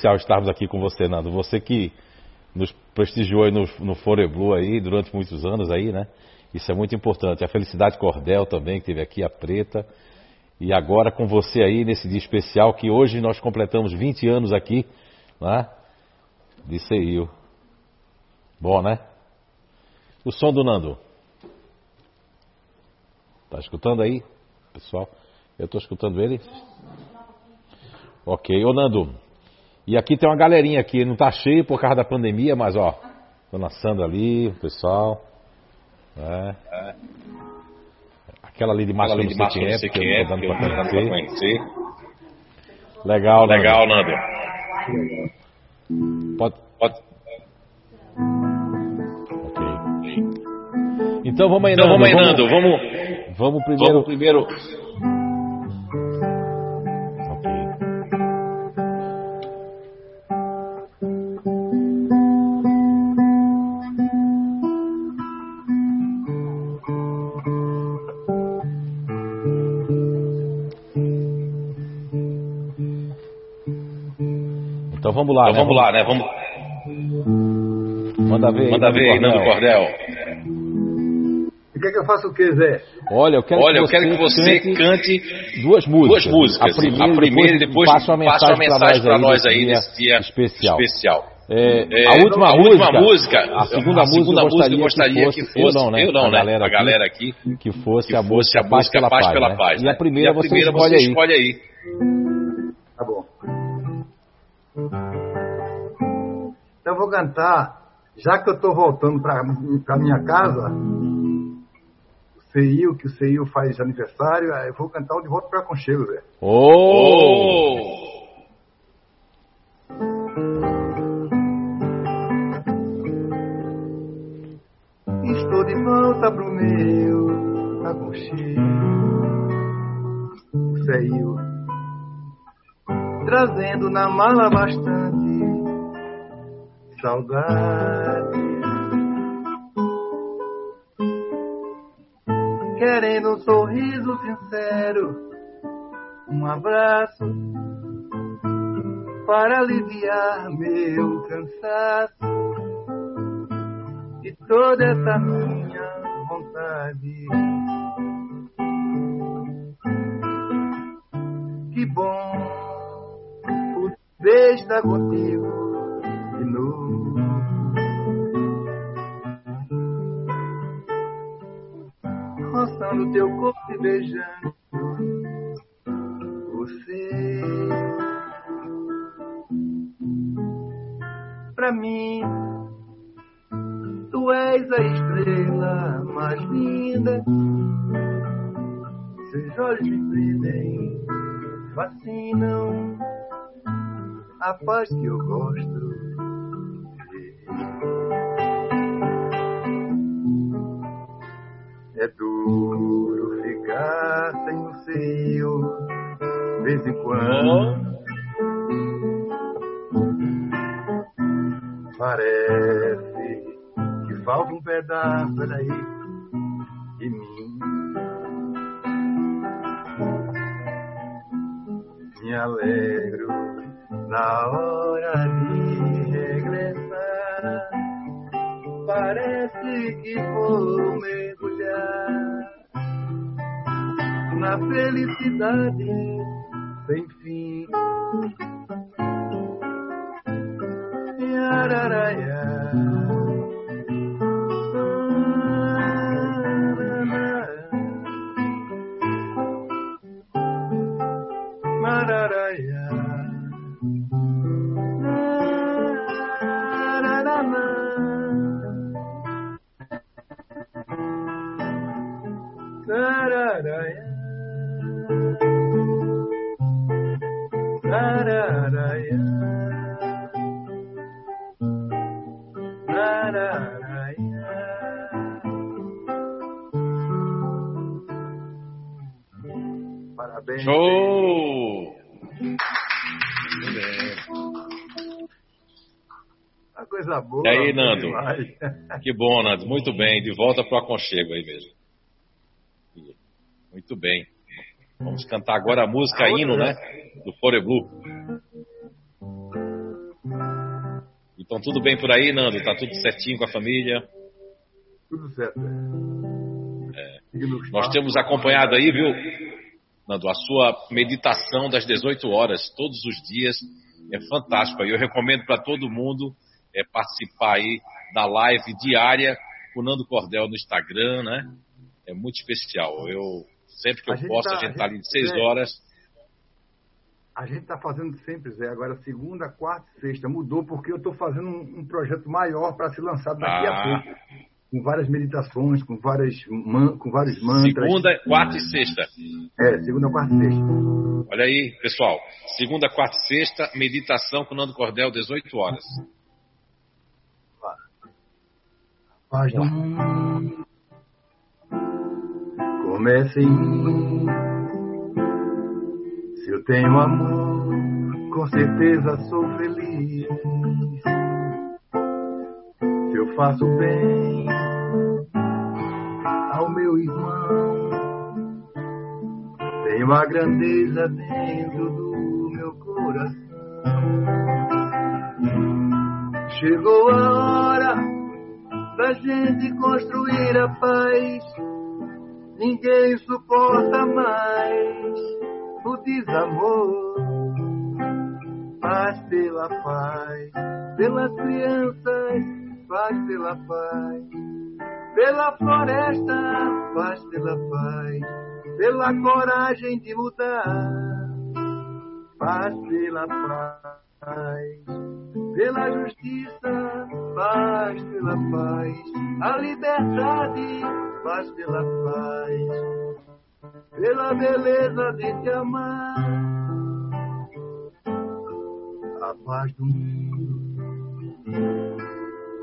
especial estarmos aqui com você, Nando. Você que nos prestigiou aí no, no aí durante muitos anos aí, né? Isso é muito importante. A Felicidade Cordel também, que teve aqui, a Preta. E agora com você aí nesse dia especial, que hoje nós completamos 20 anos aqui, né? De CIO. Bom, né? O som do Nando. Tá escutando aí, pessoal? Eu estou escutando ele? Ok. Ô, Nando. E aqui tem uma galerinha aqui. Não tá cheio por causa da pandemia, mas ó. Dona Sandra ali, o pessoal. É. é. Aquela ali de máscara, ali de não sei quem é, porque eu não tô dando pra conhecer. Legal, Nando. Legal, Nando. Pode. Pode. Ok. Então vamos aí, então, Nando. Vamos aí, Nando. Vamos, vamos primeiro. Vamos primeiro vamos lá, então né? vamos lá, né? Vamos. Manda ver, Manda ver, Nando Cordel. Quer que eu faça o que, Zé? Olha, eu quero, Olha, que, eu quero que você cante, cante duas músicas. Duas músicas. A primeira, a primeira e depois, passa uma mensagem, para nós aí nesse dia, especial. especial. É, é, a última, a música, última música, a segunda, a segunda música, eu gostaria, que fosse, que fosse eu não, né? Eu não, a galera, a galera aqui, que fosse, que a, música, a música Paz, pela, pela Paz. Né? E a primeira, e a você, primeira escolhe, você aí. escolhe aí. Vou cantar, já que eu estou voltando para minha casa, o CIU, que o CIU faz aniversário, eu vou cantar o De Volta para Aconchego, Zé. Oh! Estou de volta pro meu aconchego, CIU, trazendo na mala bastante saudade. Querendo um sorriso sincero, um abraço para aliviar meu cansaço e toda essa minha vontade. Que bom poder estar contigo Roçando teu corpo e beijando você. Pra mim, tu és a estrela mais linda. Seus olhos me prendem, fascinam a paz que eu gosto. É duro ficar sem o seu, de vez em quando. Parece que falta um pedaço daí de mim. Me alegro na hora de regressar. Parece que vou na felicidade sem fim. Parabéns. Show! Uma coisa boa. E aí, Nando? demais. Que bom, Nando. Muito bem. De volta pro aconchego aí mesmo. Muito bem. Vamos cantar agora a música A hino, né? Do Fore Blue. Então tudo bem por aí, Nando? Tá tudo certinho com a família? Tudo certo, é. Nós temos acompanhado aí, viu, Nando, a sua meditação das 18 horas, todos os dias. É fantástico. Eu recomendo para todo mundo é, participar aí da live diária com o Nando Cordel no Instagram, né? É muito especial. Eu sempre que eu posso, tá, a gente está ali de 6 horas. A gente está fazendo sempre, Zé. Agora, segunda, quarta e sexta. Mudou porque eu estou fazendo um, um, projeto maior para ser lançado daqui ah. a pouco. Com várias meditações, com, várias man, com vários mantras. Segunda, quarta e sexta. É, segunda, quarta e sexta. Olha aí, pessoal. Segunda, quarta e sexta, meditação com Nando Cordel, 18 horas. Paz do mundo começa em mim. Se eu tenho amor, com certeza sou feliz. Se eu faço bem meu irmão, tenho a grandeza dentro do meu coração. Chegou a hora da gente construir a paz. Ninguém suporta mais o desamor. Paz pela paz, pelas crianças, paz pela paz. Pela floresta, paz pela paz, pela coragem de mudar, paz pela paz pela justiça, paz pela paz, a liberdade, paz pela paz, pela beleza de te amar, a paz do mundo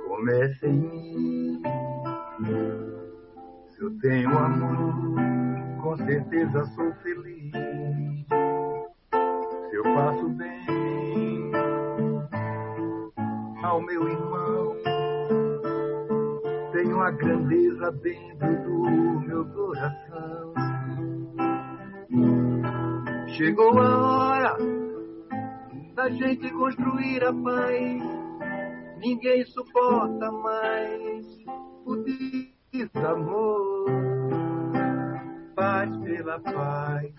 começa em mim. Se eu tenho amor, com certeza sou feliz. Se eu faço bem ao meu irmão. Tenho a grandeza dentro do meu coração. Chegou a hora da gente construir a paz. Ninguém suporta mais o desamor. Paz pela paz,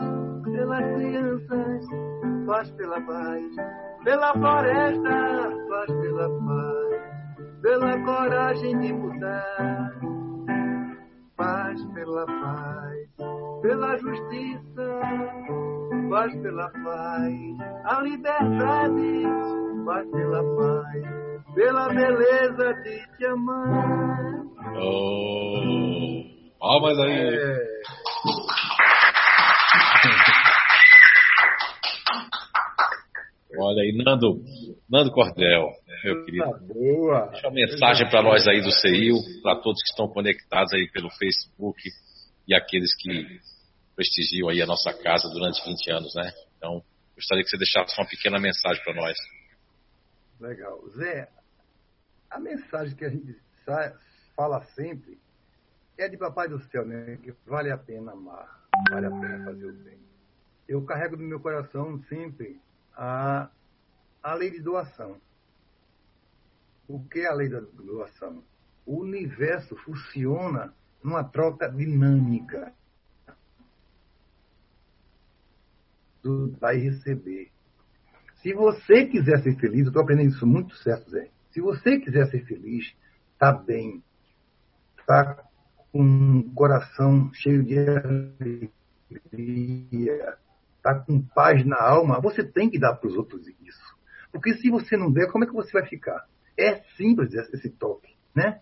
pelas crianças, paz pela paz pela floresta, faz pela paz, pela coragem de mudar, paz pela paz, pela justiça, paz pela paz, a liberdade, paz pela paz, pela beleza de te amar. Oh, palmas aí. É. Olha aí, Nando, Nando Cordel, meu querido. Tá boa. Deixa uma mensagem para nós aí do CEIU, para todos que estão conectados aí pelo Facebook e aqueles que prestigiam aí a nossa casa durante 20 anos, né? Então, gostaria que você deixasse uma pequena mensagem para nós. Legal. Zé, a mensagem que a gente fala sempre é de Papai do Céu, né? Que vale a pena amar, vale a pena fazer o bem. Eu carrego no meu coração sempre a, a lei de doação. O que é a lei da doação? O universo funciona numa troca dinâmica do dar e receber. Se você quiser ser feliz, eu estou aprendendo isso muito certo, Zé. Se você quiser ser feliz, tá bem, tá com um coração cheio de alegria, está com paz na alma, você tem que dar para os outros isso. Porque se você não der, como é que você vai ficar? É simples esse toque, né?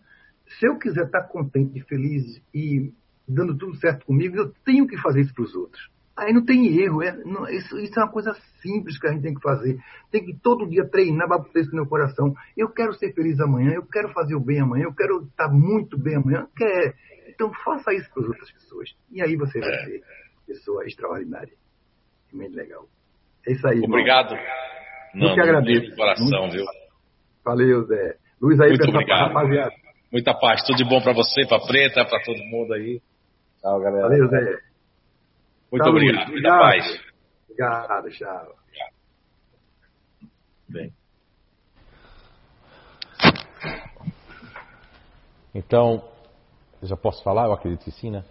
Se eu quiser estar contente, feliz e dando tudo certo comigo, eu tenho que fazer isso para os outros. Aí não tem erro, é, não, isso, isso, é uma coisa simples que a gente tem que fazer. Tem que todo dia treinar para ter isso no meu coração. Eu quero ser feliz amanhã, eu quero fazer o bem amanhã, eu quero estar muito bem amanhã. Quer. Então faça isso para as outras pessoas. E aí você vai ser pessoa extraordinária muito legal. É isso aí. Obrigado. Não, Muito agradeço. De coração, muito... viu? Valeu, Zé. Luiz aí, Muito obrigado. rapaziada. Muita paz. Tudo de bom para você, para Preta, para todo mundo aí. Tchau, galera. Valeu, Zé. Muito tchau, obrigado. Muita paz. Obrigado, tchau. Bem. Então, já posso falar? Eu acredito que sim, né?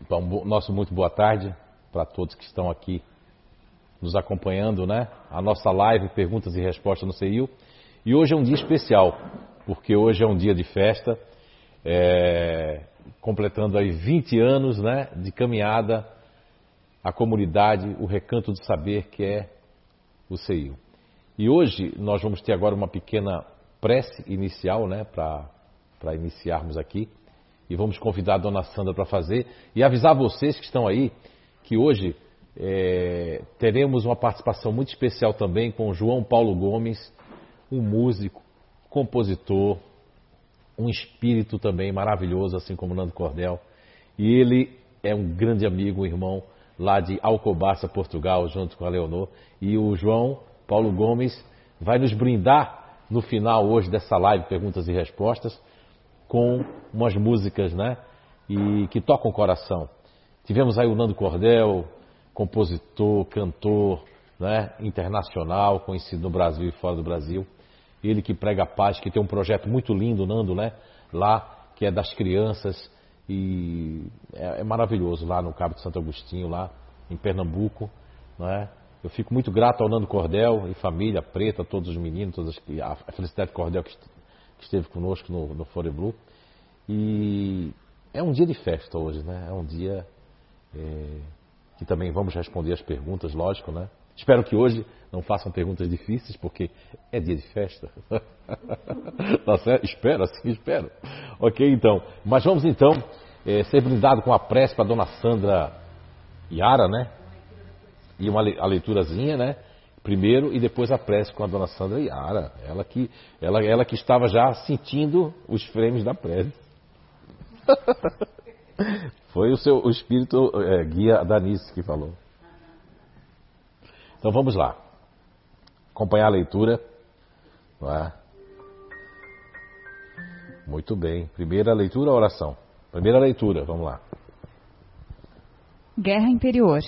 Então, nosso muito boa tarde para todos que estão aqui nos acompanhando, né? A nossa live Perguntas e Respostas no CIU. E hoje é um dia especial, porque hoje é um dia de festa, é, completando aí 20 anos, né? De caminhada a comunidade, o recanto do saber que é o CIU. E hoje nós vamos ter agora uma pequena prece inicial, né, para iniciarmos aqui. E vamos convidar a dona Sandra para fazer. E avisar vocês que estão aí que hoje é, teremos uma participação muito especial também com João Paulo Gomes, um músico, compositor, um espírito também maravilhoso, assim como Nando Cordel. E ele é um grande amigo, um irmão lá de Alcobaça, Portugal, junto com a Leonor. E o João Paulo Gomes vai nos brindar no final hoje dessa live Perguntas e Respostas com umas músicas, né? E que tocam o coração. Tivemos aí o Nando Cordel, compositor, cantor, né? Internacional, conhecido no Brasil e fora do Brasil. Ele que prega a paz, que tem um projeto muito lindo, Nando, né? Lá, que é das crianças e é, é maravilhoso lá no Cabo de Santo Agostinho, lá em Pernambuco, não é? Eu fico muito grato ao Nando Cordel e família, Preta, todos os meninos, todas, a Felicidade Cordel que esteve conosco no, no Fore Blue. E é um dia de festa hoje, né? É um dia é, que também vamos responder as perguntas, lógico, né? Espero que hoje não façam perguntas difíceis, porque é dia de festa. tá certo? Espero, assim espero. Ok, então. Mas vamos então é, ser brindado com a prece para a dona Sandra Yara, né? E uma a leiturazinha, né? Primeiro e depois a prece com a dona Sandra Yara. Ela que, ela, ela que estava já sentindo os frames da prece. Foi o seu o espírito é, guia Danice que falou. Então vamos lá. Acompanhar a leitura. É? Muito bem. Primeira leitura, oração. Primeira leitura, vamos lá. Guerra interior.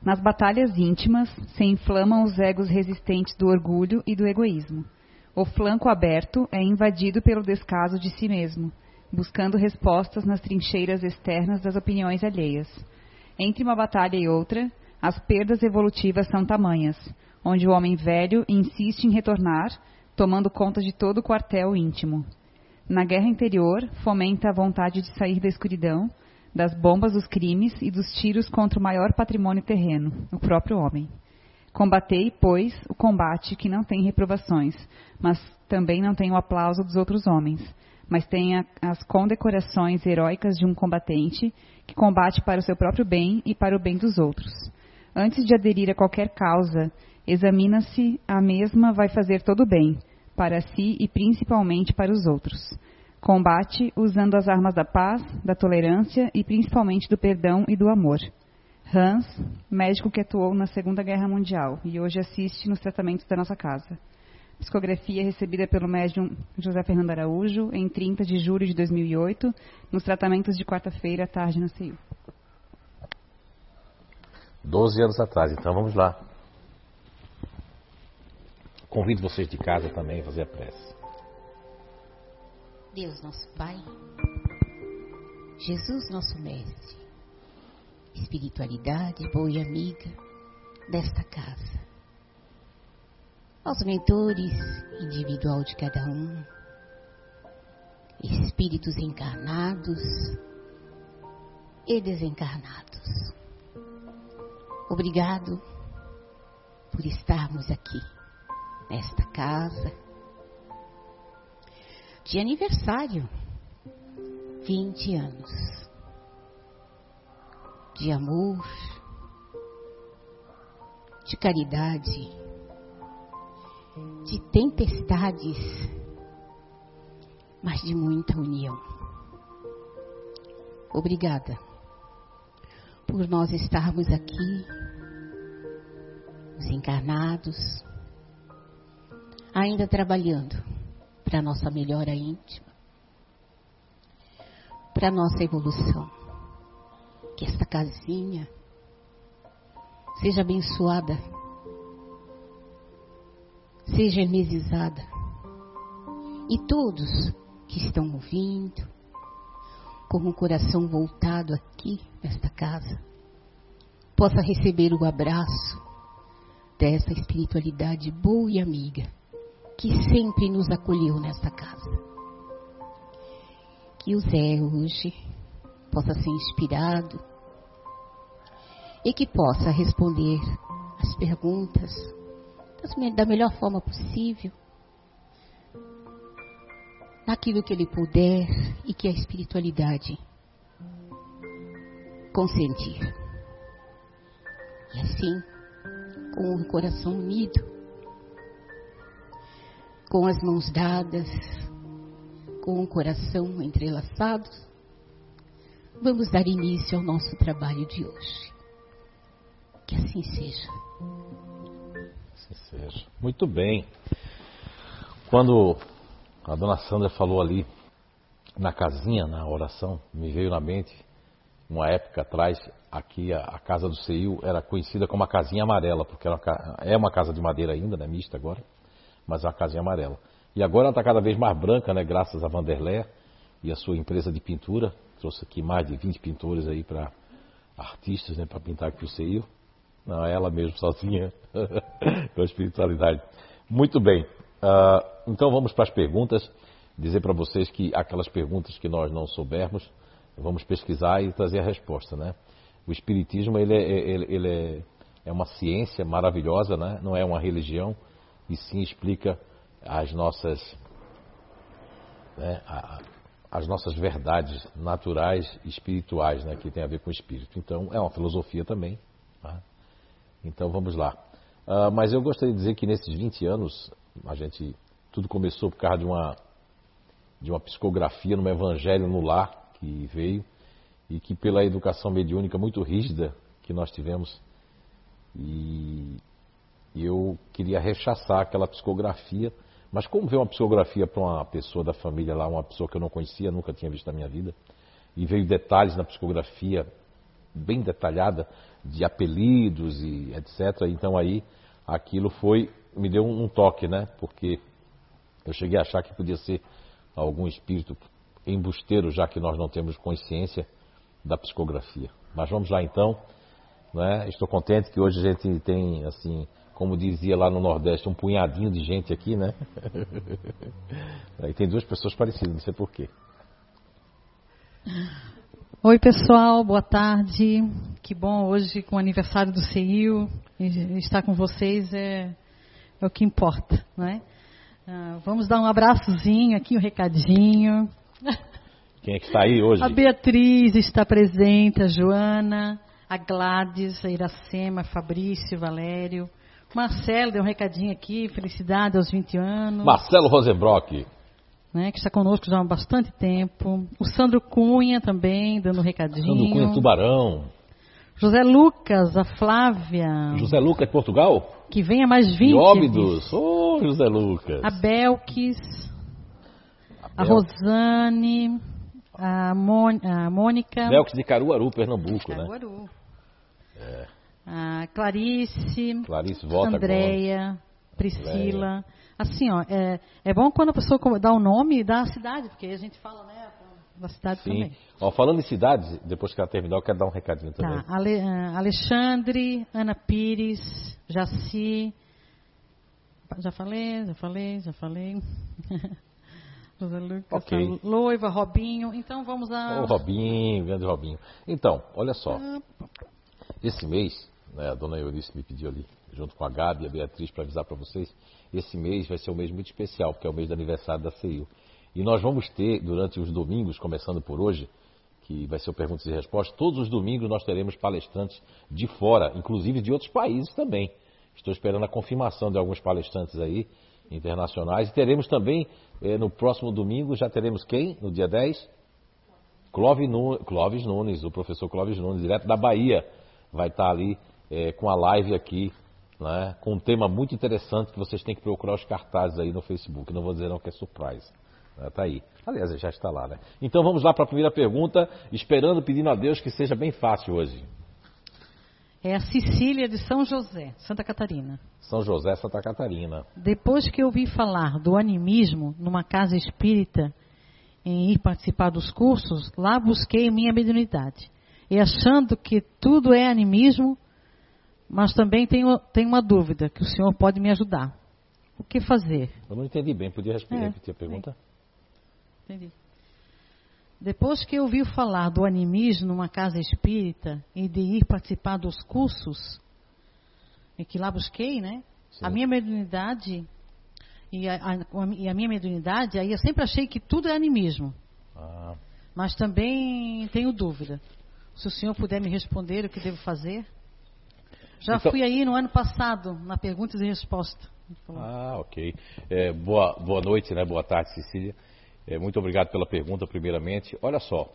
Nas batalhas íntimas se inflamam os egos resistentes do orgulho e do egoísmo. O flanco aberto é invadido pelo descaso de si mesmo, buscando respostas nas trincheiras externas das opiniões alheias. Entre uma batalha e outra, as perdas evolutivas são tamanhas, onde o homem velho insiste em retornar, tomando conta de todo o quartel íntimo. Na guerra interior, fomenta a vontade de sair da escuridão, das bombas dos crimes e dos tiros contra o maior patrimônio terreno, o próprio homem. Combatei, pois, o combate que não tem reprovações, mas também não tem o aplauso dos outros homens, mas tem a, as condecorações heróicas de um combatente que combate para o seu próprio bem e para o bem dos outros. Antes de aderir a qualquer causa, examina-se a mesma vai fazer todo o bem, para si e principalmente para os outros. Combate usando as armas da paz, da tolerância e principalmente do perdão e do amor. Hans, médico que atuou na Segunda Guerra Mundial e hoje assiste nos tratamentos da nossa casa. Psicografia recebida pelo médium José Fernando Araújo em 30 de julho de 2008, nos tratamentos de quarta-feira à tarde no CIU. 12 anos atrás. Então vamos lá. Convido vocês de casa também a fazer a prece. Deus nosso Pai, Jesus nosso Mestre, espiritualidade boa e amiga desta casa. Aos mentores individual de cada um, espíritos encarnados e desencarnados. Obrigado por estarmos aqui, nesta casa, de aniversário 20 anos de amor, de caridade, de tempestades, mas de muita união. Obrigada por nós estarmos aqui, os encarnados, ainda trabalhando para nossa melhora íntima, para nossa evolução. Que esta casinha seja abençoada, seja hermesizada, e todos que estão ouvindo, com o coração voltado aqui nesta casa, possa receber o abraço dessa espiritualidade boa e amiga que sempre nos acolheu nesta casa. Que o Zé hoje possa ser inspirado e que possa responder as perguntas da melhor forma possível, naquilo que ele puder e que a espiritualidade consentir. E assim, com o coração unido, com as mãos dadas, com o coração entrelaçado, vamos dar início ao nosso trabalho de hoje. Que assim seja. Assim seja. Muito bem. Quando a dona Sandra falou ali na casinha, na oração, me veio na mente, uma época atrás, aqui a, a casa do CEIU era conhecida como a casinha amarela, porque uma, é uma casa de madeira ainda, né, mista agora, mas é uma casinha amarela. E agora ela está cada vez mais branca, né, graças a Vanderlé e a sua empresa de pintura. Trouxe aqui mais de 20 pintores aí para artistas, né, para pintar aqui o CEIU. Não, ela mesmo sozinha, com a espiritualidade. Muito bem. Uh, então vamos para as perguntas. Dizer para vocês que aquelas perguntas que nós não soubermos, vamos pesquisar e trazer a resposta, né? O espiritismo ele é, ele, ele é, é uma ciência maravilhosa, né? Não é uma religião e sim explica as nossas né, a, as nossas verdades naturais e espirituais, né, que tem a ver com o espírito. Então é uma filosofia também. Tá? Então vamos lá. Uh, mas eu gostaria de dizer que nesses 20 anos a gente tudo começou por causa de uma de uma psicografia no Evangelho no lar que veio e que pela educação mediúnica muito rígida que nós tivemos e eu queria rechaçar aquela psicografia, mas como ver uma psicografia para uma pessoa da família lá, uma pessoa que eu não conhecia, nunca tinha visto na minha vida, e veio detalhes na psicografia bem detalhada de apelidos e etc. Então aí aquilo foi me deu um toque, né? Porque eu cheguei a achar que podia ser algum espírito embusteiro, já que nós não temos consciência da psicografia. Mas vamos lá então. Né? Estou contente que hoje a gente tem, assim, como dizia lá no Nordeste, um punhadinho de gente aqui, né? e tem duas pessoas parecidas, não sei porquê. Oi pessoal, boa tarde. Que bom hoje com o aniversário do CEIU. Estar com vocês é é o que importa, não é? Ah, vamos dar um abraçozinho aqui, um recadinho. Quem é que está aí hoje? A Beatriz está presente, a Joana, a Gladys, a Iracema, a Fabrício, Valério. Marcelo deu um recadinho aqui, felicidade aos 20 anos. Marcelo Rosenbrock. Né, que está conosco já há bastante tempo. O Sandro Cunha também, dando um recadinho. Sandro Cunha Tubarão. José Lucas, a Flávia. José Lucas de Portugal? Que venha mais 20. Óbidos. Ô, oh, José Lucas. A Belkis. A, Bel... a Rosane. A, Mon... a Mônica. Belkis de Caruaru, Pernambuco, Caruaru. né? Caruaru. É. A Clarice. Clarice, volta Andréia. Priscila. Assim, ó, é, é bom quando a pessoa dá o nome da cidade, porque a gente fala, né? da cidade Sim. também. Ó, falando em cidades, depois que ela terminar, eu quero dar um recadinho também. Tá. Ale, uh, Alexandre, Ana Pires, Jaci. Já falei, já falei, já falei. José Lucas, okay. Loiva, Robinho. Então vamos a. O Robinho, grande Robinho. Então, olha só. Esse mês, né, a dona Eunice me pediu ali, junto com a Gabi e a Beatriz, para avisar para vocês. Esse mês vai ser um mês muito especial, porque é o mês do aniversário da CEIU. E nós vamos ter, durante os domingos, começando por hoje, que vai ser o Perguntas e Respostas, todos os domingos nós teremos palestrantes de fora, inclusive de outros países também. Estou esperando a confirmação de alguns palestrantes aí, internacionais. E teremos também, eh, no próximo domingo, já teremos quem? No dia 10? Clóvis Nunes, o professor Clóvis Nunes, direto da Bahia, vai estar ali eh, com a live aqui, né, com um tema muito interessante que vocês têm que procurar os cartazes aí no Facebook. Não vou dizer não que é surprise. Está aí. Aliás, já está lá, né? Então vamos lá para a primeira pergunta, esperando, pedindo a Deus que seja bem fácil hoje. É a Cecília de São José, Santa Catarina. São José, Santa Catarina. Depois que eu ouvi falar do animismo numa casa espírita em ir participar dos cursos, lá busquei minha mediunidade. E achando que tudo é animismo, mas também tenho, tenho uma dúvida que o senhor pode me ajudar. O que fazer? Eu não entendi bem, podia responder, é, a pergunta? Entendi. Depois que eu ouvi falar do animismo numa casa espírita e de ir participar dos cursos, e que lá busquei, né? Sim. A minha mediunidade e a, a, e a, minha mediunidade, aí eu sempre achei que tudo é animismo. Ah. Mas também tenho dúvida. Se o senhor puder me responder o que devo fazer. Já então, fui aí no ano passado, na perguntas e resposta. Ah, ok. É, boa, boa noite, né? Boa tarde, Cecília. É, muito obrigado pela pergunta, primeiramente. Olha só,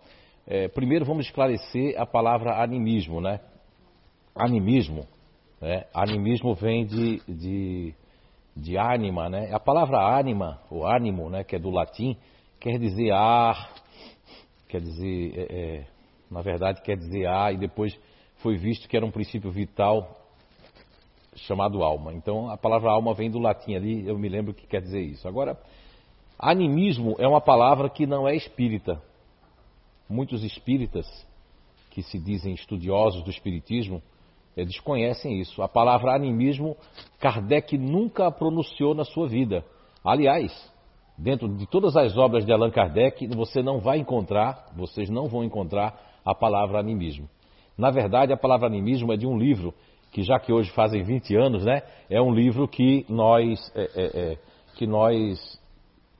é, primeiro vamos esclarecer a palavra animismo, né? Animismo, né? Animismo vem de, de, de anima, né? A palavra anima, ou ânimo, né? Que é do latim, quer dizer ar, quer dizer, é, é, na verdade quer dizer ar, e depois foi visto que era um princípio vital chamado alma. Então a palavra alma vem do latim ali, eu me lembro que quer dizer isso. Agora, Animismo é uma palavra que não é espírita. Muitos espíritas, que se dizem estudiosos do espiritismo, desconhecem isso. A palavra animismo, Kardec nunca a pronunciou na sua vida. Aliás, dentro de todas as obras de Allan Kardec, você não vai encontrar, vocês não vão encontrar a palavra animismo. Na verdade, a palavra animismo é de um livro que, já que hoje fazem 20 anos, né, é um livro que nós, é, é, é, que nós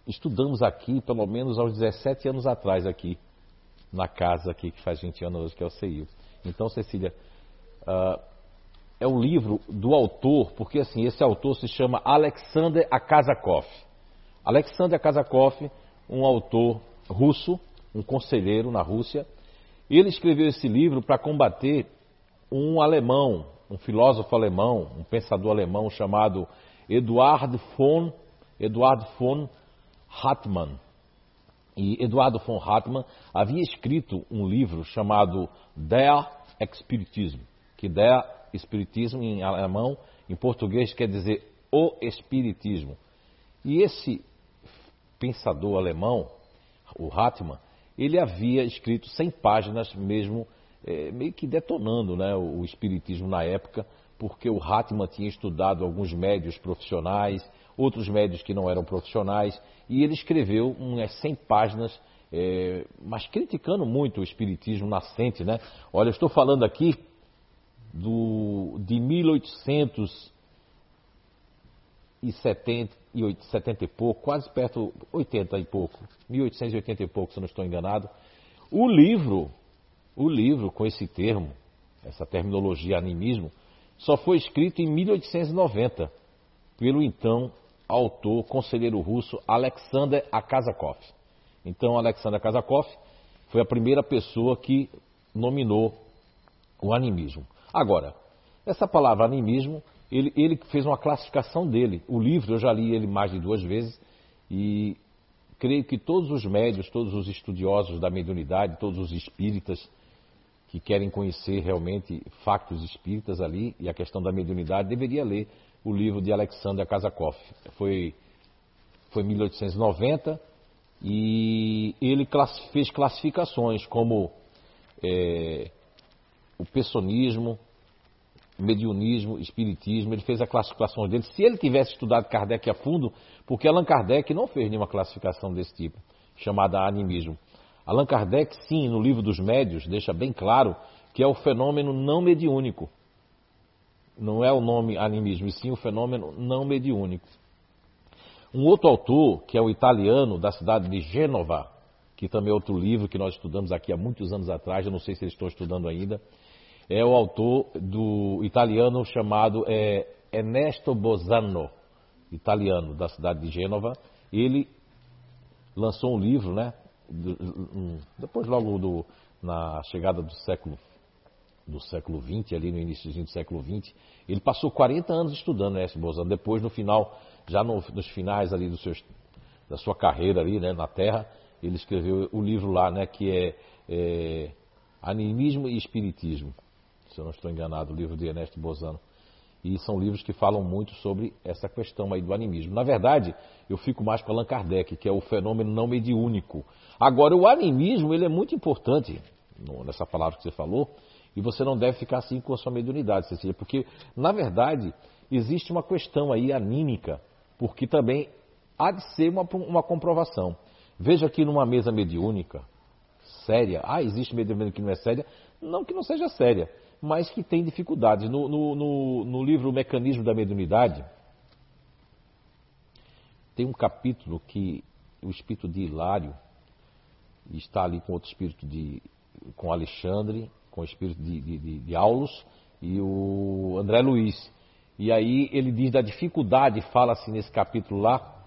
estudamos aqui, pelo menos aos 17 anos atrás, aqui, na casa aqui, que faz 20 anos hoje, que é o CEIU. Então, Cecília, uh, é um livro do autor, porque assim, esse autor se chama Alexander Akazakov. Alexander Akazakov, um autor russo, um conselheiro na Rússia, ele escreveu esse livro para combater um alemão, um filósofo alemão, um pensador alemão chamado Eduard von, Eduard von Hartmann. E Eduardo von Hartmann havia escrito um livro chamado Der Espiritism, que Der Espiritismo em alemão, em português quer dizer o Espiritismo. E esse pensador alemão, o Hartmann, ele havia escrito 100 páginas mesmo, é, meio que detonando né, o, o Espiritismo na época, porque o Hartmann tinha estudado alguns médios profissionais, outros médios que não eram profissionais, e ele escreveu umas 100 páginas, é, mas criticando muito o espiritismo nascente, né? Olha, eu estou falando aqui do, de 1870 e 70 e pouco, quase perto, 80 e pouco, 1880 e pouco, se eu não estou enganado. O livro, o livro com esse termo, essa terminologia animismo, só foi escrito em 1890 pelo então autor, conselheiro russo Alexander Akazakov. Então, Alexander Akazakov foi a primeira pessoa que nominou o animismo. Agora, essa palavra animismo, ele, ele fez uma classificação dele. O livro, eu já li ele mais de duas vezes e creio que todos os médios, todos os estudiosos da mediunidade, todos os espíritas que querem conhecer realmente factos espíritas ali e a questão da mediunidade, deveria ler o livro de Alexander Kazakov. Foi, foi 1890 e ele fez classificações como é, o personismo, mediunismo, espiritismo, ele fez a classificação dele. Se ele tivesse estudado Kardec a fundo, porque Allan Kardec não fez nenhuma classificação desse tipo, chamada animismo. Allan Kardec, sim, no livro dos médios, deixa bem claro que é o fenômeno não mediúnico. Não é o nome animismo, e sim o fenômeno não mediúnico. Um outro autor, que é o italiano da cidade de Gênova, que também é outro livro que nós estudamos aqui há muitos anos atrás, eu não sei se eles estão estudando ainda, é o autor do italiano chamado é, Ernesto Bozano, italiano da cidade de Gênova. Ele lançou um livro, né? Depois, logo do, na chegada do século do século XX, ali no início do século XX, ele passou 40 anos estudando né, Bozano. Depois, no final, já no, nos finais ali dos seus, da sua carreira ali, né, na Terra, ele escreveu o livro lá, né, que é, é Animismo e Espiritismo, se eu não estou enganado, o livro de Ernesto Bozano. E são livros que falam muito sobre essa questão aí do animismo. Na verdade, eu fico mais com Allan Kardec, que é o fenômeno não mediúnico. Agora, o animismo, ele é muito importante, nessa palavra que você falou, e você não deve ficar assim com a sua mediunidade, Cecília, porque, na verdade, existe uma questão aí anímica, porque também há de ser uma, uma comprovação. Veja aqui numa mesa mediúnica, séria, ah, existe mediúnica que não é séria, não que não seja séria, mas que tem dificuldades. No, no, no, no livro O Mecanismo da Mediunidade, tem um capítulo que o espírito de Hilário está ali com outro espírito de com Alexandre, com o espírito de, de, de, de Aulos e o André Luiz. E aí ele diz da dificuldade, fala-se nesse capítulo lá,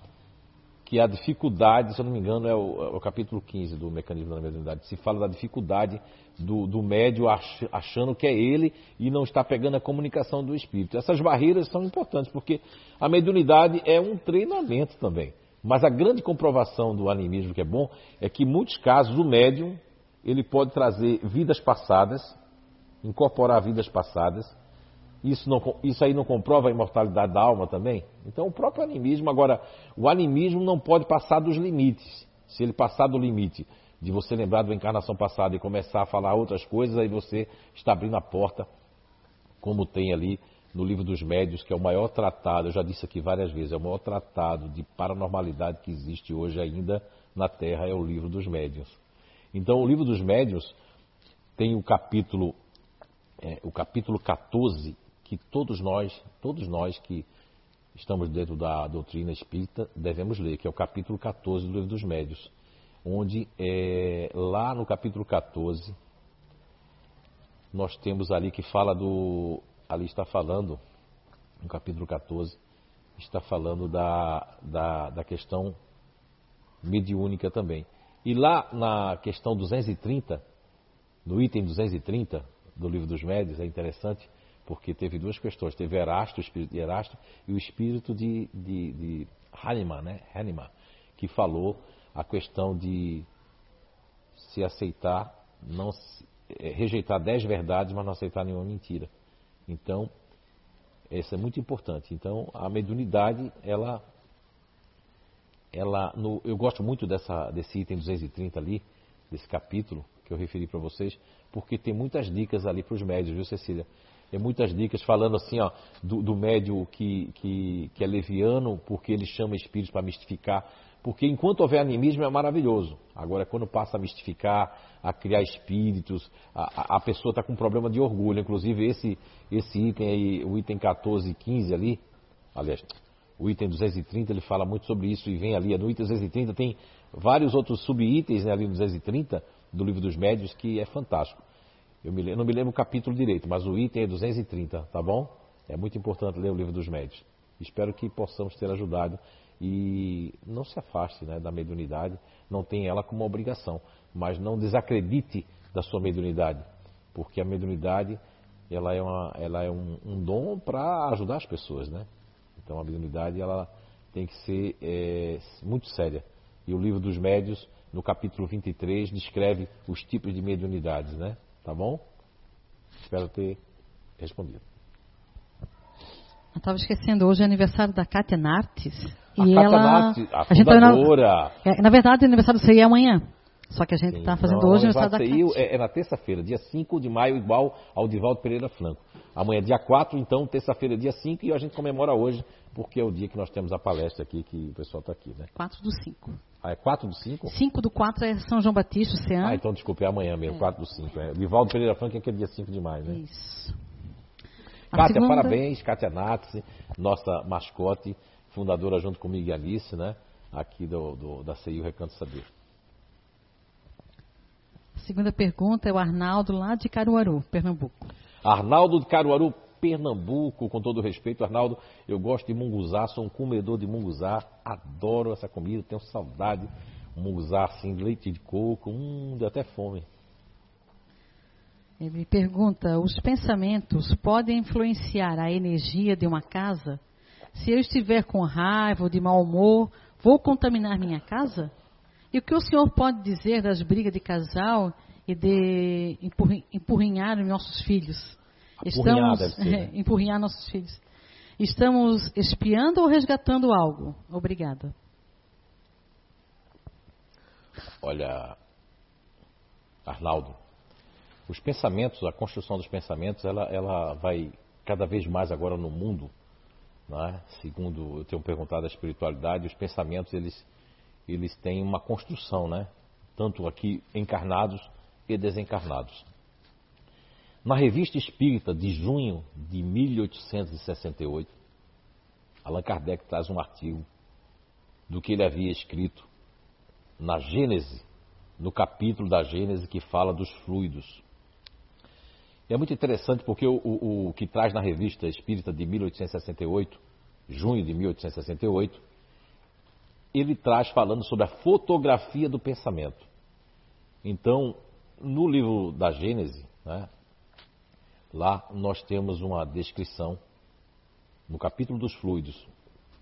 que a dificuldade, se eu não me engano, é o, é o capítulo 15 do Mecanismo da Mediunidade, se fala da dificuldade do, do médio ach, achando que é ele e não está pegando a comunicação do espírito. Essas barreiras são importantes, porque a mediunidade é um treinamento também. Mas a grande comprovação do animismo que é bom é que em muitos casos o médium ele pode trazer vidas passadas, incorporar vidas passadas, isso, não, isso aí não comprova a imortalidade da alma também? Então, o próprio animismo, agora, o animismo não pode passar dos limites. Se ele passar do limite de você lembrar da encarnação passada e começar a falar outras coisas, aí você está abrindo a porta, como tem ali no livro dos médios, que é o maior tratado, eu já disse aqui várias vezes, é o maior tratado de paranormalidade que existe hoje ainda na Terra, é o livro dos médios. Então, o livro dos médios tem o capítulo, é, o capítulo 14, que todos nós, todos nós que estamos dentro da doutrina espírita, devemos ler, que é o capítulo 14 do Livro dos Médios, onde é, lá no capítulo 14 nós temos ali que fala do, ali está falando, no capítulo 14, está falando da, da, da questão mediúnica também. E lá na questão 230, no item 230 do livro dos médios, é interessante, porque teve duas questões. Teve Erasto, o espírito de Erasto, e o espírito de, de, de né? Hahnemann, que falou a questão de se aceitar, não é, rejeitar dez verdades, mas não aceitar nenhuma mentira. Então, isso é muito importante. Então, a mediunidade, ela, ela no, eu gosto muito dessa, desse item 230 ali, desse capítulo que eu referi para vocês, porque tem muitas dicas ali para os médios, viu, Cecília? Tem muitas dicas falando assim, ó, do, do médio que, que, que é leviano, porque ele chama espíritos para mistificar. Porque enquanto houver animismo é maravilhoso. Agora, quando passa a mistificar, a criar espíritos, a, a pessoa está com um problema de orgulho. Inclusive, esse, esse item aí, o item 14 e 15 ali, aliás, o item 230, ele fala muito sobre isso e vem ali. No item 230 tem vários outros sub-itens né, ali no 230 do livro dos médios que é fantástico. Eu, me, eu não me lembro o capítulo direito, mas o item é 230, tá bom? É muito importante ler o livro dos médios. Espero que possamos ter ajudado e não se afaste né, da mediunidade, não tenha ela como obrigação, mas não desacredite da sua mediunidade, porque a mediunidade ela é, uma, ela é um, um dom para ajudar as pessoas, né? Então a mediunidade ela tem que ser é, muito séria. E o livro dos médios, no capítulo 23, descreve os tipos de mediunidades, né? Tá bom? Espero ter respondido. Eu estava esquecendo, hoje é aniversário da Kátia Nartes. A e Kátia ela, Nartes, a, a fundadora. Tá na, é, na verdade, o aniversário do CI é amanhã. Só que a gente está fazendo não, hoje o aniversário da. É, é na terça-feira, dia 5 de maio, igual ao Divaldo Pereira Franco. Amanhã é dia 4, então terça-feira é dia 5 e a gente comemora hoje, porque é o dia que nós temos a palestra aqui, que o pessoal está aqui, né? 4 do 5. Ah, é 4 do 5? 5 do 4 é São João Batista, Oceano. Ah, então desculpe, é amanhã mesmo, é. 4 do 5. É. Divaldo Pereira Franco é aquele dia 5 de maio, né? Isso. Kátia, segunda... parabéns, Kátia Natsi, nossa mascote, fundadora junto comigo e Alice, né? Aqui do, do da CI o Recanto Saber. A segunda pergunta é o Arnaldo, lá de Caruaru, Pernambuco. Arnaldo de Caruaru, Pernambuco, com todo respeito, Arnaldo, eu gosto de munguzá, sou um comedor de munguzá, adoro essa comida, tenho saudade. Munguzá assim, leite de coco, hum, deu até fome. Ele pergunta: os pensamentos podem influenciar a energia de uma casa? Se eu estiver com raiva ou de mau humor, vou contaminar minha casa? E o que o senhor pode dizer das brigas de casal e de empurrinhar nossos filhos? Estamos né? empurrinhar nossos filhos. Estamos espiando ou resgatando algo? Obrigada. Olha, Arnaldo, os pensamentos, a construção dos pensamentos, ela, ela vai cada vez mais agora no mundo, né? segundo eu tenho perguntado a espiritualidade, os pensamentos eles, eles têm uma construção, né? tanto aqui encarnados e desencarnados. Na Revista Espírita de junho de 1868, Allan Kardec traz um artigo do que ele havia escrito na Gênese, no capítulo da Gênese que fala dos fluidos. É muito interessante porque o, o, o que traz na Revista Espírita de 1868, junho de 1868, ele traz falando sobre a fotografia do pensamento. Então, no livro da Gênese, né, Lá nós temos uma descrição, no capítulo dos fluidos,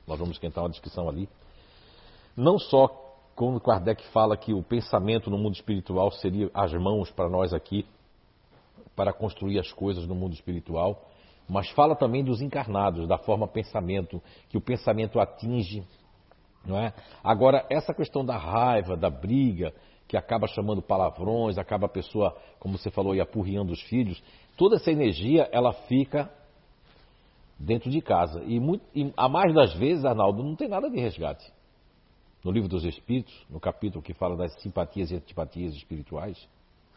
nós vamos esquentar uma descrição ali, não só quando Kardec fala que o pensamento no mundo espiritual seria as mãos para nós aqui, para construir as coisas no mundo espiritual, mas fala também dos encarnados, da forma pensamento, que o pensamento atinge. Não é? Agora, essa questão da raiva, da briga, que acaba chamando palavrões, acaba a pessoa, como você falou, apurriando os filhos, toda essa energia ela fica dentro de casa. E, muito, e a mais das vezes, Arnaldo, não tem nada de resgate. No livro dos Espíritos, no capítulo que fala das simpatias e antipatias espirituais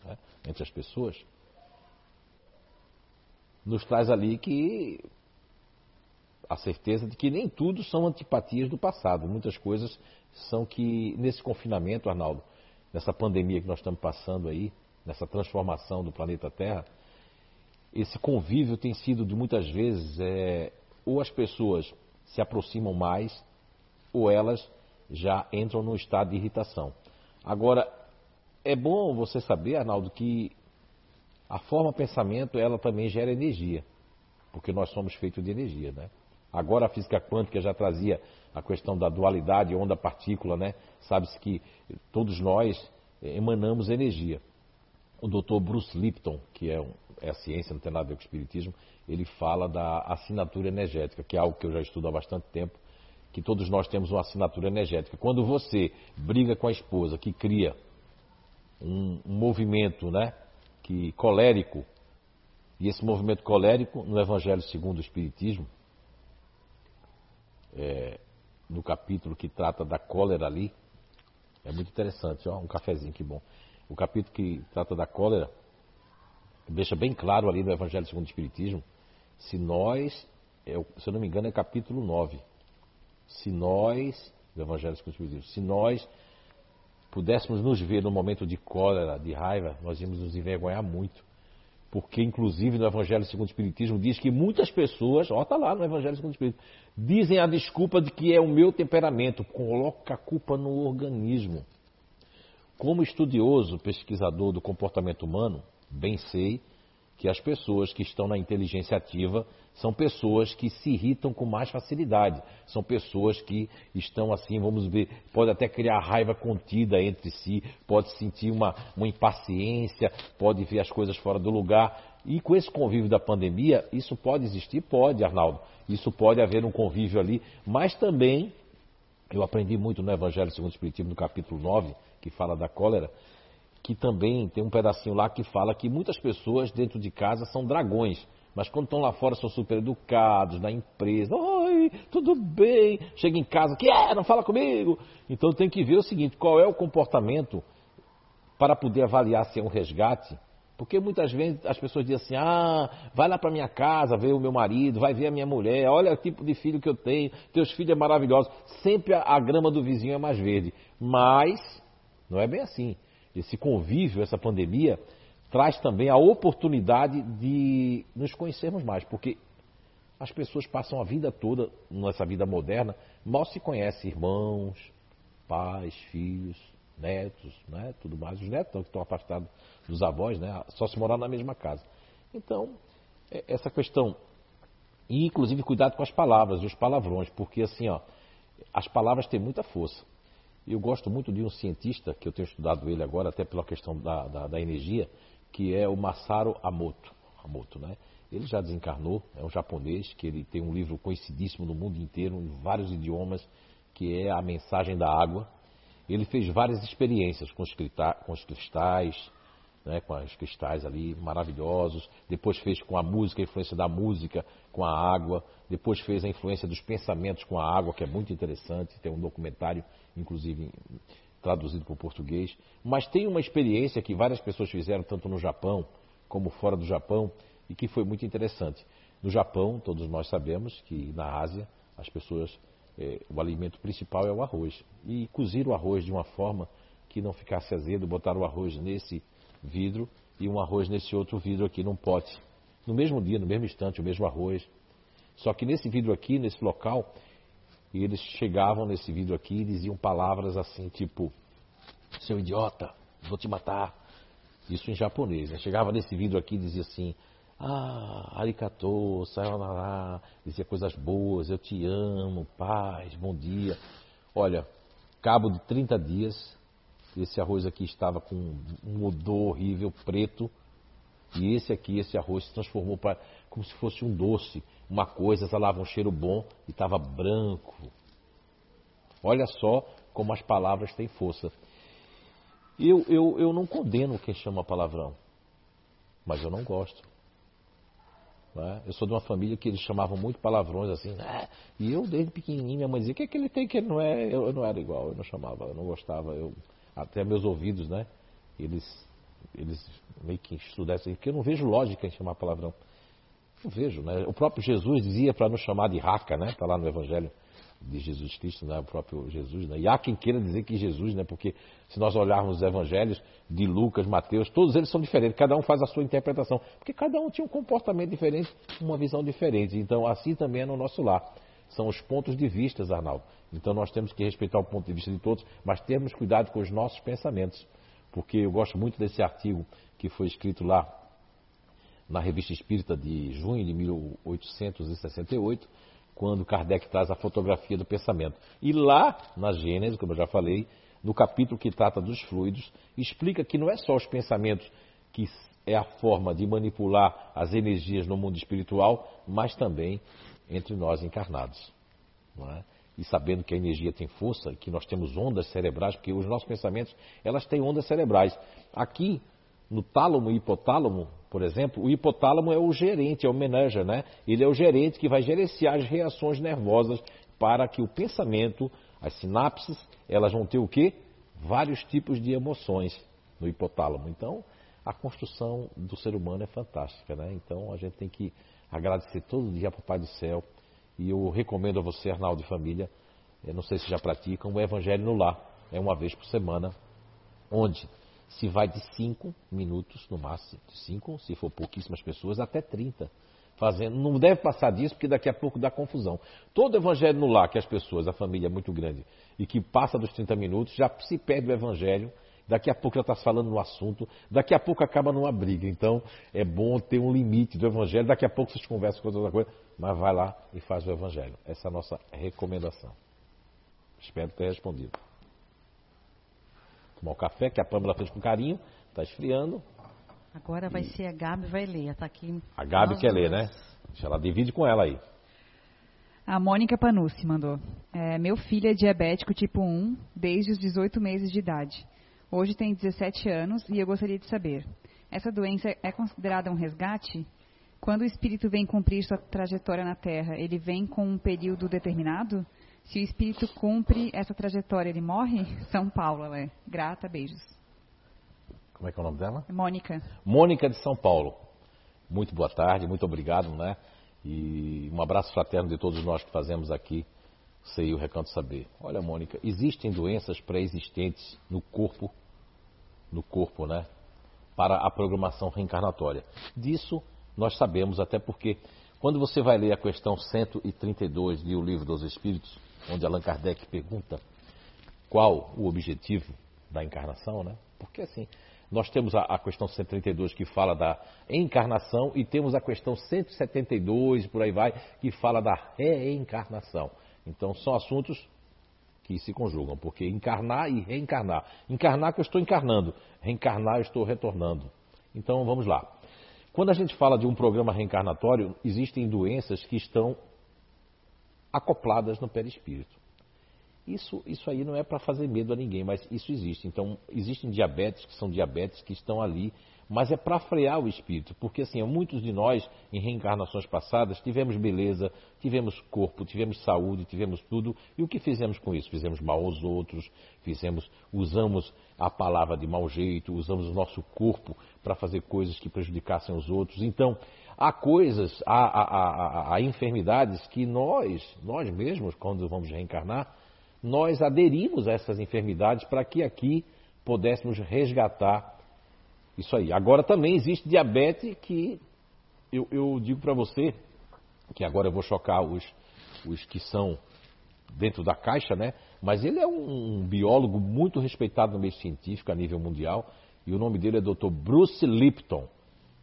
né, entre as pessoas, nos traz ali que a certeza de que nem tudo são antipatias do passado. Muitas coisas são que, nesse confinamento, Arnaldo, nessa pandemia que nós estamos passando aí, nessa transformação do planeta Terra, esse convívio tem sido de muitas vezes é, ou as pessoas se aproximam mais ou elas já entram no estado de irritação. Agora, é bom você saber, Arnaldo, que a forma pensamento ela também gera energia, porque nós somos feitos de energia, né? Agora a física quântica já trazia a questão da dualidade onda-partícula, né? Sabe-se que todos nós emanamos energia. O Dr. Bruce Lipton, que é um é a ciência, não tem nada a ver com o espiritismo, ele fala da assinatura energética, que é algo que eu já estudo há bastante tempo, que todos nós temos uma assinatura energética. Quando você briga com a esposa, que cria um, um movimento, né, que colérico, e esse movimento colérico, no Evangelho segundo o Espiritismo, é, no capítulo que trata da cólera ali, é muito interessante, ó, um cafezinho, que bom. O capítulo que trata da cólera, deixa bem claro ali no Evangelho segundo o Espiritismo, se nós, é se eu não me engano é capítulo 9, se nós, do Evangelho segundo o Espiritismo, se nós pudéssemos nos ver no momento de cólera, de raiva, nós íamos nos envergonhar muito. Porque, inclusive, no Evangelho segundo o Espiritismo diz que muitas pessoas, ó, está lá no Evangelho segundo o Espiritismo, dizem a desculpa de que é o meu temperamento, coloca a culpa no organismo. Como estudioso, pesquisador do comportamento humano, Bem sei que as pessoas que estão na inteligência ativa são pessoas que se irritam com mais facilidade. São pessoas que estão assim, vamos ver, pode até criar raiva contida entre si, pode sentir uma, uma impaciência, pode ver as coisas fora do lugar. E com esse convívio da pandemia, isso pode existir? Pode, Arnaldo. Isso pode haver um convívio ali, mas também, eu aprendi muito no Evangelho segundo o Espiritismo, no capítulo 9, que fala da cólera, que também tem um pedacinho lá que fala que muitas pessoas dentro de casa são dragões, mas quando estão lá fora são super educados, na empresa, oi, tudo bem, chega em casa, que é, não fala comigo. Então tem que ver o seguinte, qual é o comportamento para poder avaliar se é um resgate, porque muitas vezes as pessoas dizem assim, ah, vai lá para minha casa ver o meu marido, vai ver a minha mulher, olha o tipo de filho que eu tenho, teus filhos é maravilhoso. Sempre a, a grama do vizinho é mais verde. Mas não é bem assim esse convívio, essa pandemia, traz também a oportunidade de nos conhecermos mais, porque as pessoas passam a vida toda, nessa vida moderna, mal se conhecem irmãos, pais, filhos, netos, né, tudo mais. Os netos que estão afastados dos avós, né, só se morar na mesma casa. Então, é, essa questão, e inclusive cuidado com as palavras, os palavrões, porque assim, ó, as palavras têm muita força. Eu gosto muito de um cientista, que eu tenho estudado ele agora, até pela questão da, da, da energia, que é o Masaru Emoto. Yamamoto, né? Ele já desencarnou, é um japonês que ele tem um livro conhecidíssimo no mundo inteiro, em vários idiomas, que é A Mensagem da Água. Ele fez várias experiências com os cristais, né, com os cristais ali maravilhosos. Depois fez com a música, a influência da música com a água. Depois fez a influência dos pensamentos com a água, que é muito interessante. Tem um documentário, inclusive traduzido para o português. Mas tem uma experiência que várias pessoas fizeram, tanto no Japão como fora do Japão, e que foi muito interessante. No Japão, todos nós sabemos que na Ásia, as pessoas, é, o alimento principal é o arroz. E coziram o arroz de uma forma que não ficasse azedo, botaram o arroz nesse vidro e um arroz nesse outro vidro aqui num pote. No mesmo dia, no mesmo instante, o mesmo arroz. Só que nesse vidro aqui, nesse local, eles chegavam nesse vidro aqui e diziam palavras assim, tipo, seu idiota, vou te matar. Isso em japonês. Né? Chegava nesse vidro aqui e dizia assim, ah, arigato, sayonara, dizia coisas boas, eu te amo, paz, bom dia. Olha, cabo de 30 dias, esse arroz aqui estava com um odor horrível, preto. E esse aqui, esse arroz, se transformou para como se fosse um doce, uma coisa, exalava um cheiro bom e estava branco. Olha só como as palavras têm força. Eu, eu, eu não condeno quem chama palavrão, mas eu não gosto. Né? Eu sou de uma família que eles chamavam muito palavrões assim, né? e eu desde pequenininho, minha mãe dizia, o que, é que ele tem que ele não é? Eu, eu não era igual, eu não chamava, eu não gostava, eu até meus ouvidos, né? Eles, eles meio que estudessem, porque eu não vejo lógica em chamar palavrão. Não vejo, né? O próprio Jesus dizia para nos chamar de raca, né? Está lá no Evangelho de Jesus Cristo, né? o próprio Jesus. Né? E há quem queira dizer que Jesus, né? porque se nós olharmos os evangelhos de Lucas, Mateus, todos eles são diferentes, cada um faz a sua interpretação, porque cada um tinha um comportamento diferente, uma visão diferente. Então, assim também é no nosso lar. São os pontos de vista, Arnaldo. Então nós temos que respeitar o ponto de vista de todos, mas termos cuidado com os nossos pensamentos. Porque eu gosto muito desse artigo que foi escrito lá na Revista Espírita de junho de 1868, quando Kardec traz a fotografia do pensamento. E lá, na Gênesis, como eu já falei, no capítulo que trata dos fluidos, explica que não é só os pensamentos que é a forma de manipular as energias no mundo espiritual, mas também entre nós encarnados. É? E sabendo que a energia tem força, que nós temos ondas cerebrais, porque os nossos pensamentos, elas têm ondas cerebrais. Aqui, no tálamo e hipotálamo, por exemplo, o hipotálamo é o gerente, é o manager, né? Ele é o gerente que vai gerenciar as reações nervosas para que o pensamento, as sinapses, elas vão ter o quê? Vários tipos de emoções no hipotálamo. Então, a construção do ser humano é fantástica, né? Então, a gente tem que agradecer todo dia para o Pai do Céu. E eu recomendo a você, Arnaldo e família, não sei se já praticam, o Evangelho no Lar. É uma vez por semana, onde se vai de 5 minutos no máximo, de 5, se for pouquíssimas pessoas, até 30. Fazendo, não deve passar disso, porque daqui a pouco dá confusão. Todo evangelho no lar que as pessoas, a família é muito grande, e que passa dos 30 minutos, já se perde o evangelho daqui a pouco já está falando no assunto, daqui a pouco acaba numa briga. Então é bom ter um limite do evangelho, daqui a pouco vocês conversam com outra coisa, mas vai lá e faz o evangelho. Essa é a nossa recomendação. Espero ter respondido. Tomar o café que a Pâmela fez com carinho, está esfriando. Agora vai e... ser a Gabi vai ler, está aqui. A Gabi quer ler, né? Deixa ela divide com ela aí. A Mônica Panucci mandou. É, meu filho é diabético tipo 1 desde os 18 meses de idade. Hoje tem 17 anos e eu gostaria de saber: essa doença é considerada um resgate? Quando o espírito vem cumprir sua trajetória na Terra, ele vem com um período determinado? Se o espírito cumpre essa trajetória, ele morre? São Paulo, ela é. Grata, beijos. Como é que é o nome dela? Mônica. Mônica de São Paulo. Muito boa tarde, muito obrigado, né? E um abraço fraterno de todos nós que fazemos aqui sei o Recanto Saber. Olha, Mônica, existem doenças pré-existentes no corpo no corpo, né? Para a programação reencarnatória. Disso nós sabemos, até porque quando você vai ler a questão 132 do Livro dos Espíritos, onde Allan Kardec pergunta qual o objetivo da encarnação, né? Porque assim, nós temos a, a, questão 132 que fala da encarnação e temos a questão 172, por aí vai, que fala da reencarnação. Então são assuntos que se conjugam, porque encarnar e reencarnar. Encarnar que eu estou encarnando, reencarnar eu estou retornando. Então vamos lá. Quando a gente fala de um programa reencarnatório, existem doenças que estão acopladas no perispírito. Isso, isso aí não é para fazer medo a ninguém, mas isso existe. Então, existem diabetes que são diabetes que estão ali, mas é para frear o espírito, porque assim, muitos de nós, em reencarnações passadas, tivemos beleza, tivemos corpo, tivemos saúde, tivemos tudo, e o que fizemos com isso? Fizemos mal aos outros, fizemos, usamos a palavra de mau jeito, usamos o nosso corpo para fazer coisas que prejudicassem os outros. Então, há coisas, há, há, há, há enfermidades que nós, nós mesmos, quando vamos reencarnar, nós aderimos a essas enfermidades para que aqui pudéssemos resgatar isso aí. Agora também existe diabetes que eu, eu digo para você, que agora eu vou chocar os, os que são dentro da caixa, né? Mas ele é um, biólogo muito respeitado no meio científico a nível mundial e o nome dele é Dr. Bruce Lipton.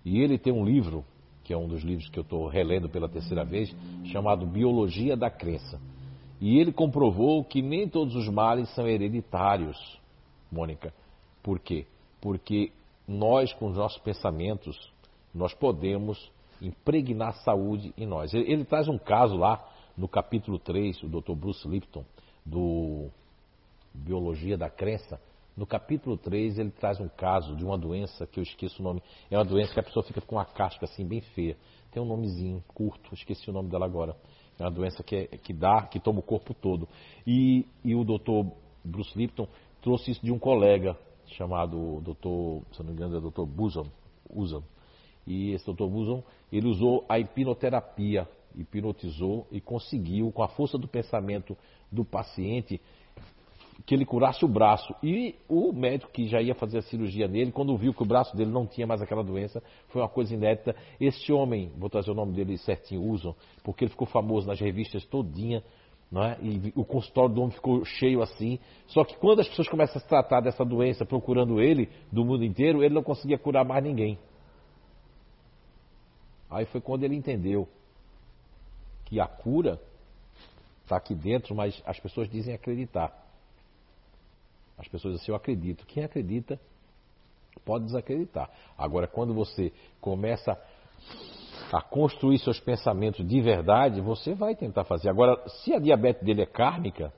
E ele tem um livro, que é um dos livros que eu estou relendo pela terceira vez, chamado Biologia da Crença. E ele comprovou que nem todos os males são hereditários, Mônica. Por quê? Porque nós, com os nossos pensamentos, nós podemos impregnar saúde em nós. Ele, ele traz um caso lá no capítulo 3, o Dr. Bruce Lipton, do Biologia da Crença. No capítulo 3, ele traz um caso de uma doença que eu esqueço o nome. É uma doença que a pessoa fica com uma casca assim bem feia. Tem um nomezinho curto, esqueci o nome dela agora. É uma doença que, é, que dá, que toma o corpo todo. E, e o doutor Bruce Lipton trouxe isso de um colega chamado doutor, se não me engano, é doutor. Usan. E esse doutor Busan, ele usou a hipnoterapia, hipnotizou e conseguiu, com a força do pensamento do paciente, que ele curasse o braço. E o médico que já ia fazer a cirurgia nele, quando viu que o braço dele não tinha mais aquela doença, foi uma coisa inédita. Este homem, vou trazer o nome dele certinho, usam, porque ele ficou famoso nas revistas todinha, é? e o consultório do homem ficou cheio assim. Só que quando as pessoas começam a se tratar dessa doença procurando ele, do mundo inteiro, ele não conseguia curar mais ninguém. Aí foi quando ele entendeu que a cura está aqui dentro, mas as pessoas dizem acreditar. As pessoas dizem assim, eu acredito. Quem acredita pode desacreditar. Agora, quando você começa a construir seus pensamentos de verdade, você vai tentar fazer. Agora, se a diabetes dele é kármica,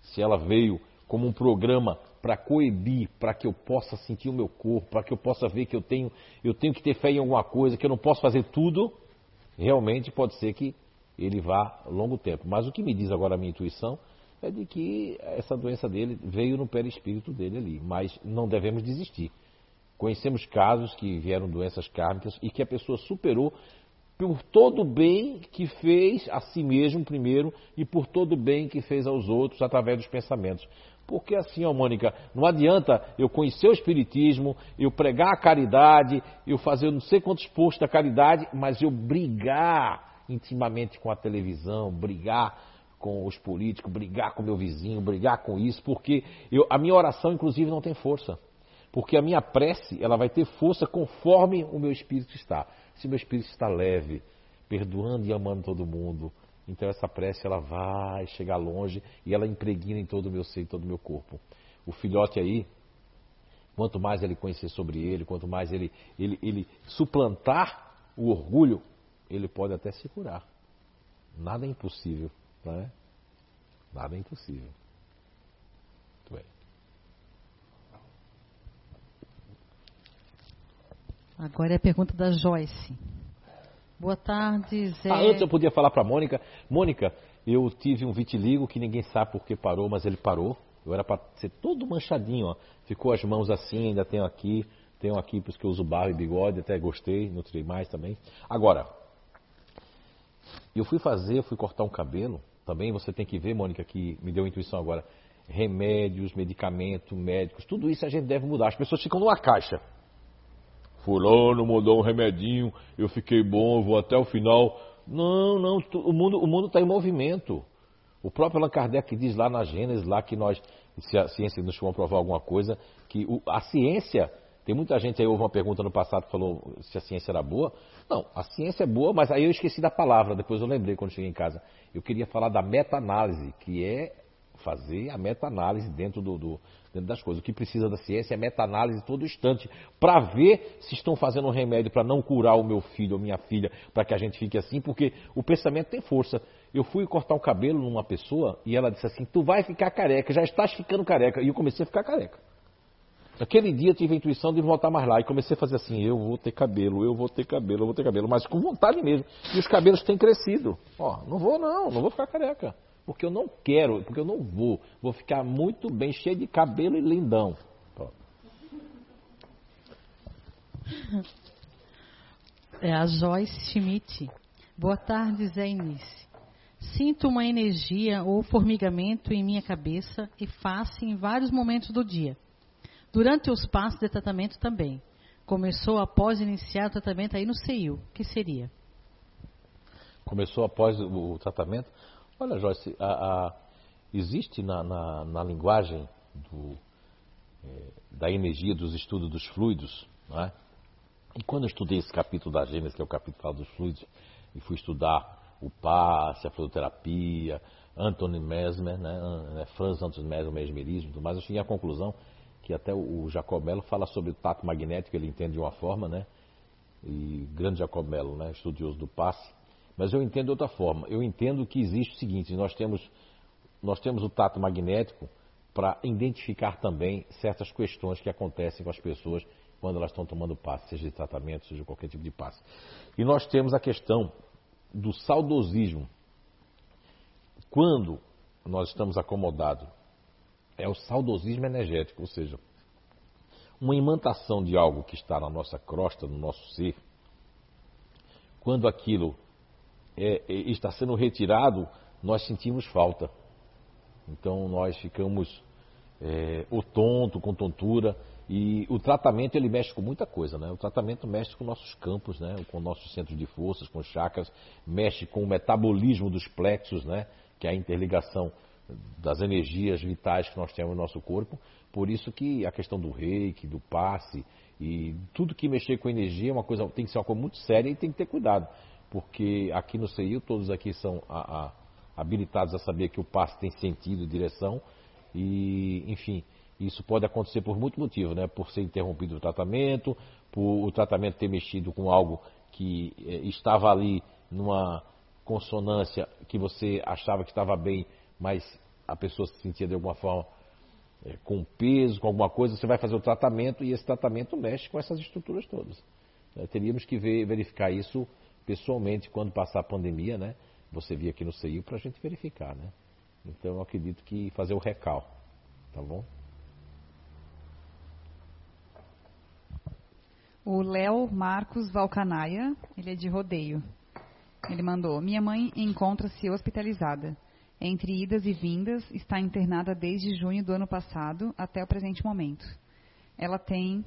se ela veio como um programa para coibir, para que eu possa sentir o meu corpo, para que eu possa ver que eu tenho, eu tenho que ter fé em alguma coisa, que eu não posso fazer tudo, realmente pode ser que ele vá longo tempo. Mas o que me diz agora a minha intuição é de que essa doença dele veio no perispírito dele ali, mas não devemos desistir. Conhecemos casos que vieram doenças kármicas e que a pessoa superou por todo o bem que fez a si mesmo primeiro e por todo o bem que fez aos outros através dos pensamentos. Porque assim, ó, Mônica, não adianta eu conhecer o Espiritismo, eu pregar a caridade, eu fazer não sei quantos postos da caridade, mas eu brigar intimamente com a televisão, brigar com os políticos, brigar com meu vizinho, brigar com isso, porque eu, a minha oração, inclusive, não tem força. Porque a minha prece, ela vai ter força conforme o meu espírito está. Se meu espírito está leve, perdoando e amando todo mundo, então essa prece ela vai chegar longe e ela impregna em todo o meu ser, em todo o meu corpo. O filhote aí, quanto mais ele conhecer sobre ele, quanto mais ele, ele, ele suplantar o orgulho, ele pode até se curar. Nada é impossível não é? Nada é impossível. Muito bem. Agora é a pergunta da Joyce. Boa tarde, Zé. Ah, antes eu podia falar para Mônica. Mônica, eu tive um vitiligo que ninguém sabe por que parou, mas ele parou. Eu era para ser todo manchadinho, ó. Ficou as mãos assim, ainda tenho aqui. Tenho aqui, por isso que eu uso barba e bigode, até gostei, não tirei mais também. Agora, eu fui fazer, fui cortar um cabelo, também você tem que ver, Mônica, que me deu intuição agora. Remédios, medicamentos, médicos, tudo isso a gente deve mudar. As pessoas ficam numa caixa. Fulano mudou um remedinho, eu fiquei bom, vou até o final. Não, não, o mundo o mundo está em movimento. O próprio Allan Kardec diz lá na Gênesis, lá que nós, se a ciência nos for provar alguma coisa, que o, a ciência, tem muita gente aí, houve uma pergunta no passado que falou se a ciência era boa. Não, a ciência é boa, mas aí eu esqueci da palavra, depois eu lembrei quando cheguei em casa. Eu queria falar da meta-análise, que é fazer a meta-análise dentro, do, do, dentro das coisas. O que precisa da ciência é meta-análise todo instante, para ver se estão fazendo um remédio para não curar o meu filho ou minha filha, para que a gente fique assim, porque o pensamento tem força. Eu fui cortar o cabelo numa pessoa e ela disse assim: Tu vai ficar careca, já estás ficando careca. E eu comecei a ficar careca. Aquele dia eu tive a intuição de voltar mais lá e comecei a fazer assim: eu vou ter cabelo, eu vou ter cabelo, eu vou ter cabelo, mas com vontade mesmo. E os cabelos têm crescido. Ó, não vou não, não vou ficar careca. Porque eu não quero, porque eu não vou. Vou ficar muito bem, cheio de cabelo e lindão. É a Joyce Schmidt. Boa tarde, Zé Início. Sinto uma energia ou formigamento em minha cabeça e face em vários momentos do dia. Durante os passos de tratamento também. Começou após iniciar o tratamento aí no CEIU. que seria? Começou após o tratamento? Olha, Joyce, a, a, existe na, na, na linguagem do, é, da energia dos estudos dos fluidos, não é? E quando eu estudei esse capítulo da Gênesis, que é o capítulo fala dos fluidos, e fui estudar o passe, a fluidoterapia, Anthony Mesmer, né, Franz Anthony Mesmer, mesmerismo, tudo mais, eu cheguei à conclusão que até o Jacob Mello fala sobre o tato magnético, ele entende de uma forma, né? E grande Jacob Mello, né, estudioso do passe. Mas eu entendo de outra forma. Eu entendo que existe o seguinte, nós temos nós temos o tato magnético para identificar também certas questões que acontecem com as pessoas quando elas estão tomando passe, seja de tratamento, seja de qualquer tipo de passe. E nós temos a questão do saudosismo. Quando nós estamos acomodados é o saudosismo energético, ou seja, uma imantação de algo que está na nossa crosta, no nosso ser, quando aquilo é, é, está sendo retirado, nós sentimos falta. Então nós ficamos é, o tonto, com tontura, e o tratamento ele mexe com muita coisa, né? O tratamento mexe com nossos campos, né? Com nossos centros de forças, com chakras, mexe com o metabolismo dos plexos, né? Que é a interligação das energias vitais que nós temos no nosso corpo. Por isso que a questão do reiki, do passe e tudo que mexer com energia é uma coisa, tem que ser uma coisa muito séria e tem que ter cuidado. Porque aqui no CEIU todos aqui são a, a, habilitados a saber que o passe tem sentido e direção. E, enfim, isso pode acontecer por muito motivo, né? Por ser interrompido o tratamento, por o tratamento ter mexido com algo que eh, estava ali numa consonância que você achava que estava bem, mas a pessoa se sentia de alguma forma é, com peso, com alguma coisa, você vai fazer o tratamento e esse tratamento mexe com essas estruturas todas. É, teríamos que ver, verificar isso pessoalmente quando passar a pandemia, né? Você vir aqui no CEIU para a gente verificar, né? Então eu acredito que fazer o recal, tá bom? O Léo Marcos Valcanaia, ele é de rodeio. Ele mandou: Minha mãe encontra-se hospitalizada. Entre idas e vindas, está internada desde junho do ano passado até o presente momento. Ela tem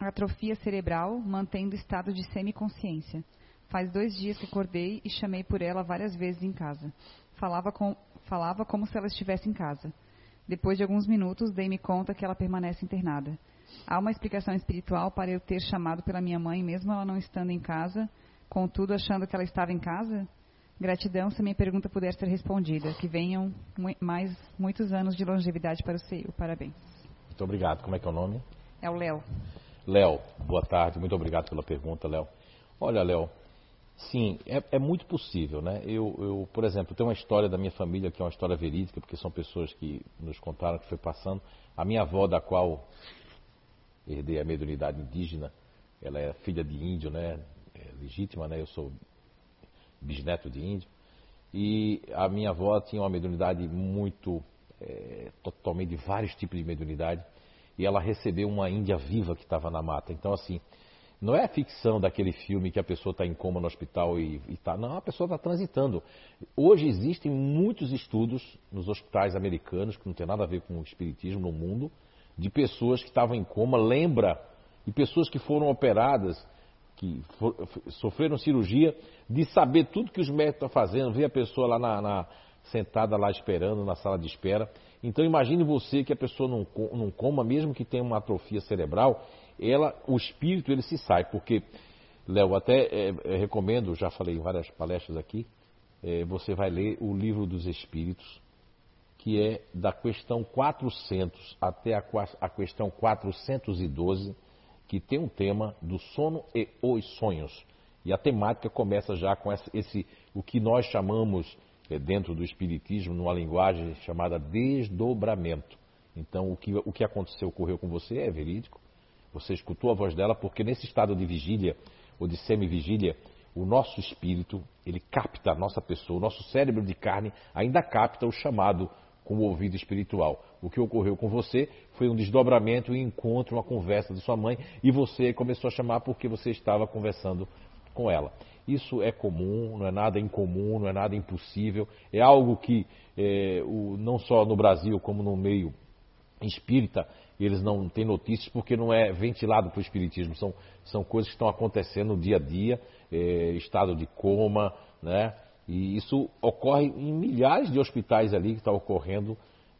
atrofia cerebral, mantendo estado de semiconsciência. Faz dois dias que acordei e chamei por ela várias vezes em casa. Falava, com, falava como se ela estivesse em casa. Depois de alguns minutos, dei-me conta que ela permanece internada. Há uma explicação espiritual para eu ter chamado pela minha mãe, mesmo ela não estando em casa, contudo achando que ela estava em casa? Gratidão se minha pergunta puder ser respondida. Que venham mais muitos anos de longevidade para o CEU. Parabéns. Muito obrigado. Como é que é o nome? É o Léo. Léo, boa tarde. Muito obrigado pela pergunta, Léo. Olha, Léo, sim, é, é, muito possível, né? Eu, eu, por exemplo, tenho uma história da minha família que é uma história verídica, porque são pessoas que nos contaram que foi passando. A minha avó, da qual herdei a mediunidade indígena, ela é filha de índio, né? É legítima, né? Eu sou bisneto de índio. E a minha avó tinha uma mediunidade muito, é, totalmente de vários tipos de mediunidade. E ela recebeu uma índia viva que estava na mata. Então, assim, não é a ficção daquele filme que a pessoa está em coma no hospital e está. Não, a pessoa está transitando. Hoje existem muitos estudos nos hospitais americanos, que não tem nada a ver com o espiritismo no mundo, de pessoas que estavam em coma, lembra, e pessoas que foram operadas que for, sofreram cirurgia, de saber tudo que os médicos estão fazendo, ver a pessoa lá na, na, sentada lá esperando, na sala de espera. Então imagine você que a pessoa não, não coma, mesmo que tenha uma atrofia cerebral, ela, o espírito ele se sai, porque, Léo, até é, é, recomendo, já falei em várias palestras aqui, é, você vai ler o livro dos Espíritos, que é da questão 400 até a, a questão 412, que tem um tema do sono e os sonhos. E a temática começa já com esse, esse o que nós chamamos é, dentro do Espiritismo, numa linguagem chamada desdobramento. Então, o que, o que aconteceu, ocorreu com você é verídico. Você escutou a voz dela, porque nesse estado de vigília, ou de semivigília, o nosso espírito, ele capta a nossa pessoa, o nosso cérebro de carne ainda capta o chamado com o ouvido espiritual. O que ocorreu com você foi um desdobramento, um encontro, uma conversa de sua mãe, e você começou a chamar porque você estava conversando com ela. Isso é comum, não é nada incomum, não é nada impossível, é algo que é, o, não só no Brasil como no meio espírita eles não têm notícias porque não é ventilado para o espiritismo, são, são coisas que estão acontecendo no dia a dia, é, estado de coma, né? E isso ocorre em milhares de hospitais ali que está ocorrendo,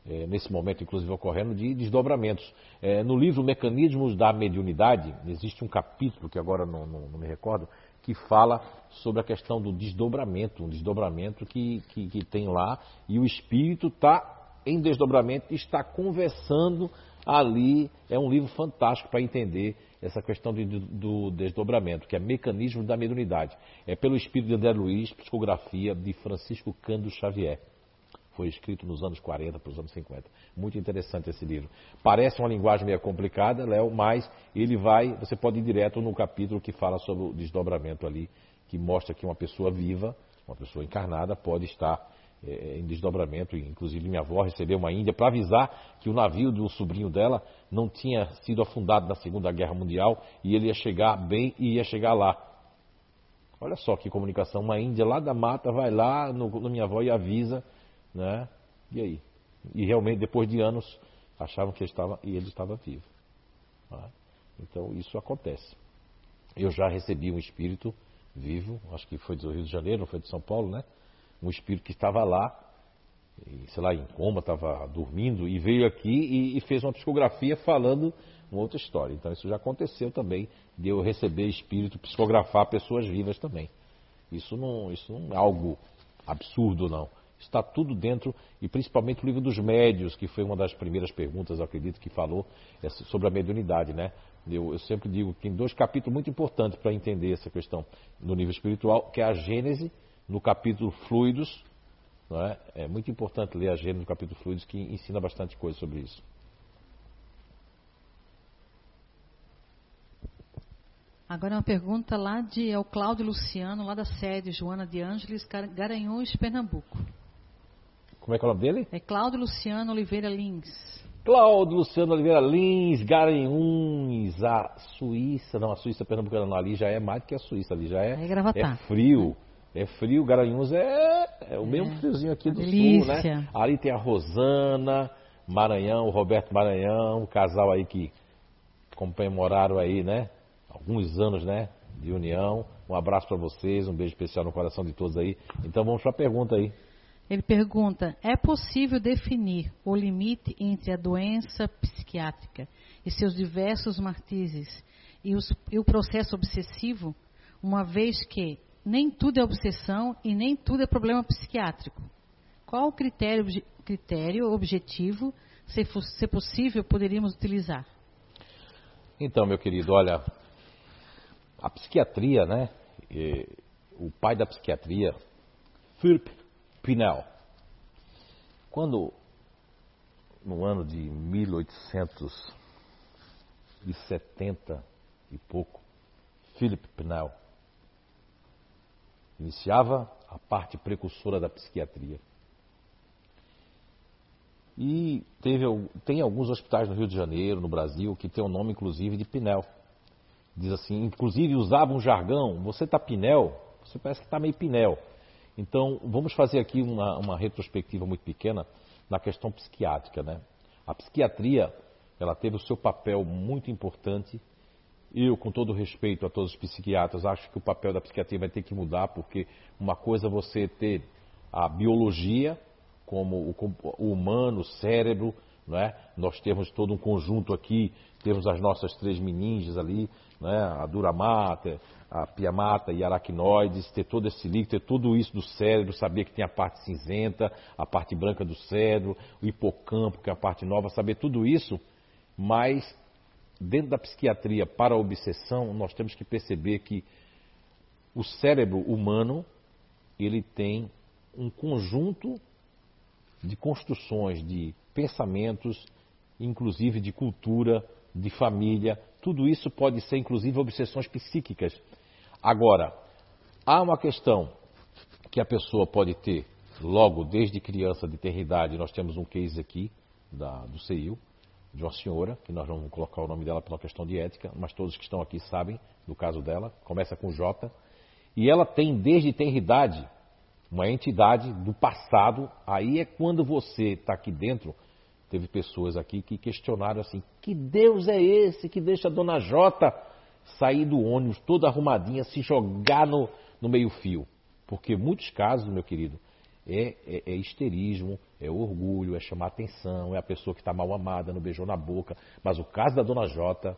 é, nesse momento inclusive ocorrendo, de desdobramentos. É, no livro Mecanismos da Mediunidade, existe um capítulo, que agora não, não, não, me recordo, que fala sobre a questão do desdobramento, um desdobramento que, que, que tem lá, e o espírito está em desdobramento, está conversando ali. É um livro fantástico para entender essa questão de, do desdobramento, que é Mecanismo da Mediunidade. É pelo espírito de André Luiz, psicografia de Francisco Cândido Xavier. Foi escrito nos anos 40 para os anos 50. Muito interessante esse livro. Parece uma linguagem meio complicada, Léo, mas ele vai, você pode ir direto no capítulo que fala sobre o desdobramento ali, que mostra que uma pessoa viva, uma pessoa encarnada, pode estar é, em desdobramento. Inclusive, minha avó recebeu uma Índia para avisar que o navio do sobrinho dela não tinha sido afundado na Segunda Guerra Mundial e ele ia chegar bem e ia chegar lá. Olha só que comunicação. Uma Índia lá da mata vai lá no, no minha avó e avisa, né? E aí? E realmente, depois de anos, achavam que ele estava, e ele estava vivo. Né? Então, isso acontece. Eu já recebi um espírito vivo, acho que foi do Rio de Janeiro, não foi de São Paulo, né? Um espírito que estava lá, sei lá, em coma, estava dormindo, e veio aqui e, e, fez uma psicografia falando uma outra história. Então isso já aconteceu também, de eu receber espírito, psicografar pessoas vivas também. Isso não, isso não é algo absurdo, não. Está tudo dentro, e principalmente o livro dos médios, que foi uma das primeiras perguntas, acredito, que falou é sobre a mediunidade, né? Eu, eu, sempre digo que tem dois capítulos muito importantes para entender essa questão no nível espiritual, que é a Gênese no capítulo Fluidos. É? é? muito importante ler a Gênesis no capítulo Fluidos, que ensina bastante coisa sobre isso. Agora uma pergunta lá de é o Cláudio Luciano, lá da sede Joana de Ângeles, Garanhuns, Pernambuco. Como é que é o nome dele? É Cláudio Luciano Oliveira Lins. Cláudio Luciano Oliveira Lins, Garanhuns, a Suíça, não, a Suíça pernambucana não, ali já é mais do que a Suíça, ali já é, é, é frio. É. Frio, Garanhuns é, é o mesmo é, friozinho aqui do delícia. sul, né? Ali tem a Rosana, Maranhão, o Roberto Maranhão, um casal aí que comemoraram aí, né? Alguns anos, né? De união. Um abraço para vocês, um beijo especial no coração de todos aí. Então vamos para a pergunta aí. Ele pergunta: é possível definir o limite entre a doença psiquiátrica e seus diversos matizes e, os, e o processo obsessivo, uma vez que nem tudo é obsessão e nem tudo é problema psiquiátrico. Qual o critério, critério objetivo, se, se possível, poderíamos utilizar? Então, meu querido, olha, a psiquiatria, né? o pai da psiquiatria, Philip Pinel, quando no ano de 1870 e pouco, Philip Pinel Iniciava a parte precursora da psiquiatria. E teve, tem alguns hospitais no Rio de Janeiro, no Brasil, que tem o nome, inclusive, de Pinel. Diz assim, inclusive usava um jargão, você está Pinel, você parece que está meio Pinel. Então, vamos fazer aqui uma, uma retrospectiva muito pequena na questão psiquiátrica. Né? A psiquiatria, ela teve o seu papel muito importante eu, com todo respeito a todos os psiquiatras, acho que o papel da psiquiatria vai ter que mudar, porque uma coisa é você ter a biologia, como o, humano, o cérebro, não é? nós temos todo um conjunto aqui, temos as nossas três meninges ali, é? a dura mater, a piamata e aracnoides, ter todo esse líquido, ter tudo isso do cérebro, saber que tem a parte cinzenta, a parte branca do cérebro, o hipocampo, que é a parte nova, saber tudo isso, mas dentro da psiquiatria para a obsessão, nós temos que perceber que o cérebro humano, ele tem um conjunto de construções, de pensamentos, inclusive de cultura, de família, tudo isso pode ser inclusive obsessões psíquicas. Agora, há uma questão que a pessoa pode ter logo desde criança de ter idade. Nós temos um case aqui da, do CEIU, de uma senhora, que nós vamos colocar o nome dela pela questão de ética, mas todos que estão aqui sabem do caso dela, começa com J, e ela tem desde ter idade uma entidade do passado, aí é quando você está aqui dentro, teve pessoas aqui que questionaram assim, que Deus é esse que deixa a dona J sair do ônibus toda arrumadinha, se jogar no, no meio fio? Porque muitos casos, meu querido, é, é, é histerismo, é orgulho, é chamar atenção, é a pessoa que está mal amada, não beijou na boca. Mas o caso da dona Jota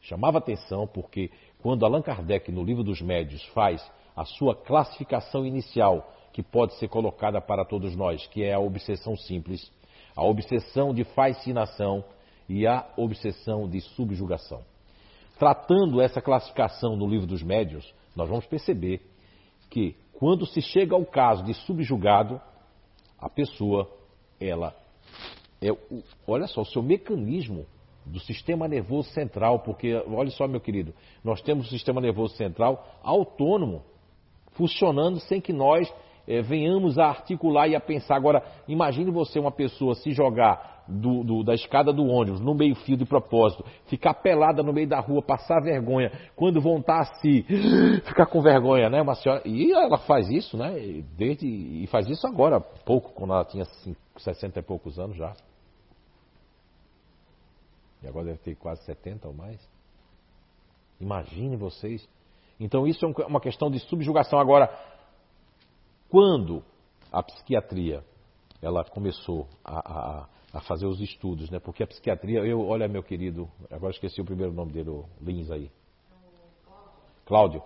chamava atenção porque quando Allan Kardec, no livro dos médios, faz a sua classificação inicial, que pode ser colocada para todos nós, que é a obsessão simples, a obsessão de fascinação e a obsessão de subjugação. Tratando essa classificação no livro dos médios, nós vamos perceber que quando se chega ao caso de subjugado, a pessoa, ela é, olha só, o seu mecanismo do sistema nervoso central, porque olha só, meu querido, nós temos o sistema nervoso central autônomo, funcionando sem que nós é, venhamos a articular e a pensar. Agora, imagine você, uma pessoa, se jogar do, do, da escada do ônibus, no meio-fio de propósito, ficar pelada no meio da rua, passar vergonha, quando voltar assim, ficar com vergonha, né? Uma senhora, e ela faz isso, né? Desde, e faz isso agora, pouco, quando ela tinha 60 e poucos anos já. E agora deve ter quase 70 ou mais. Imagine vocês. Então isso é uma questão de subjugação. Agora, quando a psiquiatria ela começou a, a, a, fazer os estudos, né? Porque a psiquiatria, eu, olha meu querido, agora esqueci o primeiro nome dele, o Lins aí. Cláudio.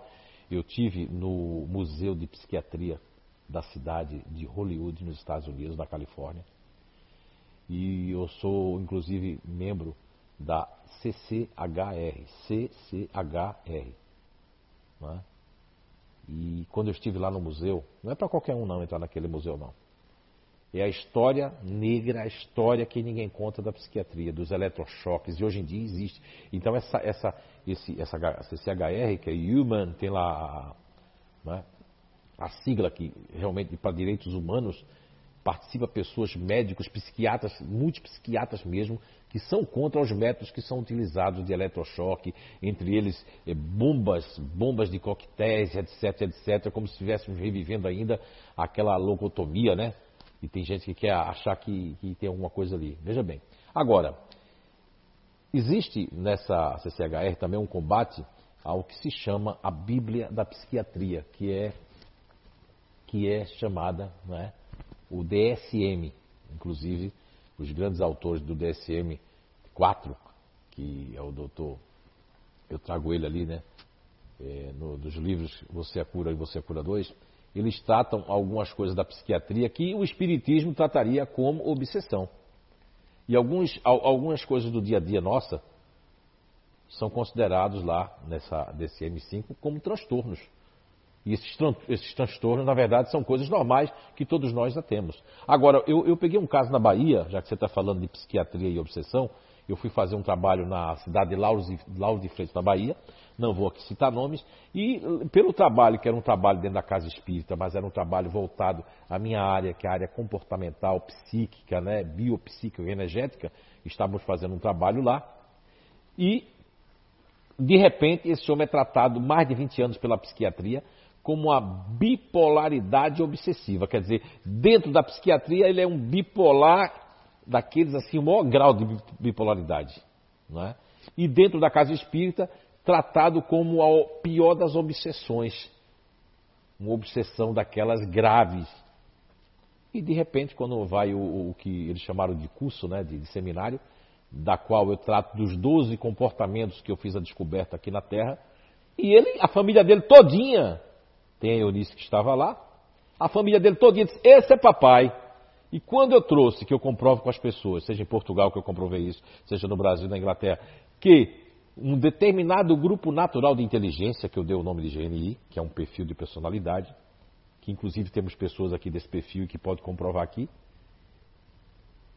Eu tive no Museu de Psiquiatria da cidade de Hollywood, nos Estados Unidos, na Califórnia. E eu sou, inclusive, membro da CCHR. CCHR. Né? E quando eu estive lá no museu, não é para qualquer um não entrar naquele museu não. É a história negra, a história que ninguém conta da psiquiatria, dos eletrochoques, e hoje em dia existe. Então essa, essa, esse, essa CCHR, que é Human, tem lá né, a sigla que realmente para direitos humanos, participa pessoas, médicos, psiquiatras, multipsiquiatras mesmo, que são contra os métodos que são utilizados de eletrochoque, entre eles eh, bombas, bombas de coquetéis, etc, etc, como se estivéssemos revivendo ainda aquela locotomia, né? E tem gente que quer achar que, que tem alguma coisa ali. Veja bem. Agora, existe nessa CCHR também um combate ao que se chama a Bíblia da Psiquiatria, que é, que é chamada né, o DSM, inclusive os grandes autores do DSM-4, que é o doutor, eu trago ele ali, né? É, no, dos livros Você é Cura e Você é Cura 2, eles tratam algumas coisas da psiquiatria que o espiritismo trataria como obsessão. E alguns, algumas coisas do dia a dia nossa são considerados lá nessa DSM-5 como transtornos. E esses, esses transtornos, na verdade, são coisas normais que todos nós já temos. Agora, eu, eu peguei um caso na Bahia, já que você está falando de psiquiatria e obsessão, eu fui fazer um trabalho na cidade de Lauro de, Freitas, na Bahia, não vou aqui citar nomes, e pelo trabalho, que era um trabalho dentro da casa espírita, mas era um trabalho voltado à minha área, que é a área comportamental, psíquica, né, biopsíquica e energética, estávamos fazendo um trabalho lá, e de repente esse homem é tratado mais de 20 anos pela psiquiatria, como a bipolaridade obsessiva. Quer dizer, dentro da psiquiatria ele é um bipolar daqueles assim, o maior grau de bipolaridade. Não é? E dentro da casa espírita, tratado como a pior das obsessões. Uma obsessão daquelas graves. E de repente, quando vai o, o que eles chamaram de curso, né, de, de seminário, da qual eu trato dos 12 comportamentos que eu fiz a descoberta aqui na Terra, E ele, a família dele todinha, tem a Eunice que estava lá, a família dele todinha disse, esse é papai. E quando eu trouxe, que eu comprovo com as pessoas, seja em Portugal que eu comprovei isso, seja no Brasil, na Inglaterra, que um determinado grupo natural de inteligência, que eu dei o nome de GNI, que é um perfil de personalidade, que inclusive temos pessoas aqui desse perfil que pode comprovar aqui,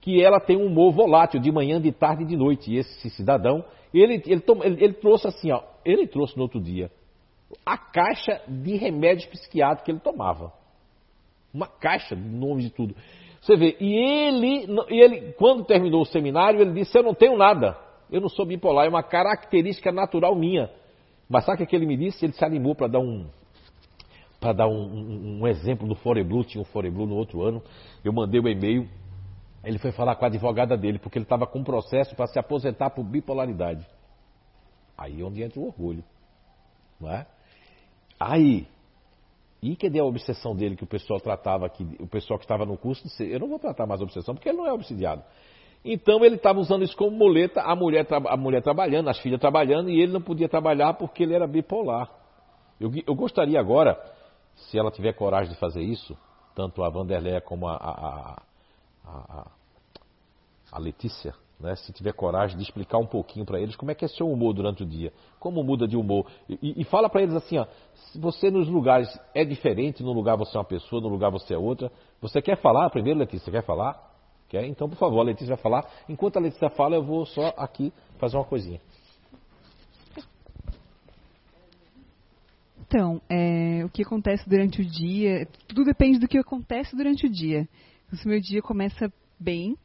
que ela tem um humor volátil de manhã, de tarde e de noite. E esse cidadão, ele, ele, ele, ele trouxe assim, ó, ele trouxe no outro dia a caixa de remédios psiquiátricos que ele tomava. Uma caixa, nome de tudo. Você vê, e ele, ele, quando terminou o seminário, ele disse: Eu não tenho nada, eu não sou bipolar, é uma característica natural minha. Mas sabe o que ele me disse? Ele se animou para dar um, para dar um, um, um, exemplo do Foreblu, tinha um Foreblu no outro ano. Eu mandei o um e-mail, ele foi falar com a advogada dele, porque ele estava com um processo para se aposentar por bipolaridade. Aí é onde entra o orgulho. Não é? Aí, e cadê a obsessão dele que o pessoal tratava aqui, o pessoal que estava no curso, disse, eu não vou tratar mais a obsessão, porque ele não é obsidiado. Então ele estava usando isso como muleta, a mulher, a mulher trabalhando, as filhas trabalhando, e ele não podia trabalhar porque ele era bipolar. Eu, eu gostaria agora se ela tiver coragem de fazer isso, tanto a Vanderleia como a, a, a, a Letícia, né, se tiver coragem de explicar um pouquinho para eles como é que é seu humor durante o dia, como muda de humor. E, e fala para eles assim, ó, se você nos lugares é diferente, no lugar você é uma pessoa, no lugar você é outra. Você quer falar primeiro, Letícia? Você quer falar? Quer? Então, por favor, a Letícia vai falar. Enquanto a Letícia fala, eu vou só aqui fazer uma coisinha. Então, é, o que acontece durante o dia, tudo depende do que acontece durante o dia. Se o meu dia começa bem,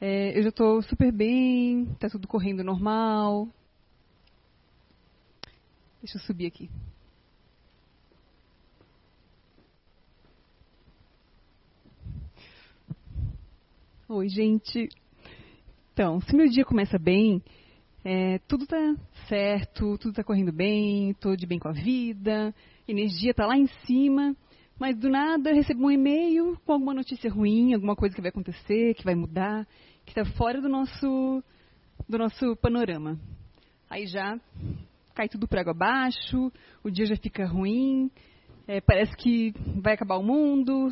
é, eu já estou super bem, está tudo correndo normal. Deixa eu subir aqui. Oi, gente. Então, se meu dia começa bem, é, tudo está certo, tudo está correndo bem, estou de bem com a vida, energia está lá em cima, mas do nada recebo um e-mail com alguma notícia ruim, alguma coisa que vai acontecer, que vai mudar, que está fora do nosso, do nosso panorama. Aí já cai tudo água abaixo, o dia já fica ruim, é, parece que vai acabar o mundo,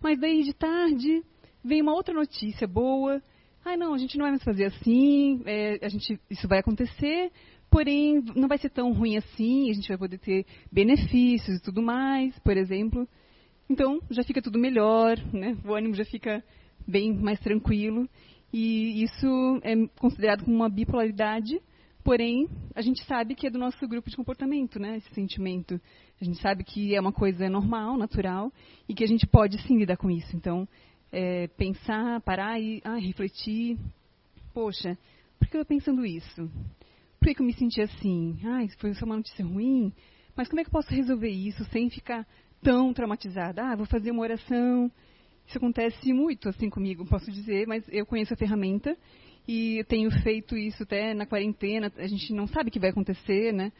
mas daí de tarde vem uma outra notícia boa, ah, não, a gente não vai mais fazer assim, é, a gente, isso vai acontecer, porém não vai ser tão ruim assim, a gente vai poder ter benefícios e tudo mais, por exemplo. Então já fica tudo melhor, né? o ânimo já fica bem mais tranquilo. E isso é considerado como uma bipolaridade, porém a gente sabe que é do nosso grupo de comportamento, né? esse sentimento. A gente sabe que é uma coisa normal, natural, e que a gente pode sim lidar com isso. Então, é, pensar, parar e ah, refletir. Poxa, por que eu estou pensando isso? Por que eu me senti assim? Ah, foi uma notícia ruim? Mas como é que eu posso resolver isso sem ficar tão traumatizada? Ah, vou fazer uma oração. Isso acontece muito assim comigo, posso dizer, mas eu conheço a ferramenta e tenho feito isso até na quarentena. A gente não sabe o que vai acontecer, né?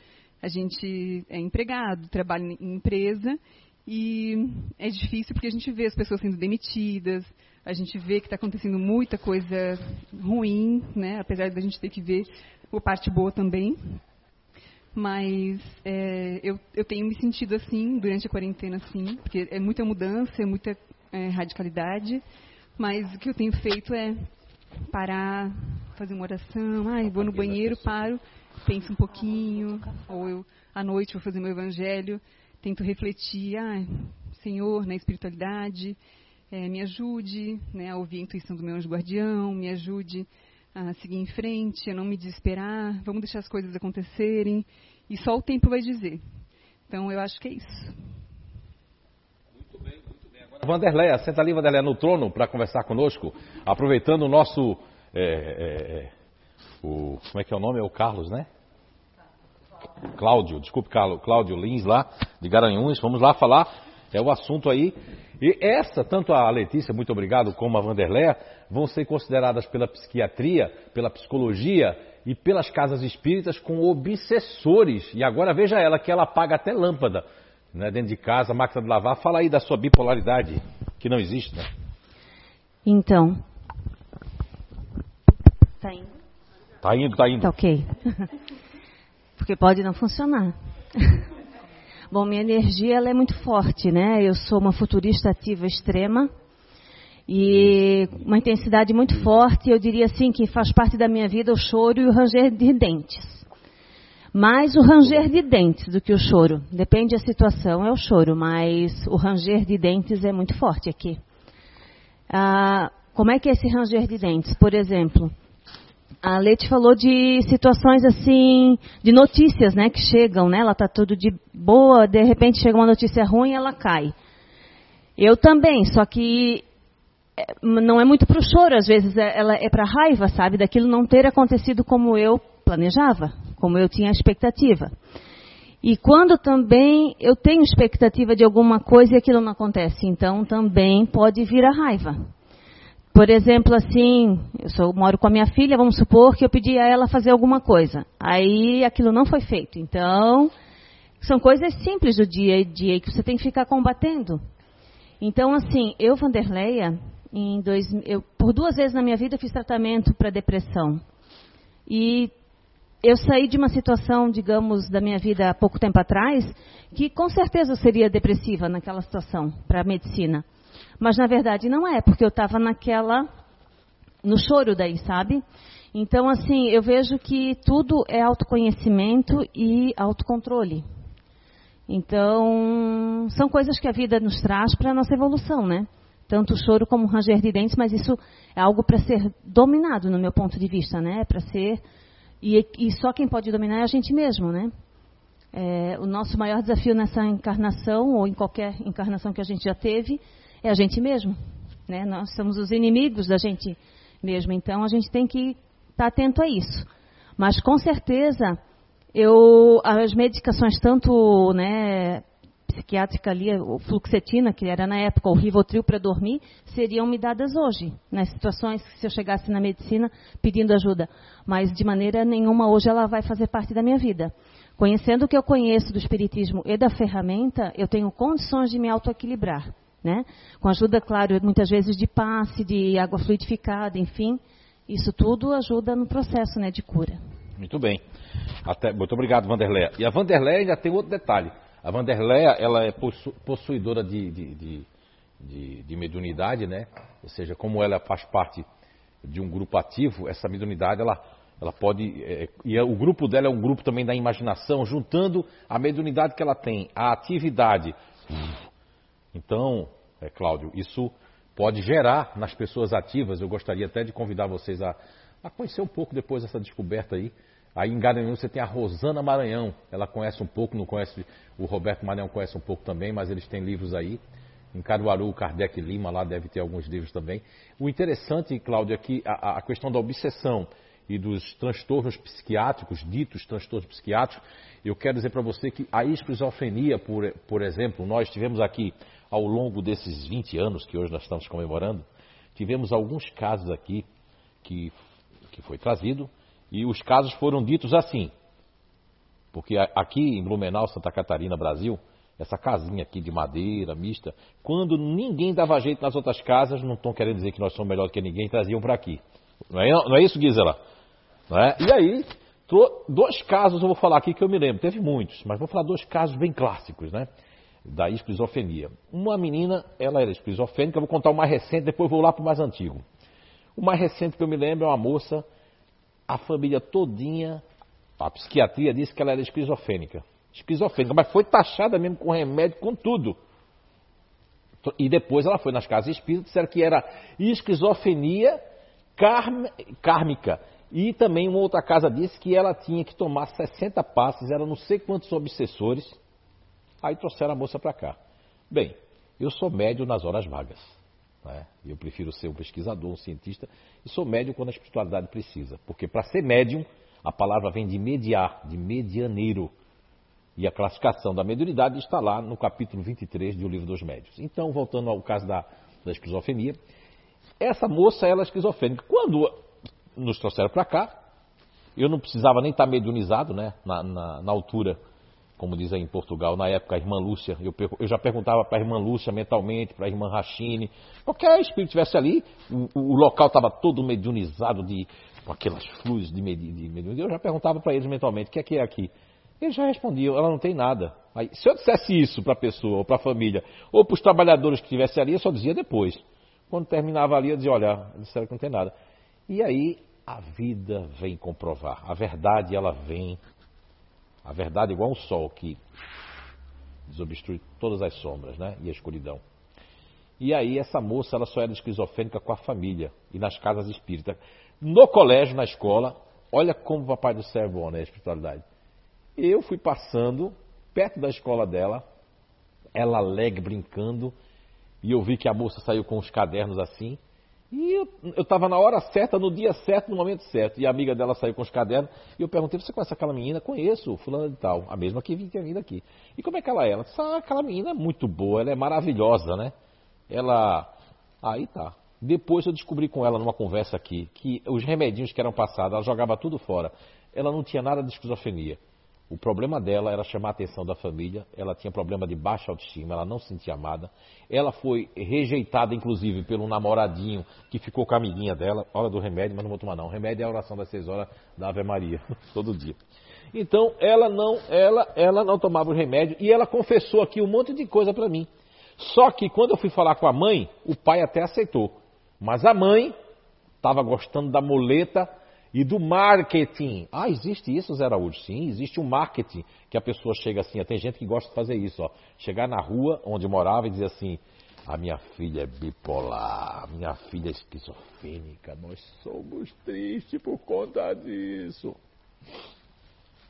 A gente é empregado, trabalha em empresa e é difícil porque a gente vê as pessoas sendo demitidas, a gente vê que está acontecendo muita coisa ruim, né? apesar da gente ter que ver a parte boa também. Mas é, eu, eu tenho me sentido assim durante a quarentena, assim, porque é muita mudança, é muita é, radicalidade. Mas o que eu tenho feito é parar, fazer uma oração, ah, vou no banheiro, paro, penso um pouquinho, ou eu à noite vou fazer meu evangelho tento refletir, ah, Senhor, na espiritualidade, é, me ajude né, a ouvir a intuição do meu anjo guardião, me ajude a seguir em frente, a não me desesperar, vamos deixar as coisas acontecerem, e só o tempo vai dizer. Então, eu acho que é isso. Muito bem, muito bem. Agora, Vanderleia, senta ali, Vanderleia, no trono para conversar conosco, aproveitando o nosso. É, é, é, o, como é que é o nome? É o Carlos, né? Cláudio, desculpe, Cláudio Lins lá, de Garanhuns, vamos lá falar, é o assunto aí. E essa, tanto a Letícia, muito obrigado, como a Vanderléa, vão ser consideradas pela psiquiatria, pela psicologia e pelas casas espíritas com obsessores. E agora veja ela, que ela apaga até lâmpada né, dentro de casa, máquina de lavar. Fala aí da sua bipolaridade, que não existe, né? Então. Tá indo? Tá indo, tá indo. Tá ok. porque pode não funcionar. Bom, minha energia ela é muito forte, né? Eu sou uma futurista ativa extrema e uma intensidade muito forte. Eu diria assim que faz parte da minha vida o choro e o ranger de dentes. Mais o ranger de dentes do que o choro. Depende da situação, é o choro, mas o ranger de dentes é muito forte aqui. Ah, como é que é esse ranger de dentes? Por exemplo, a Leite falou de situações assim, de notícias, né, que chegam, né? Ela está tudo de boa, de repente chega uma notícia ruim, ela cai. Eu também, só que é, não é muito para o choro, às vezes é, ela é para raiva, sabe, daquilo não ter acontecido como eu planejava, como eu tinha expectativa. E quando também eu tenho expectativa de alguma coisa e aquilo não acontece, então também pode vir a raiva. Por exemplo, assim, eu sou, moro com a minha filha, vamos supor que eu pedi a ela fazer alguma coisa. Aí aquilo não foi feito. Então, são coisas simples do dia a dia que você tem que ficar combatendo. Então, assim, eu, Vanderleia, dois, eu, por duas vezes na minha vida fiz tratamento para depressão. E eu saí de uma situação, digamos, da minha vida há pouco tempo atrás, que com certeza seria depressiva naquela situação para a medicina. Mas na verdade não é, porque eu estava naquela. no choro daí, sabe? Então, assim, eu vejo que tudo é autoconhecimento e autocontrole. Então, são coisas que a vida nos traz para a nossa evolução, né? Tanto o choro como o ranger de dentes, mas isso é algo para ser dominado, no meu ponto de vista, né? Para ser. E, e, só quem pode dominar é a gente mesmo, né? É, o nosso maior desafio nessa encarnação, ou em qualquer encarnação que a gente já teve, é a gente mesmo. Né? Nós somos os inimigos da gente mesmo, então a gente tem que estar tá atento a isso. Mas com certeza, eu, as medicações, tanto né, psiquiátrica ali, o fluxetina, que era na época o Rivotril para dormir, seriam me dadas hoje, nas situações que se eu chegasse na medicina pedindo ajuda. Mas de maneira nenhuma hoje ela vai fazer parte da minha vida. Conhecendo o que eu conheço do espiritismo e da ferramenta, eu tenho condições de me autoequilibrar né? Com ajuda, claro, muitas vezes de passe, de água fluidificada, enfim. Isso tudo ajuda no processo né, de cura. Muito bem. Até, muito obrigado, Vanderleia. E a Vanderleia ainda tem outro detalhe. A Vanderleia, ela é possu, possuidora de, de, de, de, de mediunidade, né? Ou seja, como ela faz parte de um grupo ativo, essa mediunidade, ela, ela pode... É, e é, o grupo dela é um grupo também da imaginação, juntando a mediunidade que ela tem, a atividade. Então, é, Cláudio, isso pode gerar nas pessoas ativas. Eu gostaria até de convidar vocês a, a conhecer um pouco depois dessa descoberta aí. Aí em Garanhuns você tem a Rosana Maranhão. Ela conhece um pouco, não conhece. O Roberto Maranhão conhece um pouco também, mas eles têm livros aí. Em Caruaru, Kardec Lima, lá deve ter alguns livros também. O interessante, Cláudio, é que a, a questão da obsessão e dos transtornos psiquiátricos, ditos transtornos psiquiátricos, eu quero dizer para você que a esquizofrenia, por, por exemplo, nós tivemos aqui ao longo desses 20 anos que hoje nós estamos comemorando, tivemos alguns casos aqui que, que foi trazido e os casos foram ditos assim. Porque aqui em Blumenau, Santa Catarina, Brasil, essa casinha aqui de madeira, mista, quando ninguém dava jeito nas outras casas, não estão querendo dizer que nós somos melhor do que ninguém, traziam para aqui. Não é, não é isso, Gisela? É? E aí, dois casos eu vou falar aqui que eu me lembro, teve muitos, mas vou falar dois casos bem clássicos, né? da esquizofrenia. Uma menina, ela era esquizofrênica, vou contar o mais recente, depois vou lá para o mais antigo. O mais recente que eu me lembro é uma moça, a família todinha, a psiquiatria disse que ela era esquizofrênica. Esquizofrênica, mas foi taxada mesmo com remédio, com tudo. E depois ela foi nas casas espíritas, disseram que era esquizofrenia kármica. E também uma outra casa disse que ela tinha que tomar 60 passes, era não sei quantos obsessores, Aí trouxeram a moça para cá. Bem, eu sou médio nas horas vagas. Né? Eu prefiro ser um pesquisador, um cientista, e sou médio quando a espiritualidade precisa. Porque para ser médium, a palavra vem de mediar, de medianeiro. E a classificação da mediunidade está lá no capítulo 23 do Livro dos Médios. Então, voltando ao caso da, da esquizofrenia, essa moça ela é esquizofrênica. Quando nos trouxeram para cá, eu não precisava nem estar mediunizado, né, na, na, na altura como diz aí em Portugal, na época a irmã Lúcia, eu, eu já perguntava para a irmã Lúcia mentalmente, para a irmã Rachine, qualquer espírito estivesse ali, o, o local estava todo mediunizado de, com aquelas flores de, med, de mediunidade, eu já perguntava para eles mentalmente, o que é que é aqui? Eles já respondiam, ela não tem nada. Aí, se eu dissesse isso para a pessoa, ou para a família, ou para os trabalhadores que estivessem ali, eu só dizia depois. Quando terminava ali, eu dizia, olha, disseram que não tem nada. E aí a vida vem comprovar. A verdade, ela vem. A verdade igual um sol que desobstrui todas as sombras, né? E a escuridão. E aí essa moça, ela só era esquizofrênica com a família e nas casas espíritas. No colégio, na escola, olha como o Papai do Céu é bom, né? A espiritualidade. Eu fui passando perto da escola dela, ela alegre, brincando, e eu vi que a moça saiu com os cadernos assim. E eu estava na hora certa, no dia certo, no momento certo. E a amiga dela saiu com os cadernos. E eu perguntei: Você conhece aquela menina? Conheço, fulana de tal. A mesma que tinha vindo aqui. E como é que ela é? Ela disse: ah, aquela menina é muito boa, ela é maravilhosa, né? Ela. Aí tá. Depois eu descobri com ela numa conversa aqui que os remedinhos que eram passados, ela jogava tudo fora. Ela não tinha nada de esquizofrenia. O problema dela era chamar a atenção da família, ela tinha problema de baixa autoestima, ela não se sentia amada. Ela foi rejeitada, inclusive, pelo namoradinho que ficou com a amiguinha dela. Hora do remédio, mas não vou tomar não. O remédio é a oração das seis horas da Ave Maria, todo dia. Então, ela não, ela, ela não tomava o remédio e ela confessou aqui um monte de coisa para mim. Só que quando eu fui falar com a mãe, o pai até aceitou. Mas a mãe estava gostando da muleta e do marketing. Ah, existe isso, Zé Araújo? Sim, existe um marketing que a pessoa chega assim. Tem gente que gosta de fazer isso, ó. Chegar na rua onde morava e dizer assim: a minha filha é bipolar, minha filha é esquizofrênica, nós somos tristes por conta disso.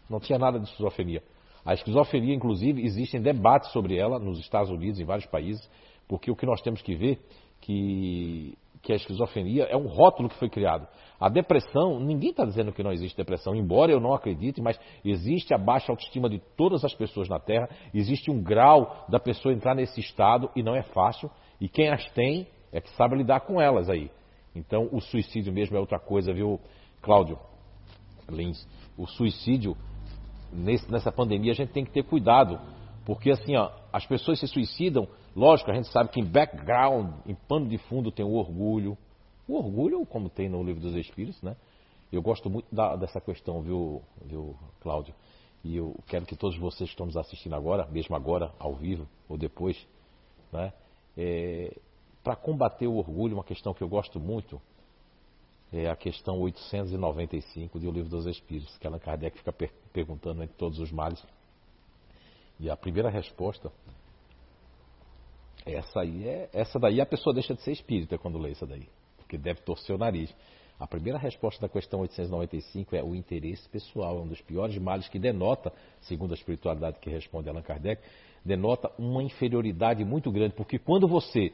Não tinha nada de esquizofrenia. A esquizofrenia, inclusive, existem debates sobre ela nos Estados Unidos, em vários países, porque o que nós temos que ver que que a esquizofrenia é um rótulo que foi criado. A depressão, ninguém está dizendo que não existe depressão, embora eu não acredite, mas existe a baixa autoestima de todas as pessoas na Terra, existe um grau da pessoa entrar nesse estado e não é fácil, e quem as tem é que sabe lidar com elas aí. Então o suicídio mesmo é outra coisa, viu, Cláudio Lins? O suicídio, nesse, nessa pandemia, a gente tem que ter cuidado, porque assim, ó, as pessoas se suicidam Lógico, a gente sabe que em background, em pano de fundo, tem o orgulho. O orgulho, como tem no livro dos Espíritos, né? Eu gosto muito da, dessa questão, viu, viu, Cláudio? E eu quero que todos vocês que estão nos assistindo agora, mesmo agora, ao vivo, ou depois, né? É, Para combater o orgulho, uma questão que eu gosto muito é a questão 895 do Livro dos Espíritos, que Allan Kardec fica per perguntando entre todos os males. E a primeira resposta essa aí é, essa daí a pessoa deixa de ser espírita quando lê essa daí, porque deve torcer o nariz. A primeira resposta da questão 895 é o interesse pessoal, é um dos piores males que denota, segundo a espiritualidade que responde Allan Kardec, denota uma inferioridade muito grande, porque quando você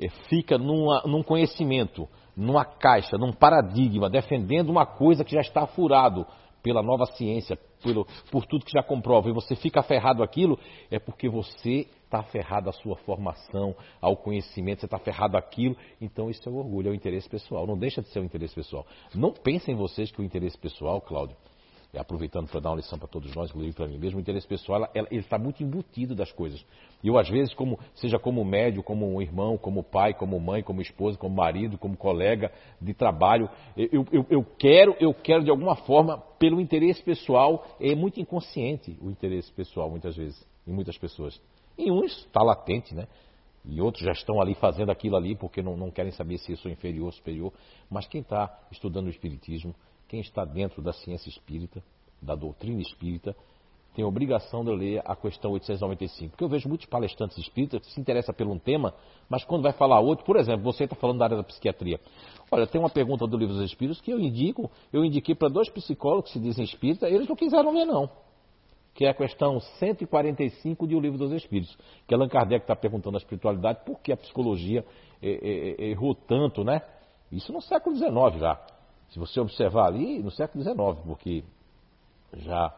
eh, fica numa, num conhecimento, numa caixa, num paradigma, defendendo uma coisa que já está furado pela nova ciência, pelo, por tudo que já comprova, e você fica aferrado àquilo, é porque você está aferrado à sua formação, ao conhecimento, você está aferrado àquilo. Então isso é o orgulho, é o interesse pessoal. Não deixa de ser o interesse pessoal. Não pensem vocês que o interesse pessoal, Cláudio, aproveitando para dar uma lição para todos nós, inclusive para mim mesmo, o interesse pessoal ele está muito embutido das coisas. E eu, às vezes, como, seja como médio, como um irmão, como pai, como mãe, como esposa, como marido, como colega de trabalho, eu, eu, eu quero, eu quero de alguma forma, pelo interesse pessoal, é muito inconsciente o interesse pessoal, muitas vezes, em muitas pessoas. Em uns está latente, né? E outros já estão ali fazendo aquilo ali porque não, não querem saber se eu sou inferior ou superior. Mas quem está estudando o Espiritismo, quem está dentro da ciência espírita, da doutrina espírita, tem a obrigação de ler a questão 895. Porque eu vejo muitos palestrantes espíritas que se interessam por um tema, mas quando vai falar outro, por exemplo, você está falando da área da psiquiatria. Olha, tem uma pergunta do livro dos Espíritos que eu indico, eu indiquei para dois psicólogos que se dizem espírita, eles não quiseram ler não que é a questão 145 de O Livro dos Espíritos, que Allan Kardec está perguntando à espiritualidade por que a psicologia é, é, é, errou tanto, né? Isso no século XIX já. Se você observar ali, no século XIX, porque já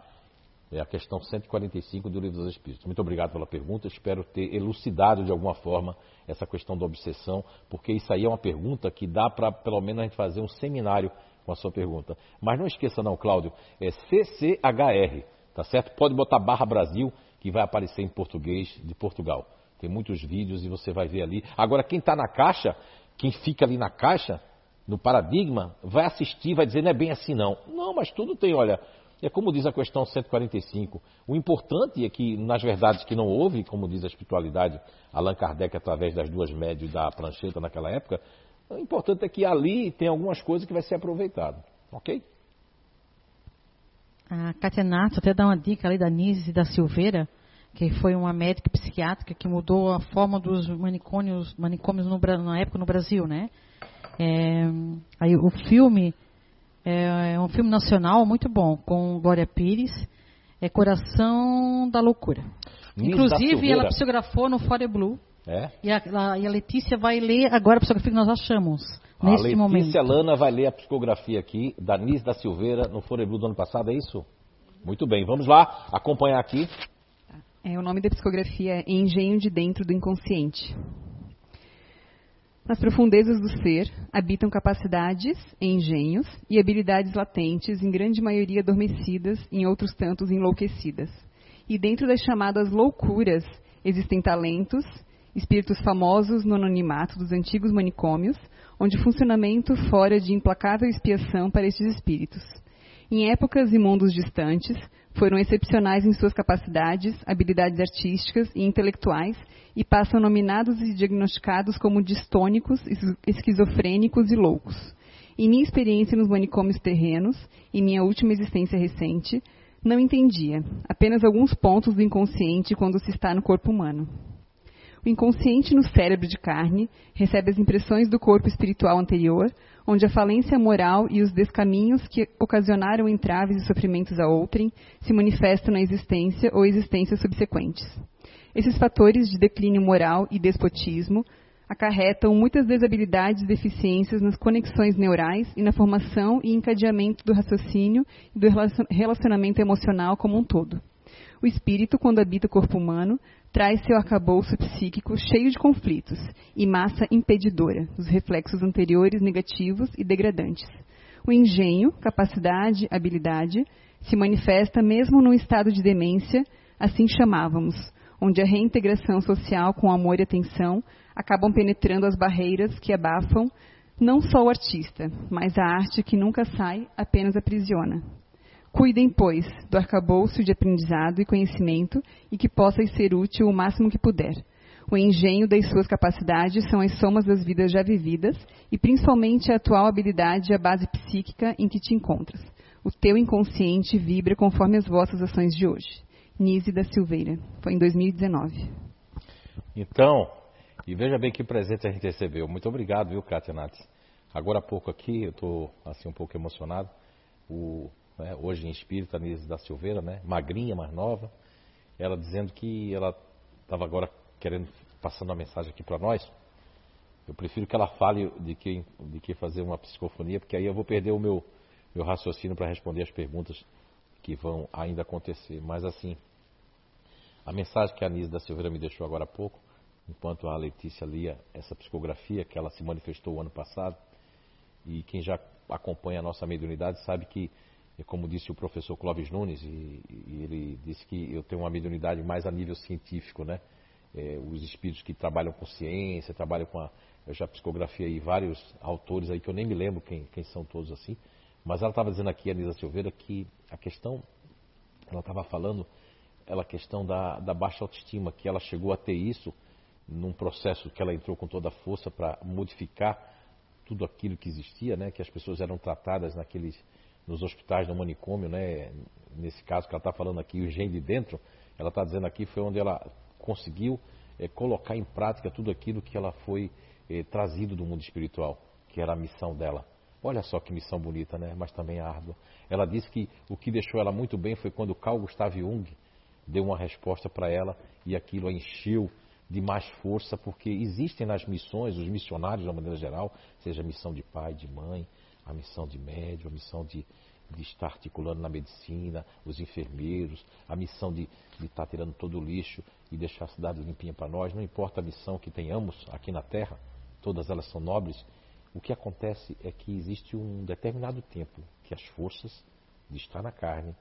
é a questão 145 do Livro dos Espíritos. Muito obrigado pela pergunta, espero ter elucidado de alguma forma essa questão da obsessão, porque isso aí é uma pergunta que dá para pelo menos a gente fazer um seminário com a sua pergunta. Mas não esqueça não, Cláudio, é CCHR, Tá certo? Pode botar barra Brasil, que vai aparecer em português de Portugal. Tem muitos vídeos e você vai ver ali. Agora, quem está na caixa, quem fica ali na caixa, no paradigma, vai assistir, vai dizer, não é bem assim não. Não, mas tudo tem, olha, é como diz a questão 145, o importante é que, nas verdades que não houve, como diz a espiritualidade, Allan Kardec, através das duas médias da prancheta naquela época, o importante é que ali tem algumas coisas que vai ser aproveitado. Ok? A Katia Nato até dá uma dica ali da Nise da Silveira, que foi uma médica psiquiátrica que mudou a forma dos manicômios, manicômios no, na época no Brasil, né? É, aí o filme é, é, um filme nacional muito bom, com Glória Pires, é Coração da Loucura. Inclusive, ela psicografou no Fore Blue. É? E a, a, e a, Letícia vai ler agora a psicografia que nós achamos, nesse momento. A Letícia Lana vai ler a psicografia aqui, da Nis da Silveira, no Fore Blue do ano passado, é isso? Muito bem, vamos lá acompanhar aqui. É, o nome da psicografia é Engenho de Dentro do Inconsciente. Nas profundezas do ser habitam capacidades, engenhos e habilidades latentes, em grande maioria adormecidas, em outros tantos enlouquecidas. E dentro das chamadas loucuras existem talentos, espíritos famosos no anonimato dos antigos manicômios, onde funcionamento fora de implacável expiação para estes espíritos. Em épocas e mundos distantes, foram excepcionais em suas capacidades, habilidades artísticas e intelectuais e passam nominados e diagnosticados como distônicos, esquizofrênicos e loucos. Em minha experiência nos manicômios terrenos, em minha última existência recente, não entendia apenas alguns pontos do inconsciente quando se está no corpo humano. O inconsciente no cérebro de carne recebe as impressões do corpo espiritual anterior, onde a falência moral e os descaminhos que ocasionaram entraves e sofrimentos a outrem se manifestam na existência ou existências subsequentes. Esses fatores de declínio moral e despotismo acarretam muitas desabilidades e deficiências nas conexões neurais e na formação e encadeamento do raciocínio e do relacionamento emocional como um todo. O espírito, quando habita o corpo humano, traz seu arcabouço psíquico cheio de conflitos e massa impedidora dos reflexos anteriores negativos e degradantes. O engenho, capacidade, habilidade, se manifesta mesmo num estado de demência, assim chamávamos, onde a reintegração social com amor e atenção acabam penetrando as barreiras que abafam não só o artista, mas a arte que nunca sai apenas aprisiona. Cuidem, pois, do arcabouço de aprendizado e conhecimento e que possa ser útil o máximo que puder. O engenho das suas capacidades são as somas das vidas já vividas e principalmente a atual habilidade e a base psíquica em que te encontras. O teu inconsciente vibra conforme as vossas ações de hoje. Nise da Silveira. Foi em 2019. Então, e veja bem que presente a gente recebeu. Muito obrigado, viu, Kátia Nats? Agora há pouco aqui, eu estou assim um pouco emocionado. O né, hoje em espírito, a Nise da Silveira, né, magrinha, mais nova, ela dizendo que ela estava agora querendo, passando a mensagem aqui para nós. Eu prefiro que ela fale de que, de que fazer uma psicofonia, porque aí eu vou perder o meu, meu raciocínio para responder as perguntas que vão ainda acontecer. Mas assim, a mensagem que a Nise da Silveira me deixou agora há pouco, enquanto a Letícia lia essa psicografia que ela se manifestou o ano passado, e quem já acompanha a nossa mediunidade sabe que e como disse o professor Clóvis Nunes, e, e, ele disse que eu tenho uma mediunidade mais a nível científico, né? É, os espíritos que trabalham com ciência, trabalham com a. Eu já psicografia aí vários autores aí que eu nem me lembro quem, quem são todos assim, mas ela estava dizendo aqui, a Anisa Silveira, que a questão, ela estava falando, ela a questão da, da baixa autoestima, que ela chegou a ter isso num processo que ela entrou com toda a força para modificar tudo aquilo que existia, né? Que as pessoas eram tratadas naqueles nos hospitais no manicômio, né? Nesse caso que ela está falando aqui, o Gen de Dentro, ela está dizendo aqui foi onde ela conseguiu é, colocar em prática tudo aquilo que ela foi é, trazido do mundo espiritual, que era a missão dela. Olha só que missão bonita, né? Mas também árdua. Ela disse que o que deixou ela muito bem foi quando Carl Gustav Jung deu uma resposta para ela e aquilo a encheu de mais força, porque existem nas missões, os missionários, de uma maneira geral, seja missão de pai, de mãe, a missão de médium, a missão de, de estar articulando na medicina, os enfermeiros, a missão de, de estar tirando todo o lixo e deixar a cidade limpinha para nós, não importa a missão que tenhamos aqui na Terra, todas elas são nobres. O que acontece é que existe um determinado tempo que as forças de estar na carne,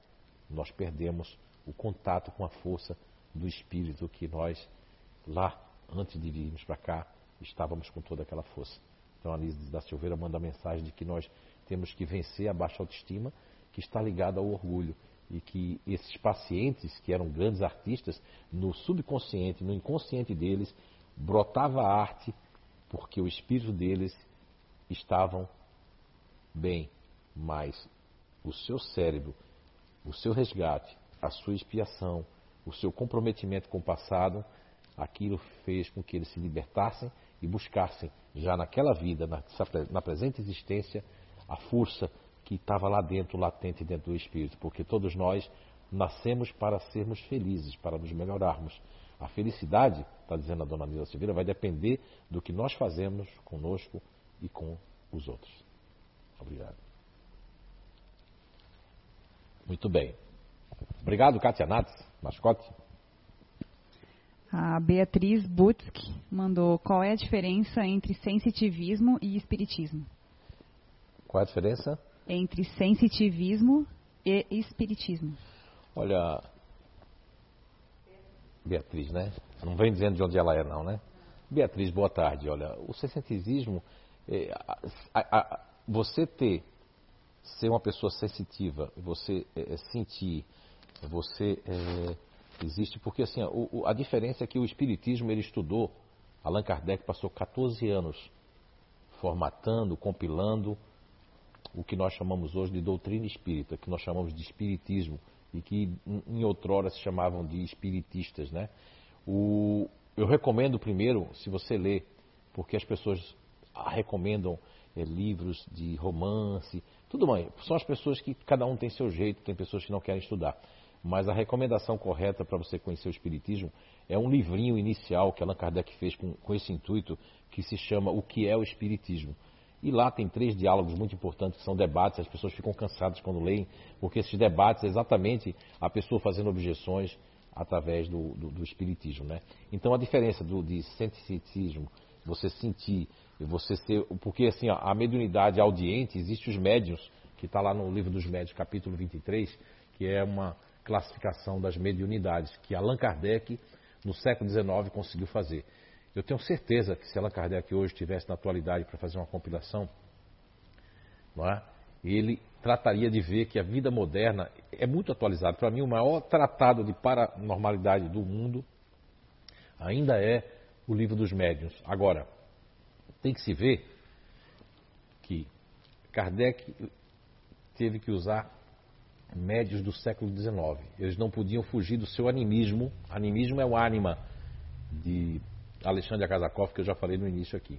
nós perdemos o contato com a força do espírito que nós, lá, antes de virmos para cá, estávamos com toda aquela força. Então a Anise da Silveira manda a mensagem de que nós temos que vencer a baixa autoestima que está ligada ao orgulho. e que esses pacientes, que eram grandes artistas, no subconsciente, no inconsciente deles, brotava a arte porque o espírito deles estavam bem, mas o seu cérebro, o seu resgate, a sua expiação, o seu comprometimento com o passado, aquilo fez com que eles se libertassem e buscassem, já naquela vida, na, presente existência, a força que estava lá dentro, latente dentro do espírito, porque todos nós nascemos para sermos felizes, para nos melhorarmos. A felicidade, está dizendo a dona Nila Silveira, vai depender do que nós fazemos conosco e com os outros. Obrigado. Muito bem. Obrigado, Katia Nats, mascote. A Beatriz Butsk mandou qual é a diferença entre sensitivismo e espiritismo? Qual é a diferença? Entre sensitivismo e espiritismo. Olha, Beatriz, né? Não vem dizendo de onde ela é, não, né? Beatriz, boa tarde. Olha, o sensitivismo, é, a, a, você ter, ser uma pessoa sensitiva, você é, é sentir, você é, existe, porque assim, a, a diferença é que o Espiritismo ele estudou, Allan Kardec passou 14 anos formatando, compilando o que nós chamamos hoje de doutrina espírita, que nós chamamos de espiritismo e que em outrora se chamavam de espiritistas, né? O, eu recomendo primeiro, se você ler, porque as pessoas recomendam é, livros de romance, tudo bem, são as pessoas que cada um tem seu jeito, tem pessoas que não querem estudar. Mas a recomendação correta para você conhecer o Espiritismo é um livrinho inicial que Allan Kardec fez com, com esse intuito, que se chama O que é o Espiritismo. E lá tem três diálogos muito importantes, que são debates, as pessoas ficam cansadas quando leem, porque esses debates é exatamente a pessoa fazendo objeções através do, do, do Espiritismo. Né? Então a diferença do, de sensitivismo, você sentir, você ser. Porque assim, a mediunidade audiente, existe os médios, que está lá no livro dos médios, capítulo 23, que é uma classificação das mediunidades que Allan Kardec, no século XIX, conseguiu fazer. Eu tenho certeza que se Allan Kardec hoje estivesse na atualidade para fazer uma compilação, é? ele trataria de ver que a vida moderna é muito atualizada. Para mim, o maior tratado de paranormalidade do mundo ainda é o livro dos médiuns. Agora, tem que se ver que Kardec teve que usar médios do século XIX. Eles não podiam fugir do seu animismo. Animismo é o ânima de Alexandre Akazakov, que eu já falei no início aqui.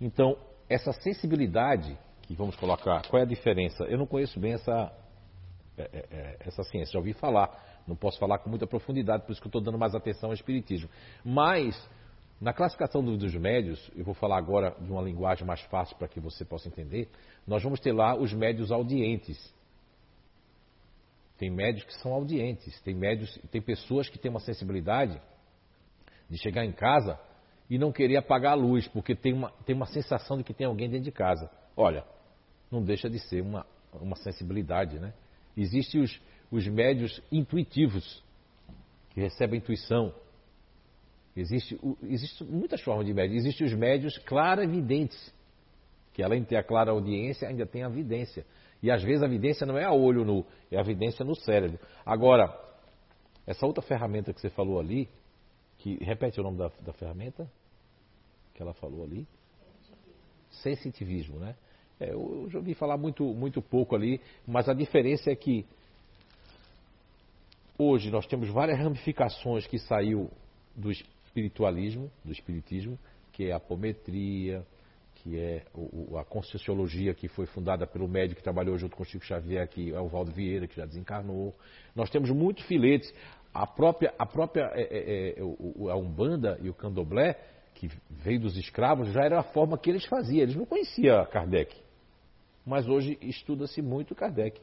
Então, essa sensibilidade, que vamos colocar, qual é a diferença? Eu não conheço bem essa, é, é, é, essa ciência, já ouvi falar, não posso falar com muita profundidade, por isso que eu estou dando mais atenção ao Espiritismo. Mas, na classificação dos médios, eu vou falar agora de uma linguagem mais fácil para que você possa entender, nós vamos ter lá os médios audientes. Tem médios que são audientes, tem médios, tem pessoas que têm uma sensibilidade de chegar em casa e não querer apagar a luz, porque tem uma, tem uma sensação de que tem alguém dentro de casa. Olha, não deixa de ser uma, uma sensibilidade, né? Existem os, os médios intuitivos, que recebem intuição. Existe, existe muitas formas de médios. Existem os médios clarividentes, que além de ter a clara audiência, ainda tem a vidência. E às vezes a evidência não é a olho nu, é a evidência no cérebro. Agora, essa outra ferramenta que você falou ali, que repete o nome da, da ferramenta que ela falou ali? Sensitivismo, né? É, eu já ouvi falar muito, muito pouco ali, mas a diferença é que hoje nós temos várias ramificações que saiu do espiritualismo, do espiritismo, que é a apometria, que é a Conscienciologia, que foi fundada pelo médico que trabalhou junto com Chico Xavier, que é o Valdo Vieira, que já desencarnou. Nós temos muitos filetes. A própria, a própria é, é, é, a Umbanda e o Candomblé, que veio dos escravos, já era a forma que eles faziam. Eles não conheciam Kardec. Mas hoje estuda-se muito Kardec.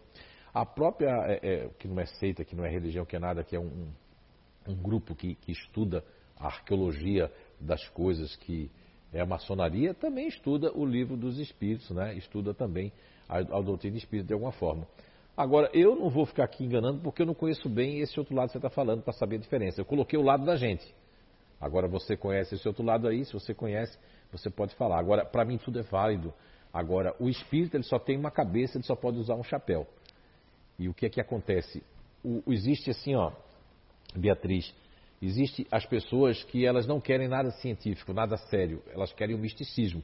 A própria, é, é, que não é seita, que não é religião, que é nada, que é um, um grupo que, que estuda a arqueologia das coisas que é, a maçonaria também estuda o livro dos espíritos, né? estuda também a, a doutrina espírita de alguma forma. Agora, eu não vou ficar aqui enganando porque eu não conheço bem esse outro lado que você está falando para saber a diferença. Eu coloquei o lado da gente. Agora você conhece esse outro lado aí, se você conhece, você pode falar. Agora, para mim tudo é válido. Agora, o espírito ele só tem uma cabeça, ele só pode usar um chapéu. E o que é que acontece? o, existe assim, ó, Beatriz, existe as pessoas que elas não querem nada científico, nada sério, elas querem o misticismo.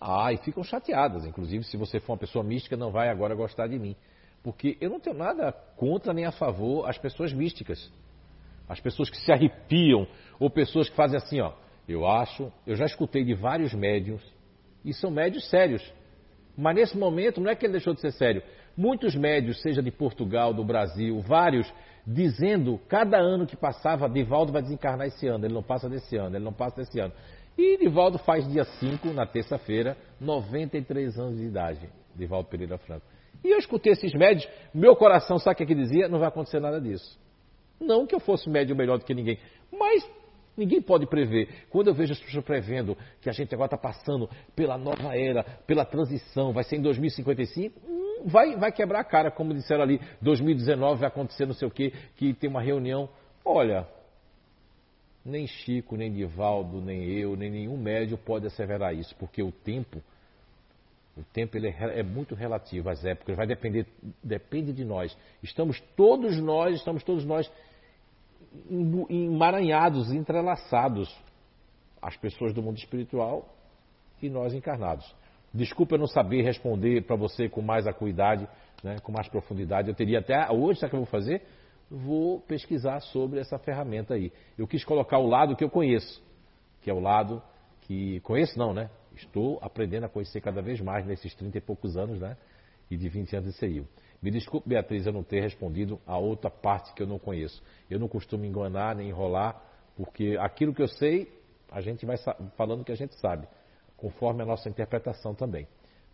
Ah, e ficam chateadas. Inclusive, se você for uma pessoa mística, não vai agora gostar de mim. Porque eu não tenho nada contra nem a favor as pessoas místicas. As pessoas que se arrepiam, ou pessoas que fazem assim, ó. Eu acho, eu já escutei de vários médiums, e são médios sérios. Mas nesse momento, não é que ele deixou de ser sério. Muitos médios, seja de Portugal, do Brasil, vários, dizendo, cada ano que passava, Divaldo vai desencarnar esse ano, ele não passa desse ano, ele não passa desse ano. E Divaldo faz dia 5, na terça-feira, 93 anos de idade, Divaldo Pereira Franco. E eu escutei esses médios, meu coração, sabe o que, é que dizia? Não vai acontecer nada disso. Não que eu fosse médio melhor do que ninguém, mas ninguém pode prever. Quando eu vejo as pessoas prevendo que a gente agora está passando pela nova era, pela transição, vai ser em 2055, vai, vai quebrar a cara, como disseram ali, 2019 vai acontecer não sei o quê, que tem uma reunião. Olha, nem Chico, nem Divaldo, nem eu, nem nenhum médio pode asseverar isso, porque o tempo o tempo ele é, é, muito relativo às épocas, vai depender, depende de nós. Estamos todos nós, estamos todos nós emaranhados, entrelaçados, as pessoas do mundo espiritual e nós encarnados. Desculpa eu não saber responder para você com mais acuidade, né, com mais profundidade. Eu teria até hoje, sabe o que eu vou fazer? Vou pesquisar sobre essa ferramenta aí. Eu quis colocar o lado que eu conheço, que é o lado que conheço não, né? Estou aprendendo a conhecer cada vez mais nesses 30 e poucos anos, né? E de 20 anos de CIU. Me desculpe, Beatriz, eu não ter respondido a outra parte que eu não conheço. Eu não costumo enganar nem enrolar, porque aquilo que eu sei, a gente vai falando que a gente sabe, conforme a nossa interpretação também.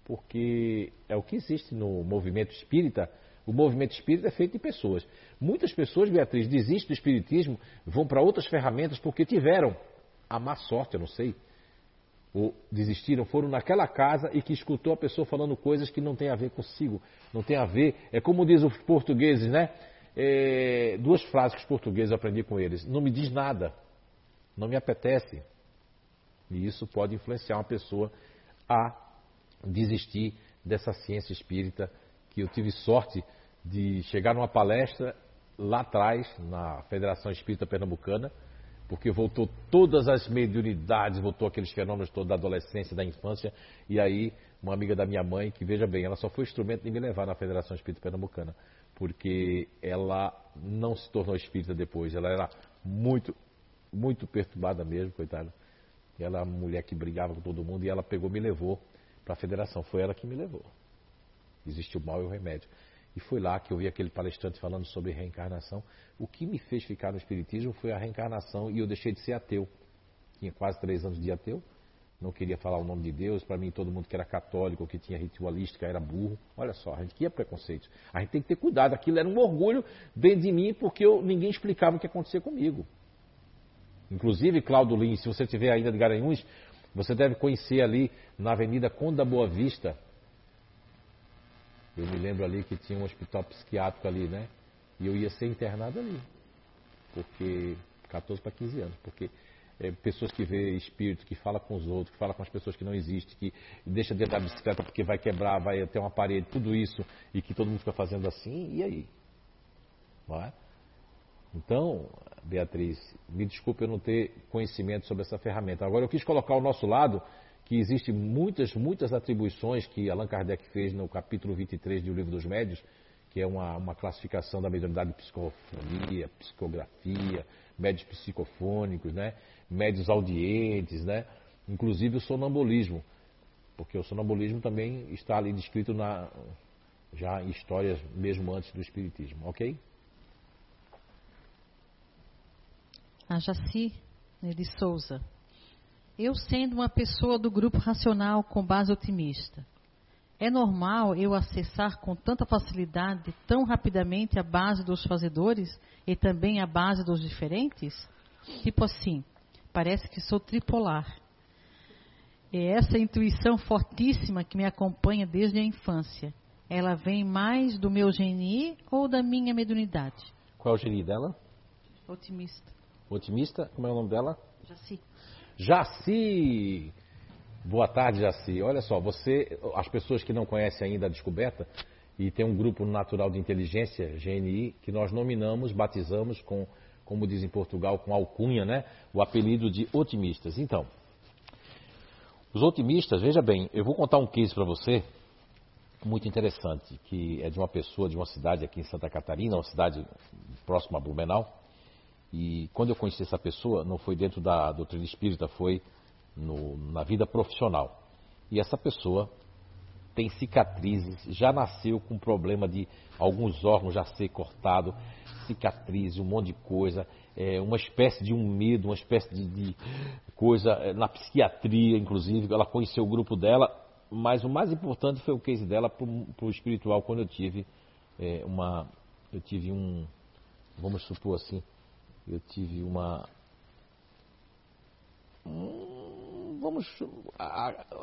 Porque é o que existe no movimento espírita. O movimento espírita é feito de pessoas. Muitas pessoas, Beatriz, desistem do espiritismo, vão para outras ferramentas porque tiveram a má sorte, eu não sei, ou desistiram, foram naquela casa e que escutou a pessoa falando coisas que não tem a ver consigo, não tem a ver. É como diz os portugueses, né? É, duas frases que os portugueses eu aprendi com eles: não me diz nada, não me apetece. E isso pode influenciar uma pessoa a desistir dessa ciência espírita que eu tive sorte de chegar numa palestra lá atrás, na Federação Espírita Pernambucana, porque voltou todas as mediunidades, voltou aqueles fenômenos todos da adolescência, da infância, e aí uma amiga da minha mãe, que veja bem, ela só foi instrumento de me levar na Federação Espírita Pernambucana, porque ela não se tornou espírita depois, ela era muito, muito perturbada mesmo, coitada. Ela era uma mulher que brigava com todo mundo e ela pegou me levou para a federação, foi ela que me levou. Existe o mal e o remédio. E foi lá que eu vi aquele palestrante falando sobre reencarnação. O que me fez ficar no Espiritismo foi a reencarnação e eu deixei de ser ateu. Tinha quase três anos de ateu, não queria falar o nome de Deus. Para mim, todo mundo que era católico, que tinha ritualística, era burro. Olha só, a gente tinha preconceito. A gente tem que ter cuidado. Aquilo era um orgulho dentro de mim porque eu, ninguém explicava o que acontecia comigo. Inclusive, Claudio Lins, se você estiver ainda de Garanhuns, você deve conhecer ali na Avenida Conda Boa Vista, eu me lembro ali que tinha um hospital psiquiátrico ali, né? E eu ia ser internado ali. Porque. 14 para 15 anos. Porque é, pessoas que vê espírito, que fala com os outros, que fala com as pessoas que não existem, que deixa de andar de bicicleta porque vai quebrar, vai ter uma parede, tudo isso, e que todo mundo fica fazendo assim, e aí? Não é? Então, Beatriz, me desculpe eu não ter conhecimento sobre essa ferramenta. Agora eu quis colocar ao nosso lado que existem muitas, muitas atribuições que Allan Kardec fez no capítulo 23 do Livro dos Médios, que é uma, uma classificação da mediunidade de psicofonia, psicografia, médios psicofônicos, né? médios audientes, né? inclusive o sonambulismo, porque o sonambulismo também está ali descrito na, já em histórias mesmo antes do Espiritismo, ok? A Jaci de Souza. Eu sendo uma pessoa do grupo racional com base otimista, é normal eu acessar com tanta facilidade, tão rapidamente, a base dos fazedores e também a base dos diferentes? Tipo assim, parece que sou tripolar. É essa intuição fortíssima que me acompanha desde a infância. Ela vem mais do meu geni ou da minha mediunidade? Qual é o geni dela? Otimista. Otimista? Como é o nome dela? Jaci. Jaci! Boa tarde, Jaci. Olha só, você, as pessoas que não conhecem ainda a descoberta, e tem um grupo natural de inteligência, GNI, que nós nominamos, batizamos com, como diz em Portugal, com alcunha, né? O apelido de otimistas. Então, os otimistas, veja bem, eu vou contar um case para você muito interessante, que é de uma pessoa de uma cidade aqui em Santa Catarina, uma cidade próxima a Blumenau. E quando eu conheci essa pessoa, não foi dentro da doutrina espírita, foi no, na vida profissional. E essa pessoa tem cicatrizes, já nasceu com problema de alguns órgãos já ser cortado, cicatrizes, um monte de coisa, é, uma espécie de um medo, uma espécie de, de coisa é, na psiquiatria, inclusive. Ela conheceu o grupo dela, mas o mais importante foi o case dela para o espiritual, quando eu tive é, uma. Eu tive um. Vamos supor assim. Eu tive uma. Um, vamos.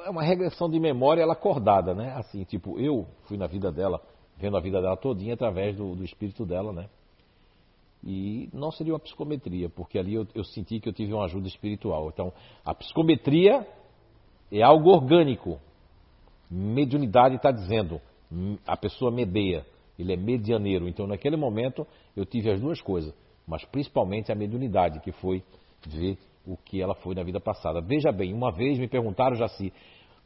É uma regressão de memória, ela acordada, né? Assim, tipo, eu fui na vida dela, vendo a vida dela todinha através do, do espírito dela, né? E não seria uma psicometria, porque ali eu, eu senti que eu tive uma ajuda espiritual. Então, a psicometria é algo orgânico, mediunidade está dizendo, a pessoa medeia, ele é medianeiro. Então, naquele momento, eu tive as duas coisas, mas principalmente a mediunidade, que foi ver o que ela foi na vida passada. Veja bem, uma vez me perguntaram se,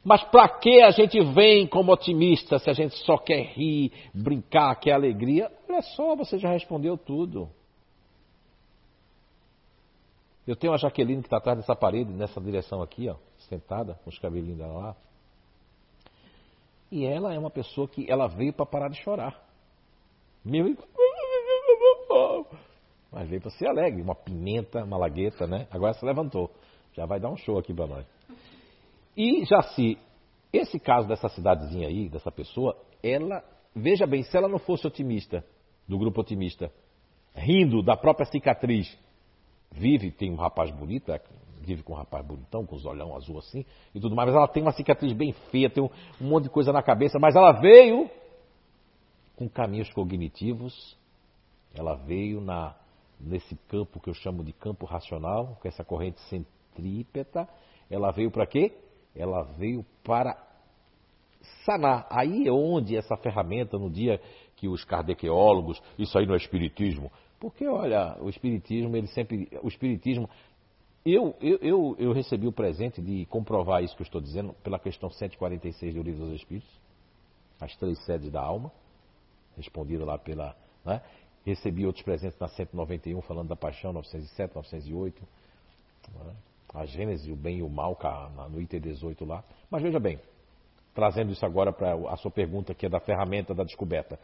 mas para que a gente vem como otimista se a gente só quer rir, brincar, quer alegria? Olha só, você já respondeu tudo. Eu tenho a Jaqueline que está atrás dessa parede, nessa direção aqui, ó, sentada, com os cabelinhos dela lá. E ela é uma pessoa que ela veio para parar de chorar. Meu... Mas veio para ser alegre, uma pimenta, uma lagueta, né? Agora se levantou. Já vai dar um show aqui para nós. E já se esse caso dessa cidadezinha aí, dessa pessoa, ela, veja bem, se ela não fosse otimista, do grupo otimista, rindo da própria cicatriz, vive, tem um rapaz bonito, é, vive com um rapaz bonitão, com os olhão azul assim e tudo mais, mas ela tem uma cicatriz bem feia, tem um, um monte de coisa na cabeça, mas ela veio com caminhos cognitivos, ela veio na, nesse campo que eu chamo de campo racional, com essa corrente centrípeta, ela veio para quê? Ela veio para sanar. Aí é onde essa ferramenta, no dia que os kardeceólogos, isso aí não é espiritismo, porque olha, o espiritismo, ele sempre, o espiritismo eu, eu, eu, eu, recebi o presente de comprovar isso que eu estou dizendo pela questão 146 do Livro dos Espíritos, as três sedes da alma, respondida lá pela. Né? Recebi outros presentes na 191, falando da paixão, 907, 908, né? a Gênese, o bem e o mal, no item 18 lá. Mas veja bem, trazendo isso agora para a sua pergunta, que é da ferramenta da descoberta.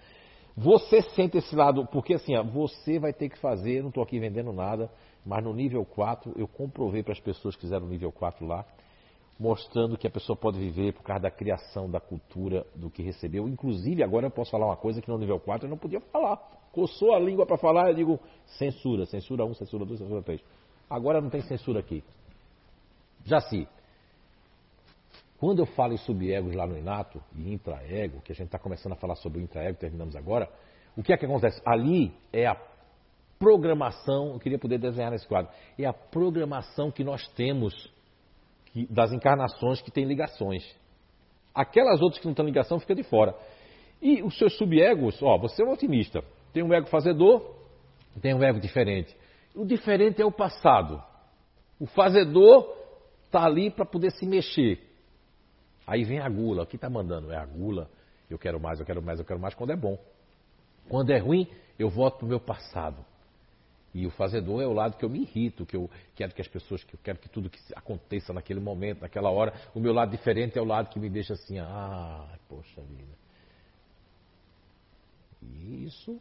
Você sente esse lado, porque assim, você vai ter que fazer, não estou aqui vendendo nada, mas no nível 4, eu comprovei para as pessoas que fizeram o nível 4 lá, mostrando que a pessoa pode viver por causa da criação, da cultura, do que recebeu. Inclusive, agora eu posso falar uma coisa que no nível 4 eu não podia falar. Coçou a língua para falar, eu digo censura, censura 1, censura 2, censura 3. Agora não tem censura aqui. Já se. Quando eu falo em subegos lá no Inato, e intraego, que a gente está começando a falar sobre o intraego, terminamos agora, o que é que acontece? Ali é a programação, eu queria poder desenhar nesse quadro, é a programação que nós temos que, das encarnações que têm ligações. Aquelas outras que não têm ligação fica de fora. E os seus subegos, ó, você é um otimista, tem um ego fazedor, tem um ego diferente. O diferente é o passado. O fazedor está ali para poder se mexer. Aí vem a gula, o que está mandando? É a gula, eu quero mais, eu quero mais, eu quero mais, quando é bom. Quando é ruim, eu volto para o meu passado. E o fazedor é o lado que eu me irrito, que eu quero que as pessoas, que eu quero que tudo que aconteça naquele momento, naquela hora. O meu lado diferente é o lado que me deixa assim, ah, poxa vida. Isso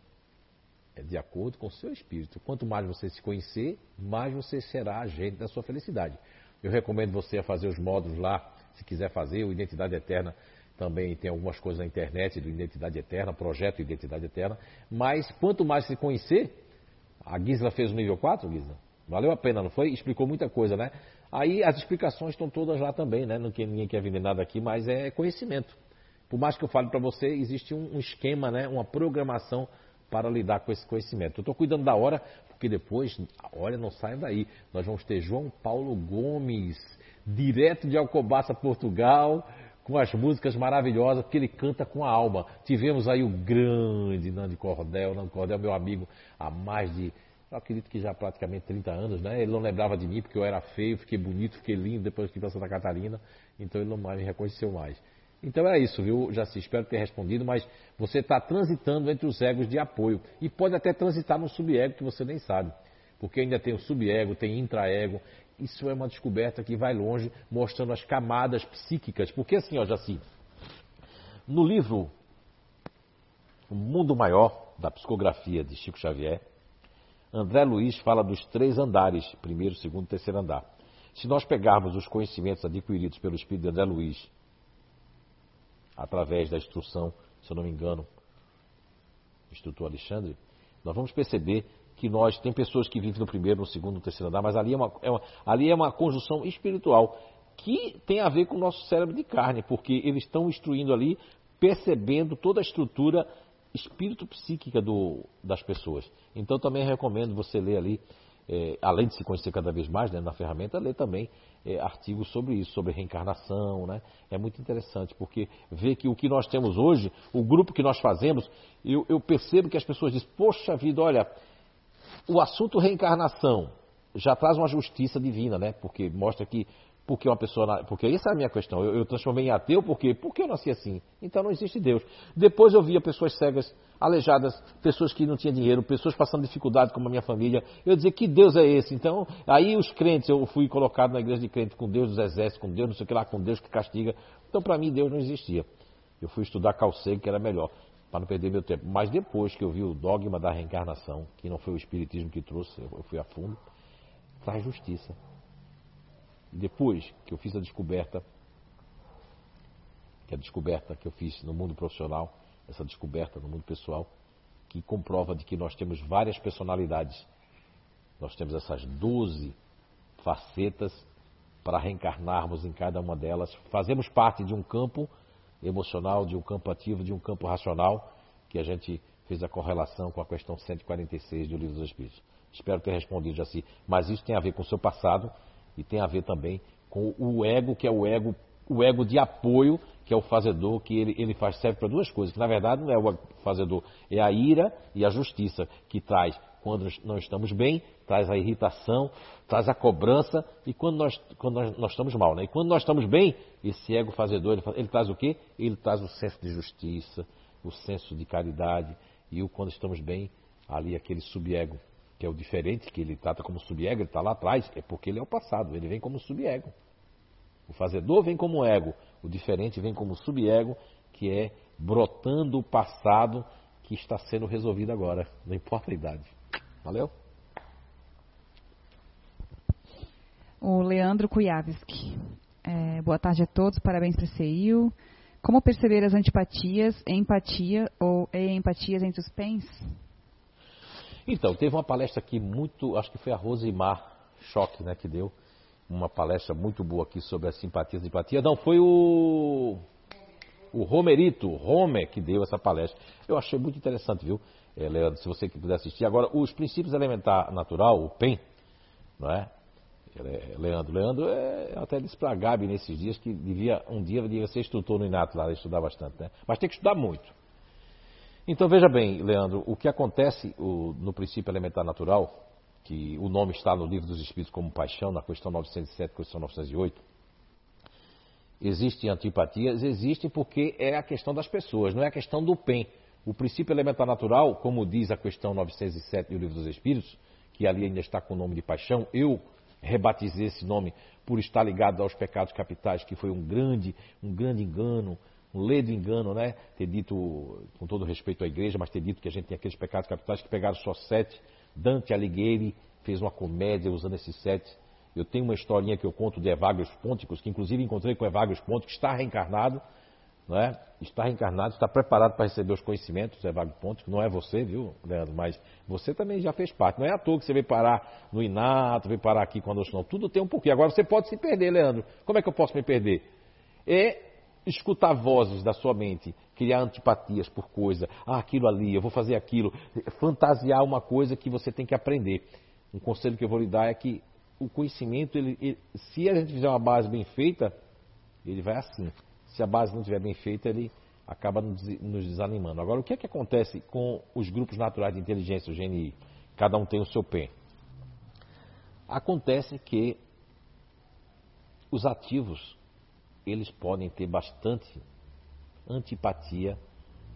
é de acordo com o seu espírito. Quanto mais você se conhecer, mais você será agente da sua felicidade. Eu recomendo você a fazer os módulos lá, se quiser fazer, o Identidade Eterna também tem algumas coisas na internet do Identidade Eterna, projeto Identidade Eterna. Mas quanto mais se conhecer, a Gisela fez o nível 4, Gisela? Valeu a pena, não foi? Explicou muita coisa, né? Aí as explicações estão todas lá também, né? Não que ninguém quer vender nada aqui, mas é conhecimento. Por mais que eu fale para você, existe um, esquema, né? Uma programação para lidar com esse conhecimento. Eu estou cuidando da hora, porque depois, olha, não saia daí. Nós vamos ter João Paulo Gomes, direto de Alcobaça, Portugal, com as músicas maravilhosas, porque ele canta com a alma. Tivemos aí o grande Nando Cordel, Nando Cordel, meu amigo, há mais de, eu acredito que já praticamente 30 anos, né? Ele não lembrava de mim porque eu era feio, fiquei bonito, fiquei lindo depois que fui para Santa Catarina, então ele não mais me reconheceu mais. Então é isso, viu, Jaci? Espero ter respondido, mas você está transitando entre os egos de apoio. E pode até transitar no subego que você nem sabe. Porque ainda tem o subego, tem intraego. Isso é uma descoberta que vai longe, mostrando as camadas psíquicas. Porque assim, ó, Jaci, no livro O Mundo Maior, da psicografia de Chico Xavier, André Luiz fala dos três andares, primeiro, segundo e terceiro andar. Se nós pegarmos os conhecimentos adquiridos pelo Espírito de André Luiz através da instrução, se eu não me engano, do instrutor Alexandre, nós vamos perceber que nós tem pessoas que vivem no primeiro, no segundo, no terceiro andar, mas ali é uma, é uma, ali é uma conjunção espiritual que tem a ver com o nosso cérebro de carne, porque eles estão instruindo ali, percebendo toda a estrutura espírito psíquica do, das pessoas. Então também recomendo você ler ali, é, além de se conhecer cada vez mais né, na ferramenta, ler também é, artigos sobre isso, sobre reencarnação, né? É muito interessante, porque ver que o que nós temos hoje, o grupo que nós fazemos, eu, eu percebo que as pessoas dizem, poxa vida, olha, o assunto reencarnação já traz uma justiça divina, né? Porque mostra que porque uma pessoa. Porque essa é a minha questão. Eu, eu transformei em ateu porque, porque eu nasci assim. Então não existe Deus. Depois eu via pessoas cegas, aleijadas, pessoas que não tinham dinheiro, pessoas passando dificuldade como a minha família. Eu dizia, que Deus é esse? Então, aí os crentes, eu fui colocado na igreja de crente com Deus dos exércitos, com Deus não sei o que lá, com Deus que castiga. Então para mim Deus não existia. Eu fui estudar calcego, que era melhor, para não perder meu tempo. Mas depois que eu vi o dogma da reencarnação, que não foi o Espiritismo que trouxe, eu fui a fundo, traz justiça. Depois que eu fiz a descoberta, que é a descoberta que eu fiz no mundo profissional, essa descoberta no mundo pessoal, que comprova de que nós temos várias personalidades. Nós temos essas 12 facetas para reencarnarmos em cada uma delas. Fazemos parte de um campo emocional, de um campo ativo, de um campo racional, que a gente fez a correlação com a questão 146 do Livro dos Espíritos. Espero ter respondido assim. Mas isso tem a ver com o seu passado e tem a ver também com o ego, que é o ego, o ego de apoio, que é o fazedor, que ele, ele faz, serve para duas coisas, que na verdade não é o fazedor, é a ira e a justiça, que traz, quando não estamos bem, traz a irritação, traz a cobrança, e quando nós, quando nós, nós estamos mal, né? E quando nós estamos bem, esse ego fazedor, ele, ele traz o quê? Ele traz o senso de justiça, o senso de caridade, e o quando estamos bem, ali aquele subego que é o diferente, que ele trata como subego, ele está lá atrás, é porque ele é o passado, ele vem como subego. O fazedor vem como ego, o diferente vem como subego, que é brotando o passado que está sendo resolvido agora, não importa a idade. Valeu? O Leandro Kujavski. É, boa tarde a todos, parabéns para o CEIU. Como perceber as antipatias, empatia ou empatias entre os PENs? Então, teve uma palestra aqui muito, acho que foi a Rosimar Choque, né, que deu uma palestra muito boa aqui sobre a simpatia e empatia. Não, foi o o Romerito, Homer, que deu essa palestra. Eu achei muito interessante, viu, é, Leandro, se você puder assistir. Agora, os princípios elementar natural, o PEN, não é? é Leandro, Leandro, é, até disse para a Gabi nesses dias que devia, um dia devia ser instrutor no Inato lá, estudar bastante, né? Mas tem que estudar muito. Então veja bem, Leandro, o que acontece no princípio elementar natural, que o nome está no livro dos Espíritos como paixão, na questão 907, questão 908. Existem antipatias? Existem porque é a questão das pessoas, não é a questão do PEN. O princípio elementar natural, como diz a questão 907 do livro dos Espíritos, que ali ainda está com o nome de paixão, eu rebatizei esse nome por estar ligado aos pecados capitais, que foi um grande, um grande engano, um ledo engano, né? Ter dito, com todo respeito à igreja, mas ter dito que a gente tem aqueles pecados capitais que pegaram só sete. Dante Alighieri fez uma comédia usando esses sete. Eu tenho uma historinha que eu conto de Evagrios Pônticos, que inclusive encontrei com Evagrios Pônticos, está reencarnado, não é? Está reencarnado, está preparado para receber os conhecimentos, Evagrios Pônticos. Não é você, viu, Leandro? Mas você também já fez parte. Não é à toa que você veio parar no Inato, veio parar aqui conosco, não. Tudo tem um pouquinho. Agora você pode se perder, Leandro. Como é que eu posso me perder? É escutar vozes da sua mente, criar antipatias por coisa, ah, aquilo ali, eu vou fazer aquilo, fantasiar uma coisa que você tem que aprender. Um conselho que eu vou lhe dar é que o conhecimento, ele, ele, se a gente fizer uma base bem feita, ele vai assim. se a base não estiver bem feita, ele acaba nos desanimando. Agora, o que é que acontece com os grupos naturais de inteligência, o GNI? Cada um tem o seu PEN. Acontece que os ativos, eles podem ter bastante antipatia.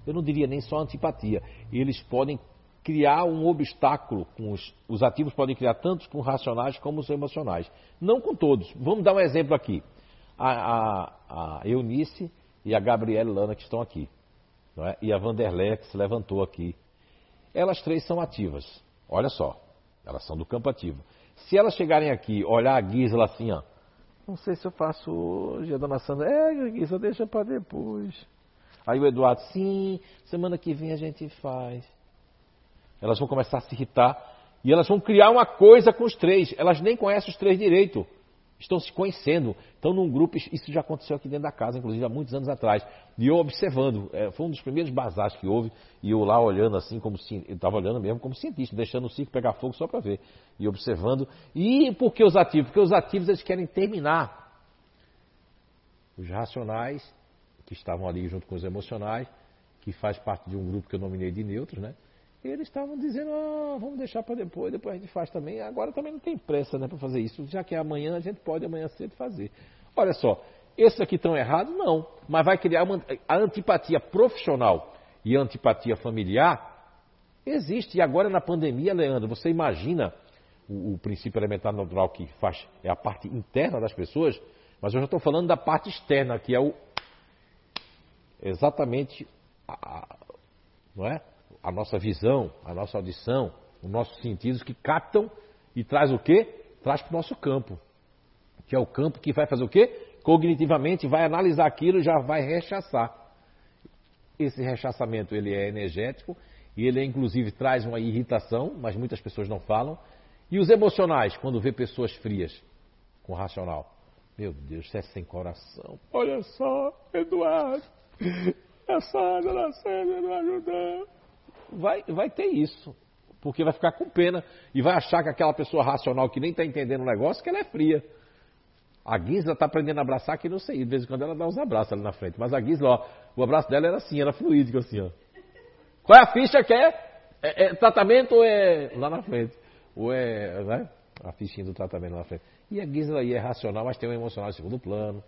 Eu não diria nem só antipatia. Eles podem criar um obstáculo com os, os ativos podem criar tanto com racionais como os emocionais. Não com todos. Vamos dar um exemplo aqui. A, a, a Eunice e a Gabriela Lana que estão aqui. É? E a Vanderlei que se levantou aqui. Elas três são ativas. Olha só. Elas são do campo ativo. Se elas chegarem aqui, olhar a Gisela assim, ó. Não sei se eu faço hoje. A dona Sandra, é, Gisela, deixa para depois. Aí o Eduardo, sim, semana que vem a gente faz. Elas vão começar a se irritar e elas vão criar uma coisa com os três. Elas nem conhecem os três direito. Estão se conhecendo, estão num grupo. Isso já aconteceu aqui dentro da casa, inclusive há muitos anos atrás. E eu observando, é, foi um dos primeiros bazares que houve, e eu lá olhando assim, como eu estava olhando mesmo como cientista, deixando o circo pegar fogo só para ver. E observando. E por que os ativos? Porque os ativos eles querem terminar. Os racionais, que estavam ali junto com os emocionais, que faz parte de um grupo que eu nominei de neutros, né? Eles estavam dizendo, ah, vamos deixar para depois, depois a gente faz também. Agora também não tem pressa né, para fazer isso, já que amanhã a gente pode amanhã cedo fazer. Olha só, esses aqui estão errados? Não, mas vai criar uma, a antipatia profissional e a antipatia familiar existe. E agora na pandemia, Leandro, você imagina o, o princípio elementar natural que faz é a parte interna das pessoas, mas eu já estou falando da parte externa, que é o exatamente a, não é? A nossa visão, a nossa audição, os nossos sentidos que captam e traz o quê? Traz para o nosso campo. Que é o campo que vai fazer o quê? Cognitivamente vai analisar aquilo e já vai rechaçar. Esse rechaçamento ele é energético e ele inclusive traz uma irritação, mas muitas pessoas não falam. E os emocionais, quando vê pessoas frias, com racional. Meu Deus, você é sem coração. Olha só, Eduardo. Essa Sandra não ajudou vai, vai ter isso. Porque vai ficar com pena e vai achar que aquela pessoa racional que nem está entendendo o negócio, que ela é fria. A Gisla está aprendendo a abraçar que não sei, de vez em quando ela dá uns abraços ali na frente. Mas a Gisla, ó, o abraço dela era assim, era fluídico assim, ó. Qual é a ficha que é? é, é tratamento ou é lá na frente? Ou é, né? A fichinha do tratamento lá na frente. E a Gisla aí é racional, mas tem um emocional em segundo plano.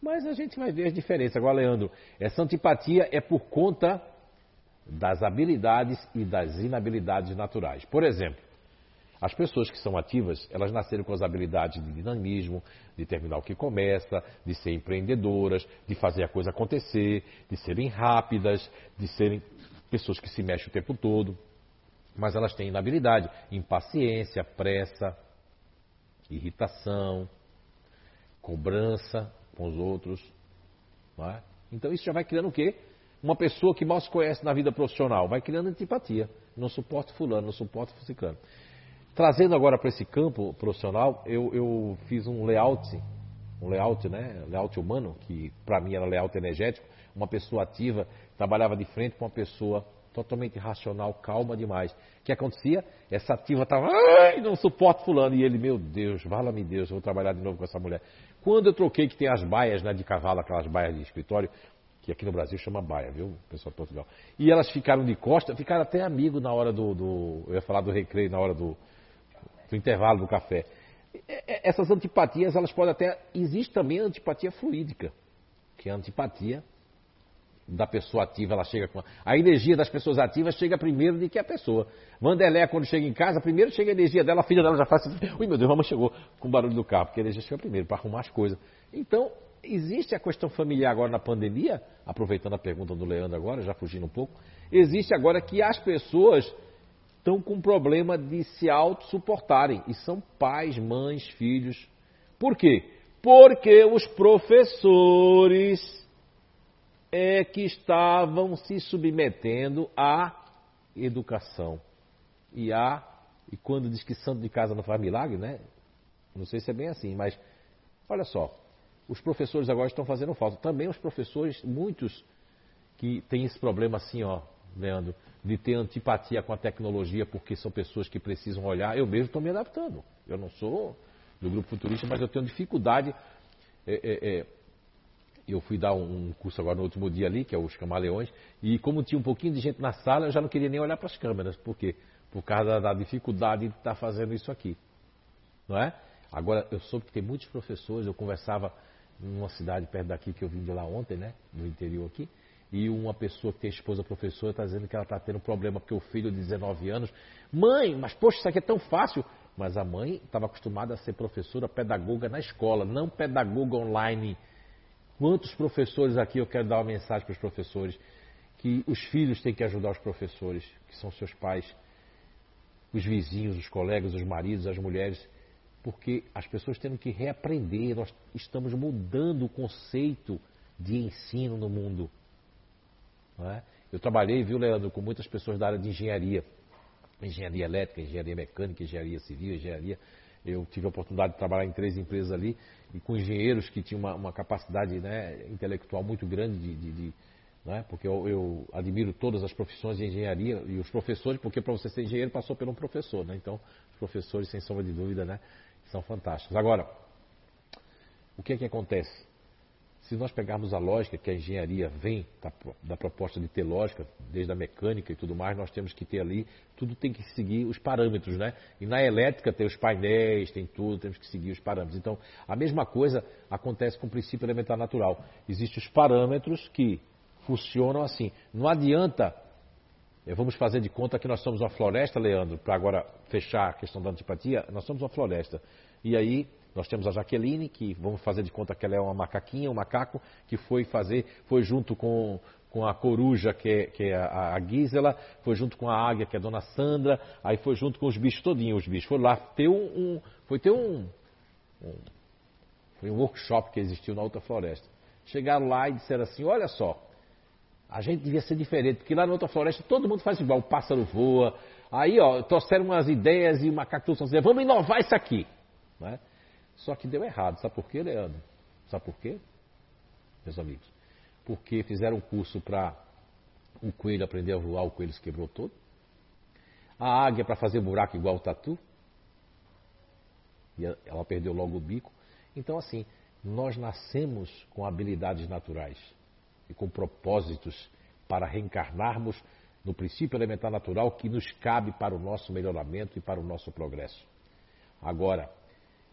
Mas a gente vai ver as diferenças. Agora, Leandro, essa antipatia é por conta das habilidades e das inabilidades naturais. Por exemplo, as pessoas que são ativas, elas nasceram com as habilidades de dinamismo, de terminar o que começa, de ser empreendedoras, de fazer a coisa acontecer, de serem rápidas, de serem pessoas que se mexem o tempo todo. Mas elas têm inabilidade, impaciência, pressa, irritação, cobrança com os outros. É? Então isso já vai criando o quê? Uma pessoa que mal se conhece na vida profissional vai criando antipatia. Não suporta fulano, não suporta ciclano. Trazendo agora para esse campo profissional, eu, eu, fiz um layout, um layout, né? Layout humano, que para mim era layout energético. Uma pessoa ativa trabalhava de frente com uma pessoa totalmente racional, calma demais. O que acontecia? Essa ativa estava, ai, não suporta fulano. E ele, meu Deus, vala-me Deus, eu vou trabalhar de novo com essa mulher. Quando eu troquei, que tem as baias né, de cavalo, aquelas baias de escritório, que aqui no Brasil chama baia, viu, pessoal de Portugal. E elas ficaram de costa, ficaram até amigos na hora do, do eu ia falar do recreio, na hora do, do intervalo do café. Essas antipatias, elas podem até, existe também a antipatia fluídica, que é a antipatia da pessoa ativa, ela chega com a energia das pessoas ativas chega primeiro do que a pessoa. Vanderlé, quando chega em casa, primeiro chega a energia dela, a filha dela já faz assim, ui meu Deus, mamãe chegou com o barulho do carro, porque a energia chega primeiro para arrumar as coisas. Então, existe a questão familiar agora na pandemia, aproveitando a pergunta do Leandro agora, já fugindo um pouco, existe agora que as pessoas estão com problema de se auto-suportarem, e são pais, mães, filhos. Por quê? Porque os professores é que estavam se submetendo à educação. E a e quando diz que santo de casa não faz milagre, né? Não sei se é bem assim, mas olha só, os professores agora estão fazendo falta. Também os professores, muitos que têm esse problema assim, ó, Leandro, de ter antipatia com a tecnologia, porque são pessoas que precisam olhar. Eu mesmo estou me adaptando. Eu não sou do grupo futurista, mas eu tenho dificuldade. É, é, é, eu fui dar um, curso agora no último dia ali, que é os camaleões, e como tinha um pouquinho de gente na sala, eu já não queria nem olhar para as câmeras. Por quê? Por causa da, dificuldade de estar tá fazendo isso aqui. Não é? Agora, eu soube que tem muitos professores, eu conversava numa cidade perto daqui que eu vim de lá ontem, né? No interior aqui, e uma pessoa que tem esposa professora está dizendo que ela está tendo problema porque o filho de 19 anos, mãe, mas poxa, isso aqui é tão fácil. Mas a mãe estava acostumada a ser professora pedagoga na escola, não pedagoga online. Quantos professores aqui eu quero dar uma mensagem para os professores que os filhos têm que ajudar os professores, que são seus pais, os vizinhos, os colegas, os maridos, as mulheres, porque as pessoas têm que reaprender. Nós estamos mudando o conceito de ensino no mundo. É? Eu trabalhei, viu, Leandro, com muitas pessoas da área de engenharia engenharia elétrica, engenharia mecânica, engenharia civil, engenharia. Eu tive a oportunidade de trabalhar em três empresas ali e com engenheiros que tinham uma, uma capacidade né, intelectual muito grande de, de, de né, porque eu, eu, admiro todas as profissões de engenharia e os professores, porque para você ser engenheiro passou por um professor, né? Então, os professores, sem sombra de dúvida, né, são fantásticos. Agora, o que é que acontece? Se nós pegarmos a lógica que a engenharia vem da, da, proposta de ter lógica, desde a mecânica e tudo mais, nós temos que ter ali, tudo tem que seguir os parâmetros, né? E na elétrica tem os painéis, tem tudo, temos que seguir os parâmetros. Então, a mesma coisa acontece com o princípio elementar natural. Existem os parâmetros que funcionam assim. Não adianta, vamos fazer de conta que nós somos uma floresta, Leandro, para agora fechar a questão da antipatia, nós somos uma floresta. E aí nós temos a Jaqueline, que vamos fazer de conta que ela é uma macaquinha, um macaco, que foi fazer, foi junto com, com a coruja, que é, que é a, a Gisela, foi junto com a águia, que é a dona Sandra, aí foi junto com os bichos todinhos, os bichos. Foi lá ter um, um foi ter um, um, foi um workshop que existiu na outra floresta. Chegaram lá e disseram assim, olha só, a gente devia ser diferente, porque lá na outra floresta todo mundo faz igual, o pássaro voa. Aí, ó, trouxeram umas ideias e o macaco trouxe vamos inovar isso aqui. Né? Só que deu errado. Sabe por quê, Leandro? Sabe por quê, meus amigos? Porque fizeram um curso para um coelho aprender a voar, o coelho se quebrou todo. A águia para fazer buraco igual o tatu. E ela perdeu logo o bico. Então, assim, nós nascemos com habilidades naturais e com propósitos para reencarnarmos no princípio elementar natural que nos cabe para o nosso melhoramento e para o nosso progresso. Agora,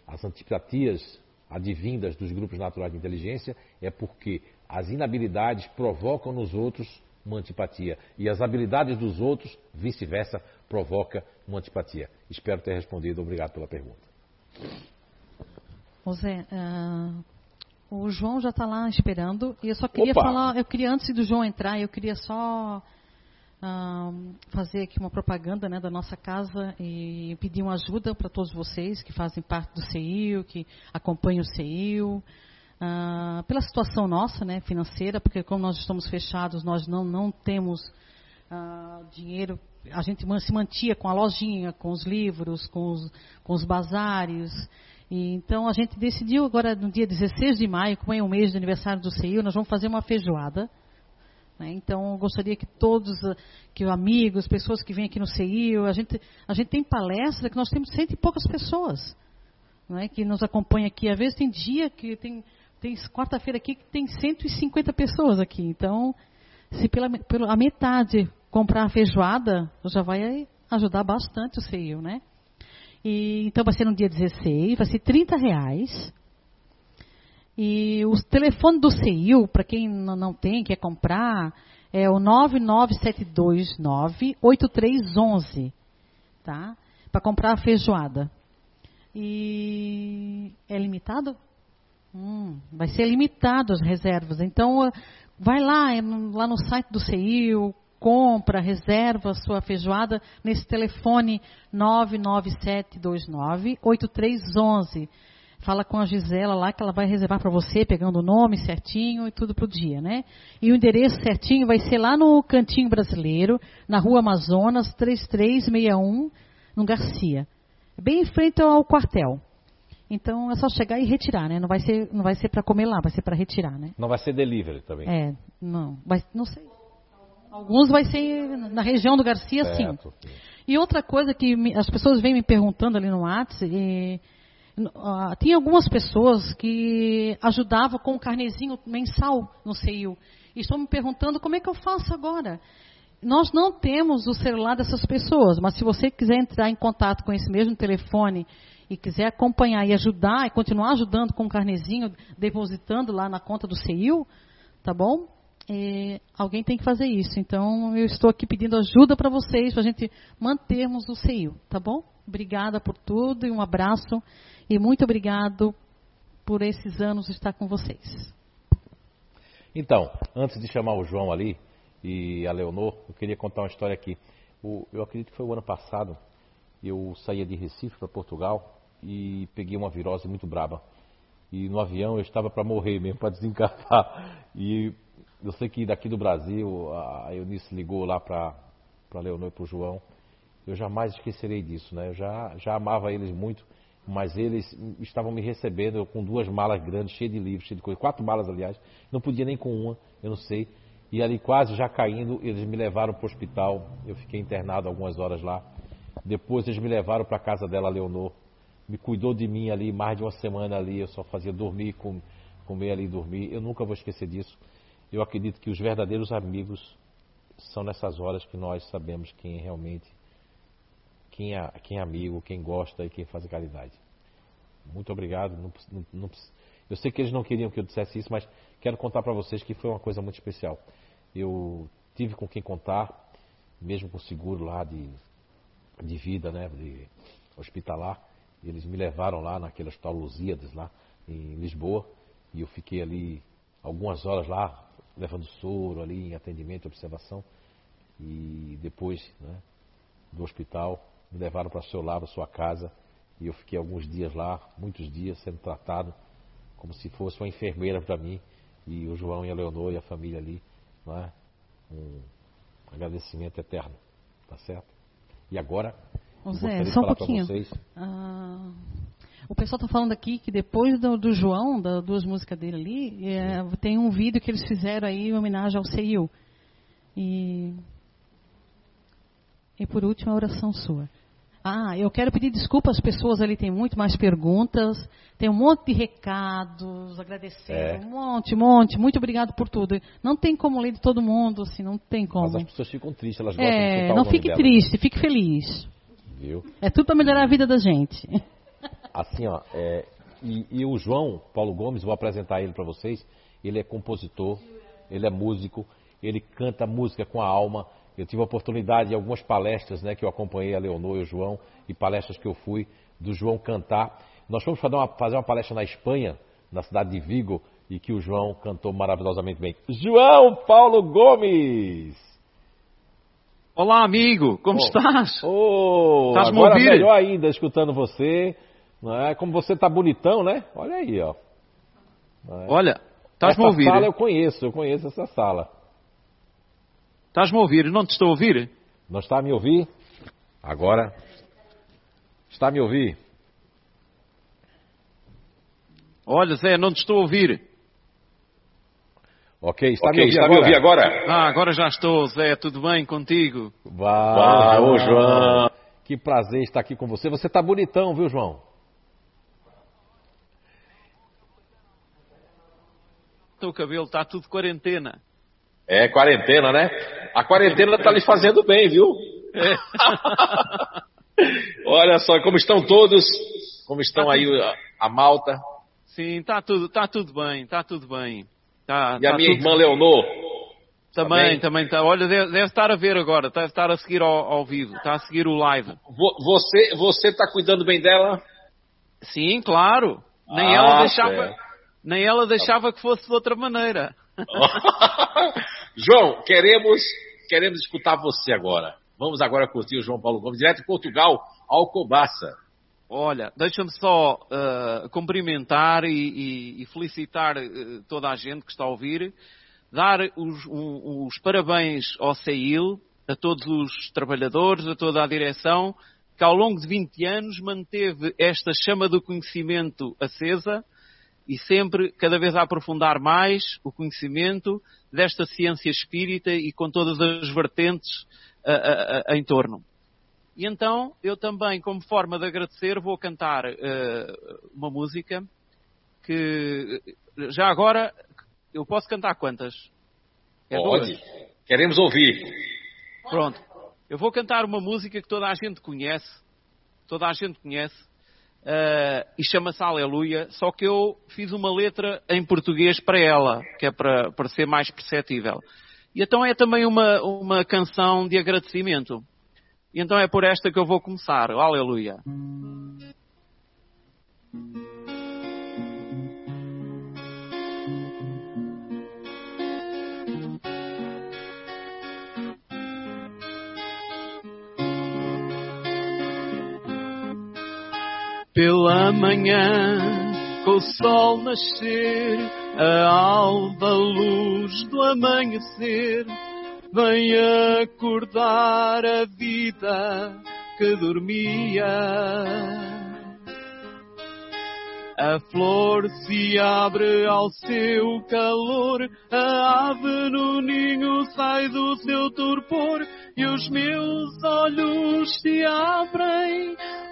as antipatias advindas dos grupos naturais de inteligência é porque as inabilidades provocam nos outros uma antipatia e as habilidades dos outros, vice-versa, provoca uma antipatia. Espero ter respondido. Obrigado pela pergunta. José, uh, o João já está lá esperando e eu só queria Opa. falar, eu queria antes do João entrar, eu queria só fazer aqui uma propaganda né, da nossa casa e pedir uma ajuda para todos vocês que fazem parte do CEIU, que acompanham o CEIU. Uh, pela situação nossa, né, financeira, porque como nós estamos fechados, nós não, não temos uh, dinheiro. A gente se mantia com a lojinha, com os livros, com os, com os bazares. E, então a gente decidiu agora no dia 16 de maio, como é o mês do aniversário do CEIU, nós vamos fazer uma feijoada né? Então, gostaria que todos, ah, que amigos, pessoas que vêm aqui no CIO, a gente, a gente tem palestra que nós temos cento e poucas pessoas é? que nos acompanham aqui. Às vezes tem dia que tem, tem quarta-feira aqui que tem 150 pessoas aqui. Então, se pela, pela a metade comprar a feijoada, já vai ajudar bastante o CIO, né? E, então vai ser no dia 16, vai ser 30 reais. E o telefone do CIU, para quem não tem, quer comprar, é o 99729-8311, tá? Para comprar a feijoada. E é limitado? Hum, vai ser limitado as reservas. Então, vai lá, é lá no site do CIU, compra, reserva sua feijoada nesse telefone 99729-8311 fala com a Gisela lá que ela vai reservar para você, pegando o nome certinho e tudo pro dia, né? E o endereço certinho vai ser lá no Cantinho Brasileiro, na Rua Amazonas, 3361, no Garcia. Bem em frente ao quartel. Então é só chegar e retirar, né? Não vai ser, não vai ser para comer lá, vai ser para retirar, né? Não vai ser delivery também. É, não, vai, não sei. Alguns vai ser na região do Garcia, certo. sim. E outra coisa que me, as pessoas vêm me perguntando ali no WhatsApp, e Uh, tinha algumas pessoas que ajudavam com o carnezinho mensal no CEIU. E estão me perguntando como é que eu faço agora. Nós não temos o celular dessas pessoas, mas se você quiser entrar em contato com esse mesmo telefone e quiser acompanhar e ajudar, e continuar ajudando com o carnezinho, depositando lá na conta do CEIU, tá bom? É, alguém tem que fazer isso. Então, eu estou aqui pedindo ajuda para vocês, para a gente mantermos o CEIU, tá bom? Obrigada por tudo e um abraço. E muito obrigado por esses anos estar com vocês. Então, antes de chamar o João ali e a Leonor, eu queria contar uma história aqui. O, eu acredito que foi o ano passado, eu saía de Recife para Portugal e peguei uma virose muito braba. E no avião eu estava para morrer mesmo, para desencarnar. E eu sei que daqui do Brasil, a Eunice ligou lá para Leonor e para o João. Eu jamais esquecerei disso, né? Eu já, já amava eles muito, mas eles estavam me recebendo com duas malas grandes, cheias de livros, cheias de coisas. Quatro malas, aliás. Não podia nem com uma, eu não sei. E ali quase já caindo, eles me levaram para o hospital. Eu fiquei internado algumas horas lá. Depois eles me levaram para a casa dela, Leonor. Me cuidou de mim ali, mais de uma semana ali. Eu só fazia dormir, comer ali e dormir. Eu nunca vou esquecer disso. Eu acredito que os verdadeiros amigos são nessas horas que nós sabemos quem realmente, quem é, quem é amigo, quem gosta e quem faz caridade. Muito obrigado. Não, não, não, eu sei que eles não queriam que eu dissesse isso, mas quero contar para vocês que foi uma coisa muito especial. Eu tive com quem contar, mesmo com seguro lá de, de vida, né, de hospitalar. Eles me levaram lá naquele hospital lá em Lisboa, e eu fiquei ali algumas horas lá, levando soro ali em atendimento e observação. E depois né, do hospital me levaram para seu lar, para sua casa. E eu fiquei alguns dias lá, muitos dias, sendo tratado como se fosse uma enfermeira para mim. E o João e a Leonor e a família ali. Né, um agradecimento eterno. Tá certo? E agora, Zé, só um pouquinho. Ah, o pessoal está falando aqui que depois do, do João, das duas músicas dele ali, é, tem um vídeo que eles fizeram aí em homenagem ao CIU. E, e por último, a oração sua. Ah, eu quero pedir desculpa às pessoas ali, tem muito mais perguntas, tem um monte de recados, agradecendo, é. um monte, um monte, muito obrigado por tudo. Não tem como ler de todo mundo, assim, não tem como. Mas as pessoas ficam tristes, elas gostam é, de Não fique triste, fique feliz. Viu? É tudo para melhorar a vida da gente. Assim, ó, é, e, e, o João Paulo Gomes, vou apresentar ele para vocês. Ele é compositor, ele é músico, ele canta música com a alma. Eu tive a oportunidade em algumas palestras, né, que eu acompanhei a Leonor e o João, e palestras que eu fui, do João cantar. Nós fomos fazer uma, fazer uma palestra na Espanha, na cidade de Vigo, e que o João cantou maravilhosamente bem. João Paulo Gomes! Olá, amigo, como oh, estás? Oh, estás agora melhor ainda escutando você. Não é? Como você tá bonitão, né? Olha aí, ó. É? Olha, estás me a ouvir? Essa sala eu conheço, eu conheço essa sala. Estás-me a ouvir? Não te estou a ouvir? Não está a me ouvir? Agora. Está a me ouvir? Olha, Zé, não te estou a ouvir. Ok, está, okay, me, está me ouvir agora? Ah, agora já estou, Zé, tudo bem contigo? Vai, ô João. Que prazer estar aqui com você. Você está bonitão, viu, João? O cabelo, está tudo quarentena. É, quarentena, né? A quarentena está lhe fazendo bem, viu? É. Olha só como estão todos, como estão tá aí a, a, malta. Sim, está tudo, tá tudo bem, está tudo bem. Tá, e a tá minha tudo... irmã Leonor? Também, também está. Olha, deve, deve, estar a ver agora, deve estar a seguir ao, ao vivo, está a seguir o live. Você, você está cuidando bem dela? Sim, claro. Nem ah, ela deixava, nem ela deixava que fosse de outra maneira. João, queremos, queremos escutar você agora. Vamos agora curtir o João Paulo Gomes, direto de Portugal, Alcobaça. Olha, deixa-me só uh, cumprimentar e, e, e felicitar uh, toda a gente que está a ouvir, dar os, um, os parabéns ao CEIL, a todos os trabalhadores, a toda a direção, que ao longo de 20 anos manteve esta chama do conhecimento acesa e sempre, cada vez a aprofundar mais o conhecimento desta ciência espírita e com todas as vertentes a, a, a, em torno. E então eu também, como forma de agradecer, vou cantar uh, uma música que já agora eu posso cantar quantas? É Pode. Duas? Queremos ouvir. Pronto. Eu vou cantar uma música que toda a gente conhece, toda a gente conhece, uh, e chama-se Aleluia, só que eu fiz uma letra em português para ela, que é para, para ser mais perceptível. E então é também uma, uma canção de agradecimento. E então é por esta que eu vou começar. Aleluia. Pela manhã, com o sol nascer, a alva luz do amanhecer, vem acordar a vida que dormia. A flor se abre ao seu calor, a ave no ninho sai do seu torpor e os meus olhos se abrem.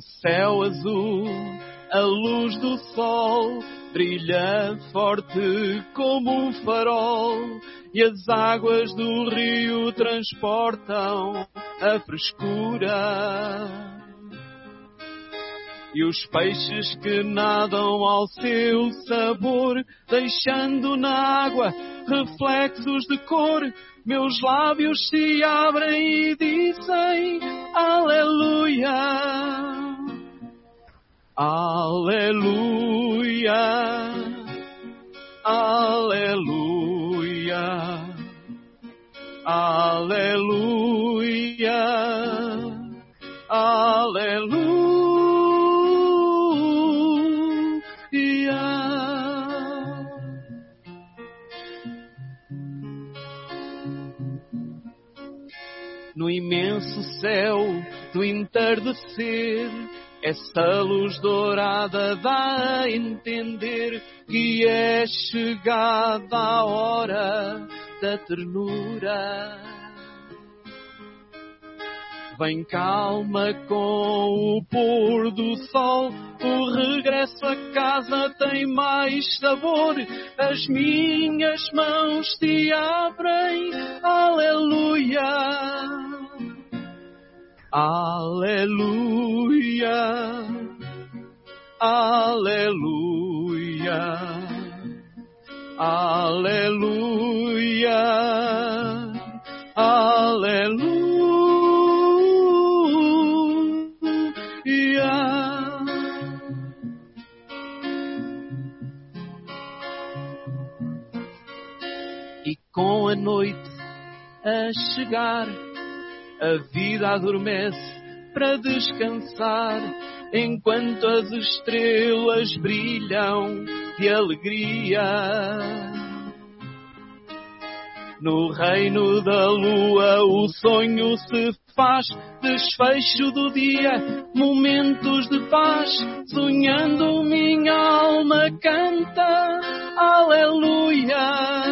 No céu azul, a luz do sol brilha forte como um farol e as águas do rio transportam a frescura. E os peixes que nadam ao seu sabor, deixando na água reflexos de cor, meus lábios se abrem e dizem Aleluia. Aleluia, aleluia, aleluia, aleluia. No imenso céu do entardecer esta luz dourada dá a entender que é chegada a hora da ternura. Vem calma com o pôr do sol, o regresso a casa tem mais sabor. As minhas mãos te abrem, aleluia. Aleluia, aleluia, aleluia, aleluia. E com a noite a chegar a vida adormece para descansar, enquanto as estrelas brilham de alegria. No reino da lua o sonho se faz, desfecho do dia, momentos de paz, sonhando minha alma canta, aleluia.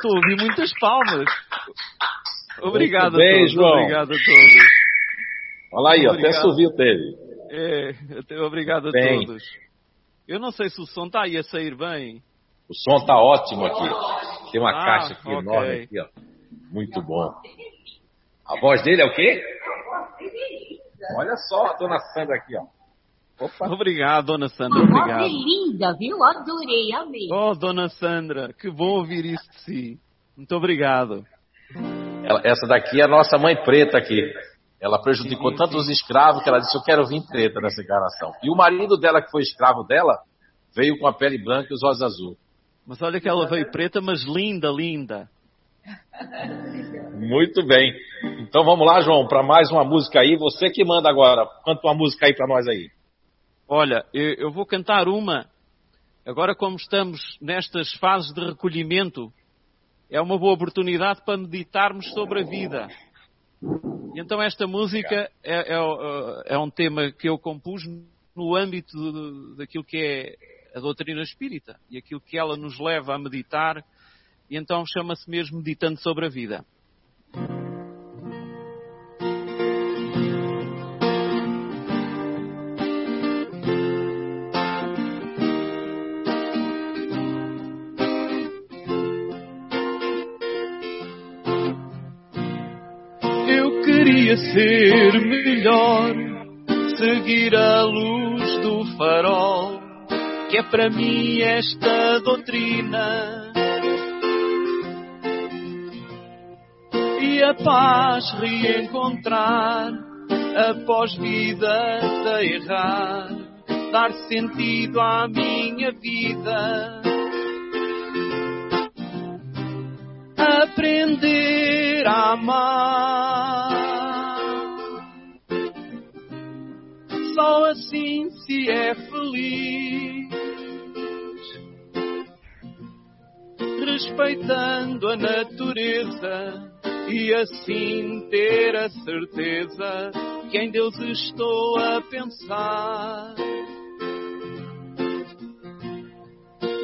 Tu ouvi muitas palmas. Obrigado bem, a todos. João. Obrigado a todos. Olha aí, Obrigado. até subiu teve. É, obrigado a bem. todos. Eu não sei se o som está aí a sair bem. O som está ótimo aqui. Tem uma ah, caixa aqui okay. enorme aqui, ó. Muito bom. A voz dele é o quê? Olha só a dona Sandra aqui, ó. Opa. Obrigado, dona Sandra. Obrigado. voz é linda, viu? Adorei, amei. Oh, dona Sandra, que bom ouvir isso de si. Muito obrigado. Ela, essa daqui é a nossa mãe preta aqui. Ela prejudicou tanto os escravos que ela disse: Eu quero vir preta nessa encarnação. E o marido dela, que foi escravo dela, veio com a pele branca e os olhos azul. Mas olha que ela veio preta, mas linda, linda. Muito bem. Então vamos lá, João, para mais uma música aí. Você que manda agora. Canta uma música aí para nós aí. Olha, eu, eu vou cantar uma. Agora, como estamos nestas fases de recolhimento, é uma boa oportunidade para meditarmos sobre a vida. Então esta música é, é, é, um tema que eu compus no âmbito daquilo que é a doutrina espírita e aquilo que ela nos leva a meditar, e então chama-se mesmo Meditando sobre a Vida. Ser melhor, seguir a luz do farol, que é para mim esta doutrina. E a paz reencontrar após vida a errar, dar sentido à minha vida. Aprender a amar só assim se é feliz. Respeitando a natureza e assim ter a certeza que em Deus estou a pensar.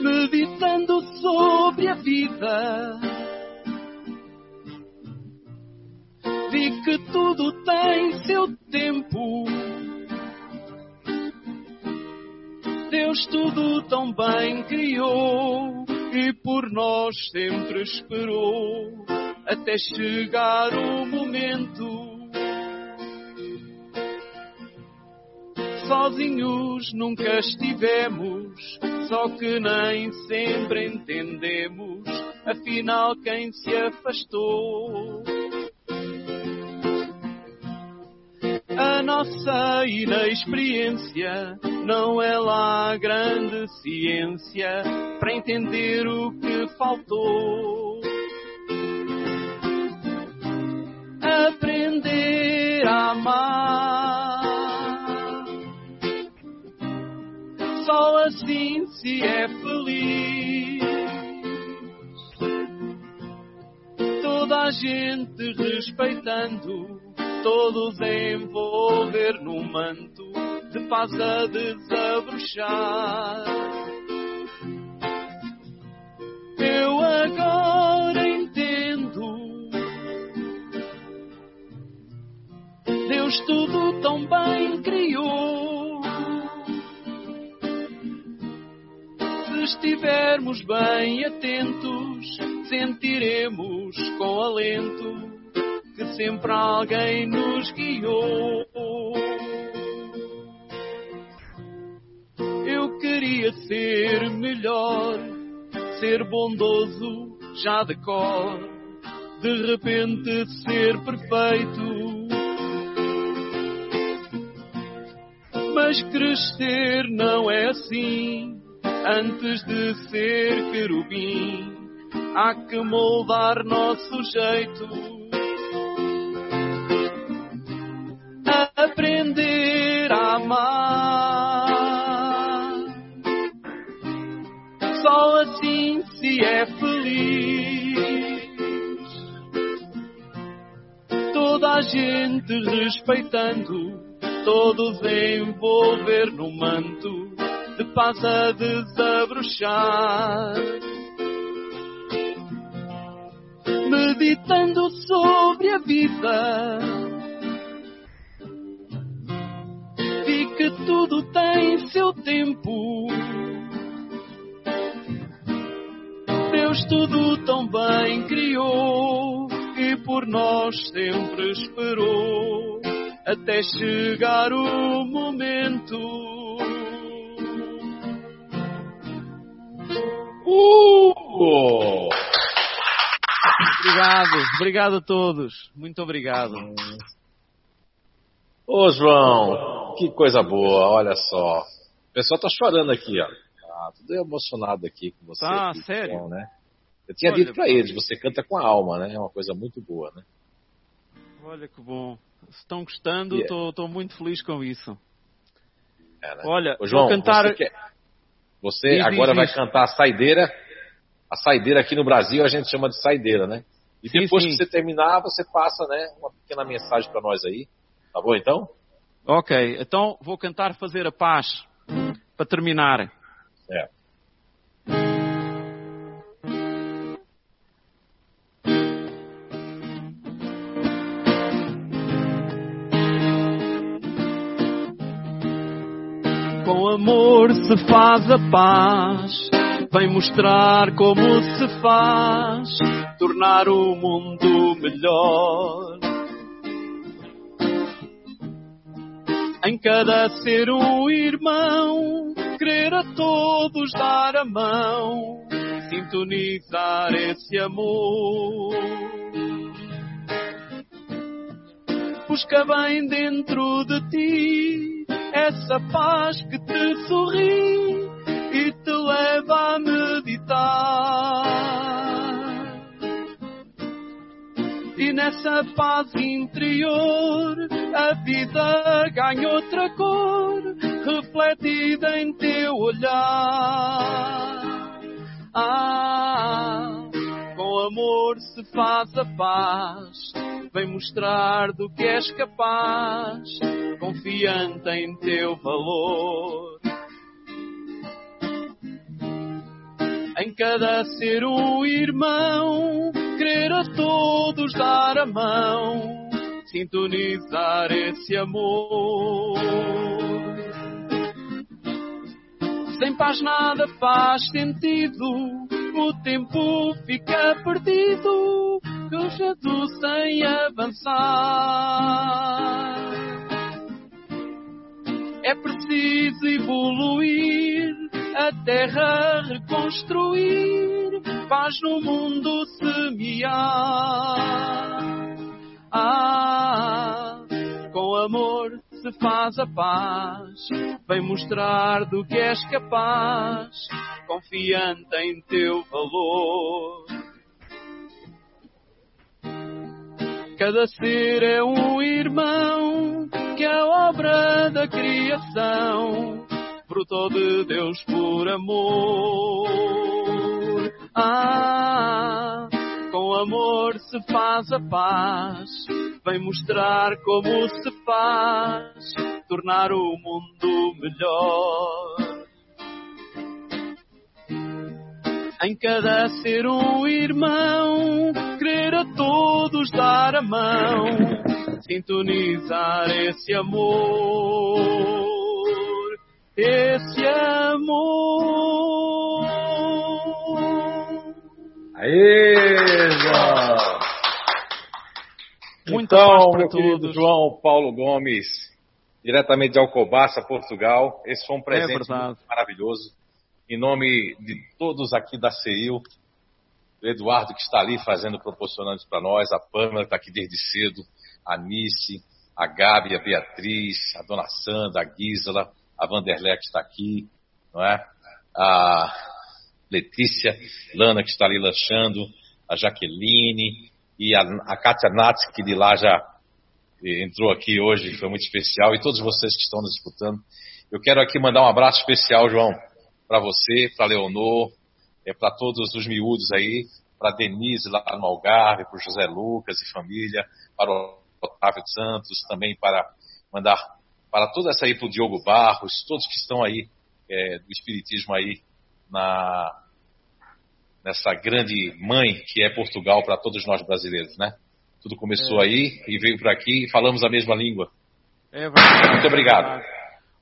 Meditando sobre a vida, vi que tudo tem seu tempo Deus tudo tão bem criou e por nós sempre esperou até chegar o momento. Sozinhos nunca estivemos, só que nem sempre entendemos, afinal quem se afastou. Nossa inexperiência não é lá grande ciência para entender o que faltou. Aprender a amar. Só assim se é feliz. Toda a gente respeitando todos envolver no manto de paz a desabrochar. Eu agora entendo. Deus tudo tão bem criou. Se estivermos bem atentos, sentiremos com alento que sempre alguém nos guiou. Eu queria ser melhor, ser bondoso já de cor, de repente ser perfeito. Mas crescer não é assim, antes de ser querubim, há que moldar nosso jeito é feliz. Toda a gente respeitando, todos envolver no manto de paz a desabrochar. Meditando sobre a vida seu tempo. Deus tudo tão bem criou e por nós sempre esperou até chegar o momento. Uh! Obrigado, obrigado a todos. Muito obrigado. Ô João, que coisa boa, olha só. O pessoal tá chorando aqui, ó. Ah, tudo emocionado aqui com você. Ah, aqui, sério? Bom, né? Eu tinha Olha, dito pra eles, você canta com a alma, né? É uma coisa muito boa, né? Olha que bom. Estão gostando, Yeah. estou muito feliz com isso. É, né? Olha, Ô, João, vou cantar. você, quer- você Diz, agora diz, vai diz. cantar a saideira. A saideira aqui no Brasil a gente chama de saideira, né? E Sim, depois sim. que você terminar, você passa, né, uma pequena mensagem pra nós aí. Tá bom então? Ok, então vou cantar Fazer a Paz para terminar. É. amor se faz a paz, vem mostrar como se faz, tornar o mundo melhor. Em cada ser um irmão, querer a todos dar a mão, sintonizar esse amor. Busca bem dentro de ti essa paz que te sorri e te leva a meditar. E nessa paz interior a vida ganha outra cor, refletida em teu olhar. Ah, amor se faz a paz, vem mostrar do que és capaz, confiante em teu valor. Em cada ser um irmão, querer a todos dar a mão, sintonizar esse amor. Sem paz nada faz sentido, o tempo fica perdido, cajado sem avançar. É preciso evoluir, a terra reconstruir, paz no mundo semear. Ah, com amor se faz a paz, vem mostrar do que és capaz, confiante em teu valor. Cada ser é um irmão, que é obra da criação, fruto de Deus por amor. Ah, com amor se faz a paz, vem mostrar como se faz, tornar o mundo melhor. Em cada ser um irmão, querer a todos dar a mão, sintonizar esse amor, esse amor. Aê, João! Então, meu querido todos. João Paulo Gomes, diretamente de Alcobaça, Portugal. Esse foi um presente É verdade. muito maravilhoso. Em nome de todos aqui da CEIU, o Eduardo que está ali fazendo, proporcionando isso para nós, a Pamela que está aqui desde cedo, a Nice, a Gabi, a Beatriz, a Dona Sandra, a Gisela, a Vanderlé que está aqui, não é? A Letícia, Lana que está ali lanchando, a Jaqueline e a, a Kátia Nats, que de lá já eh, entrou aqui hoje, foi muito especial, e todos vocês que estão nos escutando. Eu quero aqui mandar um abraço especial, João, para você, para Leonor, é, para todos os miúdos aí, para Denise lá no Algarve, para José Lucas e família, para o Otávio Santos, também para mandar para toda essa aí, para o Diogo Barros, todos que estão aí é, do Espiritismo aí na, nessa grande mãe que é Portugal para todos nós brasileiros, né? Tudo começou É. aí e veio para aqui e falamos a mesma língua. É verdade. Muito obrigado.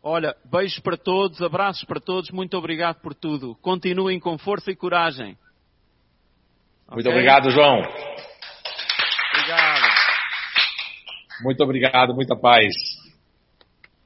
Olha, beijos para todos, abraços para todos, muito obrigado por tudo. Continuem com força e coragem. Muito okay? obrigado, João. Obrigado. Muito obrigado, muita paz.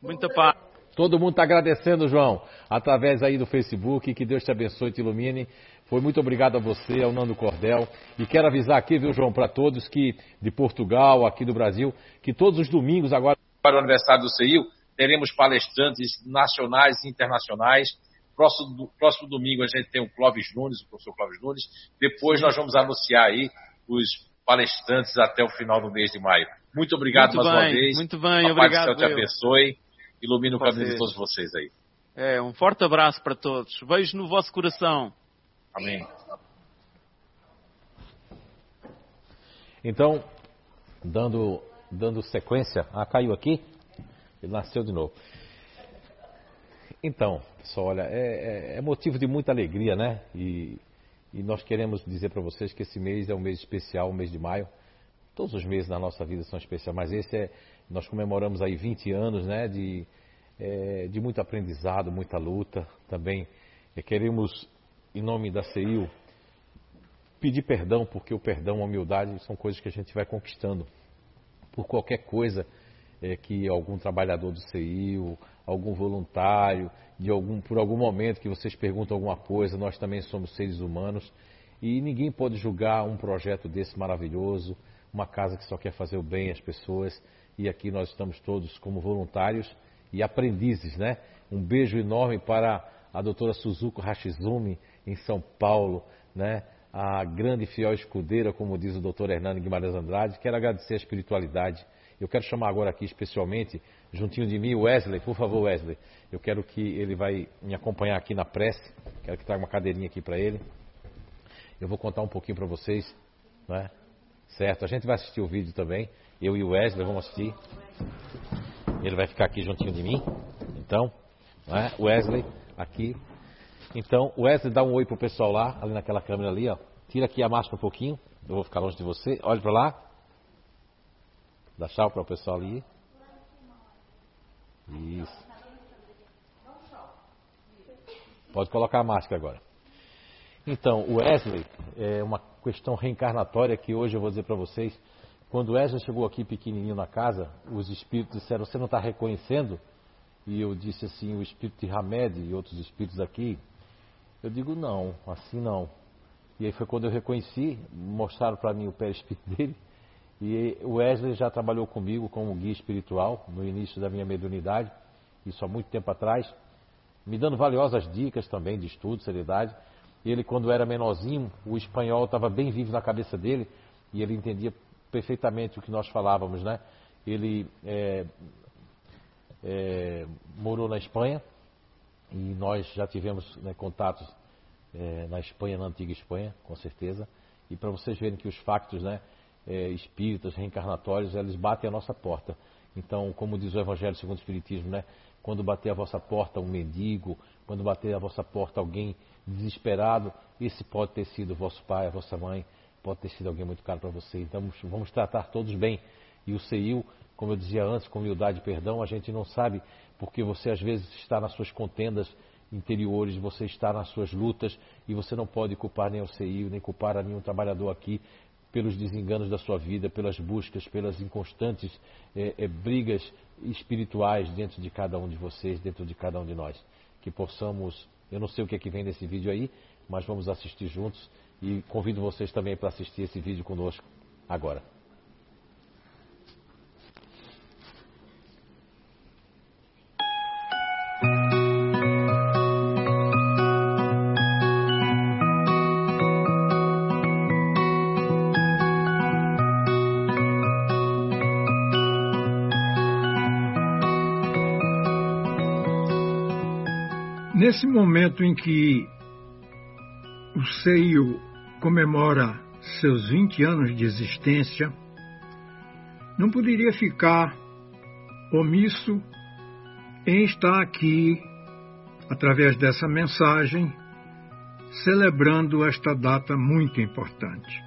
Muita paz. Todo mundo está agradecendo, João, através aí do Facebook. Que Deus te abençoe e te ilumine. Foi muito obrigado a você, ao Nando Cordel. E quero avisar aqui, viu, João, para todos que de Portugal, aqui do Brasil, que todos os domingos agora. Para o aniversário do CEIU, teremos palestrantes nacionais e internacionais. Próximo, próximo domingo a gente tem o Clóvis Nunes, o professor Clóvis Nunes. Depois nós vamos anunciar aí os palestrantes até o final do mês de maio. Muito obrigado muito mais bem, uma vez. Muito bem, obrigado. Pai do céu te abençoe. Ilumine o caminho de todos vocês aí. É, um forte abraço para todos. Beijo no vosso coração. Amém. Então, dando, dando sequência. Ah, caiu aqui? Ele nasceu de novo. Então, pessoal, olha, é, é, é motivo de muita alegria, né? E, e nós queremos dizer para vocês que esse mês é um mês especial, o mês de maio. Todos os meses na nossa vida são especiais, mas esse é. Nós comemoramos aí 20 anos, né? De, é, de muito aprendizado, muita luta. Também é, queremos, em nome da CEIU, pedir perdão, porque o perdão, a humildade são coisas que a gente vai conquistando. Por qualquer coisa é, que algum trabalhador do CEIU, algum voluntário, de algum, por algum momento que vocês perguntam alguma coisa, nós também somos seres humanos e ninguém pode julgar um projeto desse maravilhoso, uma casa que só quer fazer o bem às pessoas e aqui nós estamos todos como voluntários e aprendizes, né? Um beijo enorme para a doutora Suzuko Hashizumi em São Paulo, né? A grande fiel escudeira, como diz o doutor Hernando Guimarães Andrade. Quero agradecer a espiritualidade eu quero chamar agora aqui especialmente, juntinho de mim, Wesley. Por favor, Wesley. Eu quero que ele vai me acompanhar aqui na prece. Quero que traga uma cadeirinha aqui para ele. Eu vou contar um pouquinho para vocês, né? Certo? A gente vai assistir o vídeo também. Eu e o Wesley vamos assistir. Ele vai ficar aqui juntinho de mim. Então, né? Wesley aqui. Então, Wesley dá um oi pro pessoal lá, ali naquela câmera ali, ó. Tira aqui a máscara um pouquinho. Eu vou ficar longe de você. Olhe para lá. Dá tchau para o pessoal ali. Isso. Pode colocar a máscara agora. Então, o Wesley é uma questão reencarnatória que hoje eu vou dizer para vocês. Quando Wesley chegou aqui pequenininho na casa, os espíritos disseram: Você não está reconhecendo? E eu disse assim: O espírito de Hamed e outros espíritos aqui. Eu digo: Não, assim não. E aí foi quando eu reconheci, mostraram para mim o pé espírito dele. E o Wesley já trabalhou comigo como guia espiritual no início da minha mediunidade, isso há muito tempo atrás, me dando valiosas dicas também de estudo, seriedade. Ele, quando era menorzinho, o espanhol estava bem vivo na cabeça dele e ele entendia perfeitamente o que nós falávamos, né? Ele é, é, morou na Espanha e nós já tivemos né, contatos é, na Espanha, na antiga Espanha, com certeza. E para vocês verem que os factos, né? é, espíritas, reencarnatórios, eles batem a nossa porta. Então, como diz o Evangelho segundo o Espiritismo, né? Quando bater a vossa porta um mendigo, quando bater a vossa porta alguém desesperado, esse pode ter sido o vosso pai, a vossa mãe, pode ter sido alguém muito caro para você. Então, vamos, tratar todos bem. E o CEIU, como eu dizia antes, com humildade e perdão, a gente não sabe porque você às vezes está nas suas contendas interiores, você está nas suas lutas e você não pode culpar nem o CEIU, nem culpar a nenhum trabalhador aqui pelos desenganos da sua vida, pelas buscas, pelas inconstantes é, é, brigas espirituais dentro de cada um de vocês, dentro de cada um de nós. Que possamos, eu não sei o que é que vem nesse vídeo aí, mas vamos assistir juntos e convido vocês também para assistir esse vídeo conosco agora. Nesse momento em que o Seio comemora seus 20 anos de existência, não poderia ficar omisso em estar aqui, através dessa mensagem, celebrando esta data muito importante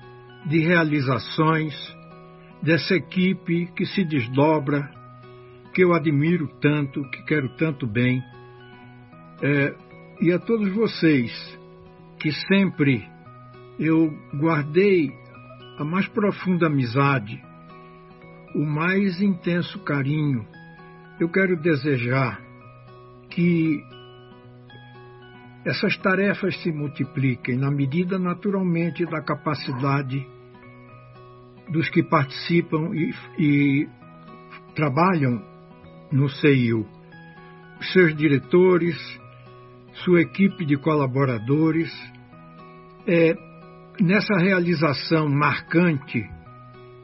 de realizações dessa equipe que se desdobra que eu admiro tanto, que quero tanto bem, é, e a todos vocês que sempre eu guardei a mais profunda amizade, o mais intenso carinho, eu quero desejar que essas tarefas se multipliquem na medida naturalmente da capacidade dos que participam e, e trabalham no CEIU, seus diretores, sua equipe de colaboradores, é, nessa realização marcante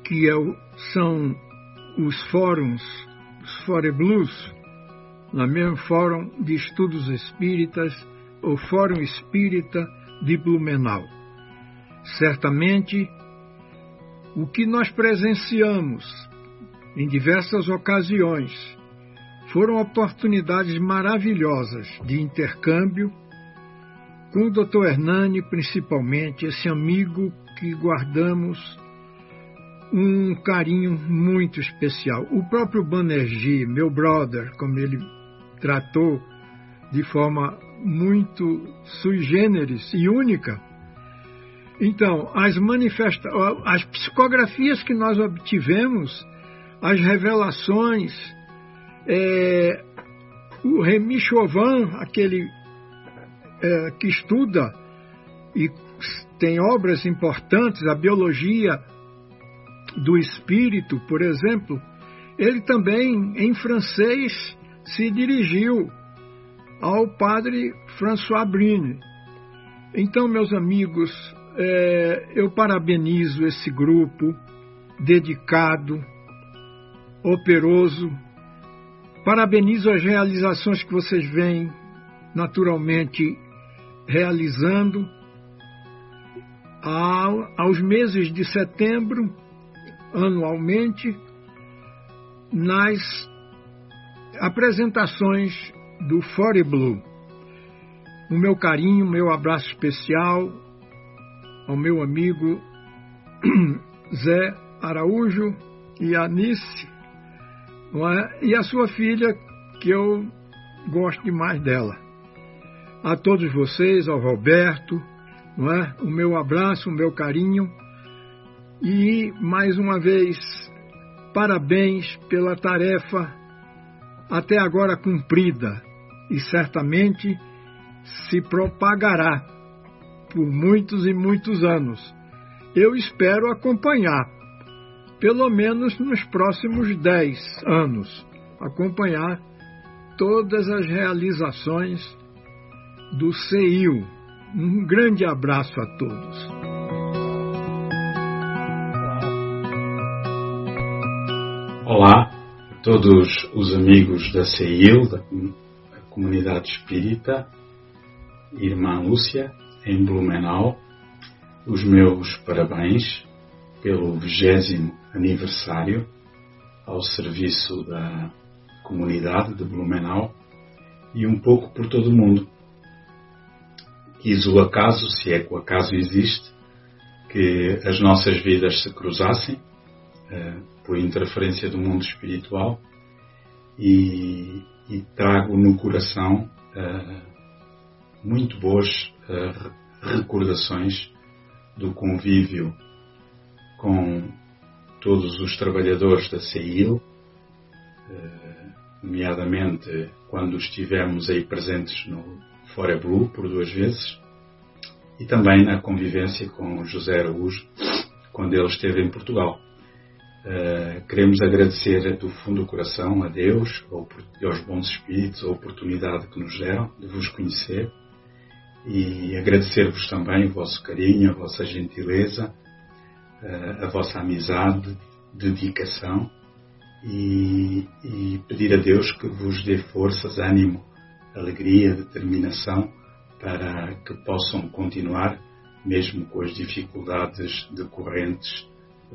que é o, são os fóruns, os Fore Blues, no mesmo Fórum de Estudos Espíritas, o Fórum Espírita de Blumenau. Certamente, o que nós presenciamos em diversas ocasiões foram oportunidades maravilhosas de intercâmbio com o Dr. Hernani, principalmente, esse amigo que guardamos um carinho muito especial. O próprio Banerjee, meu brother, como ele tratou de forma muito sui generis e única. Então, as manifesta as psicografias que nós obtivemos, as revelações, é, o Remy Chauvin, aquele é, que estuda e tem obras importantes, a biologia do espírito, por exemplo, ele também, em francês, se dirigiu ao padre François Brine. Então, meus amigos, é, eu parabenizo esse grupo dedicado, operoso, parabenizo as realizações que vocês vêm naturalmente realizando. Aos meses de setembro, anualmente, nas apresentações do Fore Blue. O meu carinho, meu abraço especial ao meu amigo Zé Araújo e Anice, é? e a sua filha, que eu gosto demais dela. A todos vocês, ao Roberto, não é? o meu abraço, o meu carinho e, mais uma vez, parabéns pela tarefa até agora cumprida e certamente se propagará por muitos e muitos anos. Eu espero acompanhar, pelo menos nos próximos dez anos, acompanhar todas as realizações do CEIU. Um grande abraço a todos. Olá a todos os amigos da CEIL, da Comunidade Espírita, Irmã Lúcia, em Blumenau. Os meus parabéns pelo vigésimo aniversário ao serviço da comunidade de Blumenau e um pouco por todo o mundo. Quis o acaso, se é que o acaso existe, que as nossas vidas se cruzassem eh, por interferência do mundo espiritual e, e trago no coração uh, muito boas uh, recordações do convívio com todos os trabalhadores da CEIL, uh, nomeadamente quando estivemos aí presentes no Fora Blue por duas vezes, e também na convivência com José Araújo quando ele esteve em Portugal. Uh, queremos agradecer do fundo do coração a Deus e aos bons espíritos a oportunidade que nos deram de vos conhecer e agradecer-vos também o vosso carinho, a vossa gentileza, a vossa amizade, dedicação e, e, pedir a Deus que vos dê forças, ânimo, alegria, determinação para que possam continuar, mesmo com as dificuldades decorrentes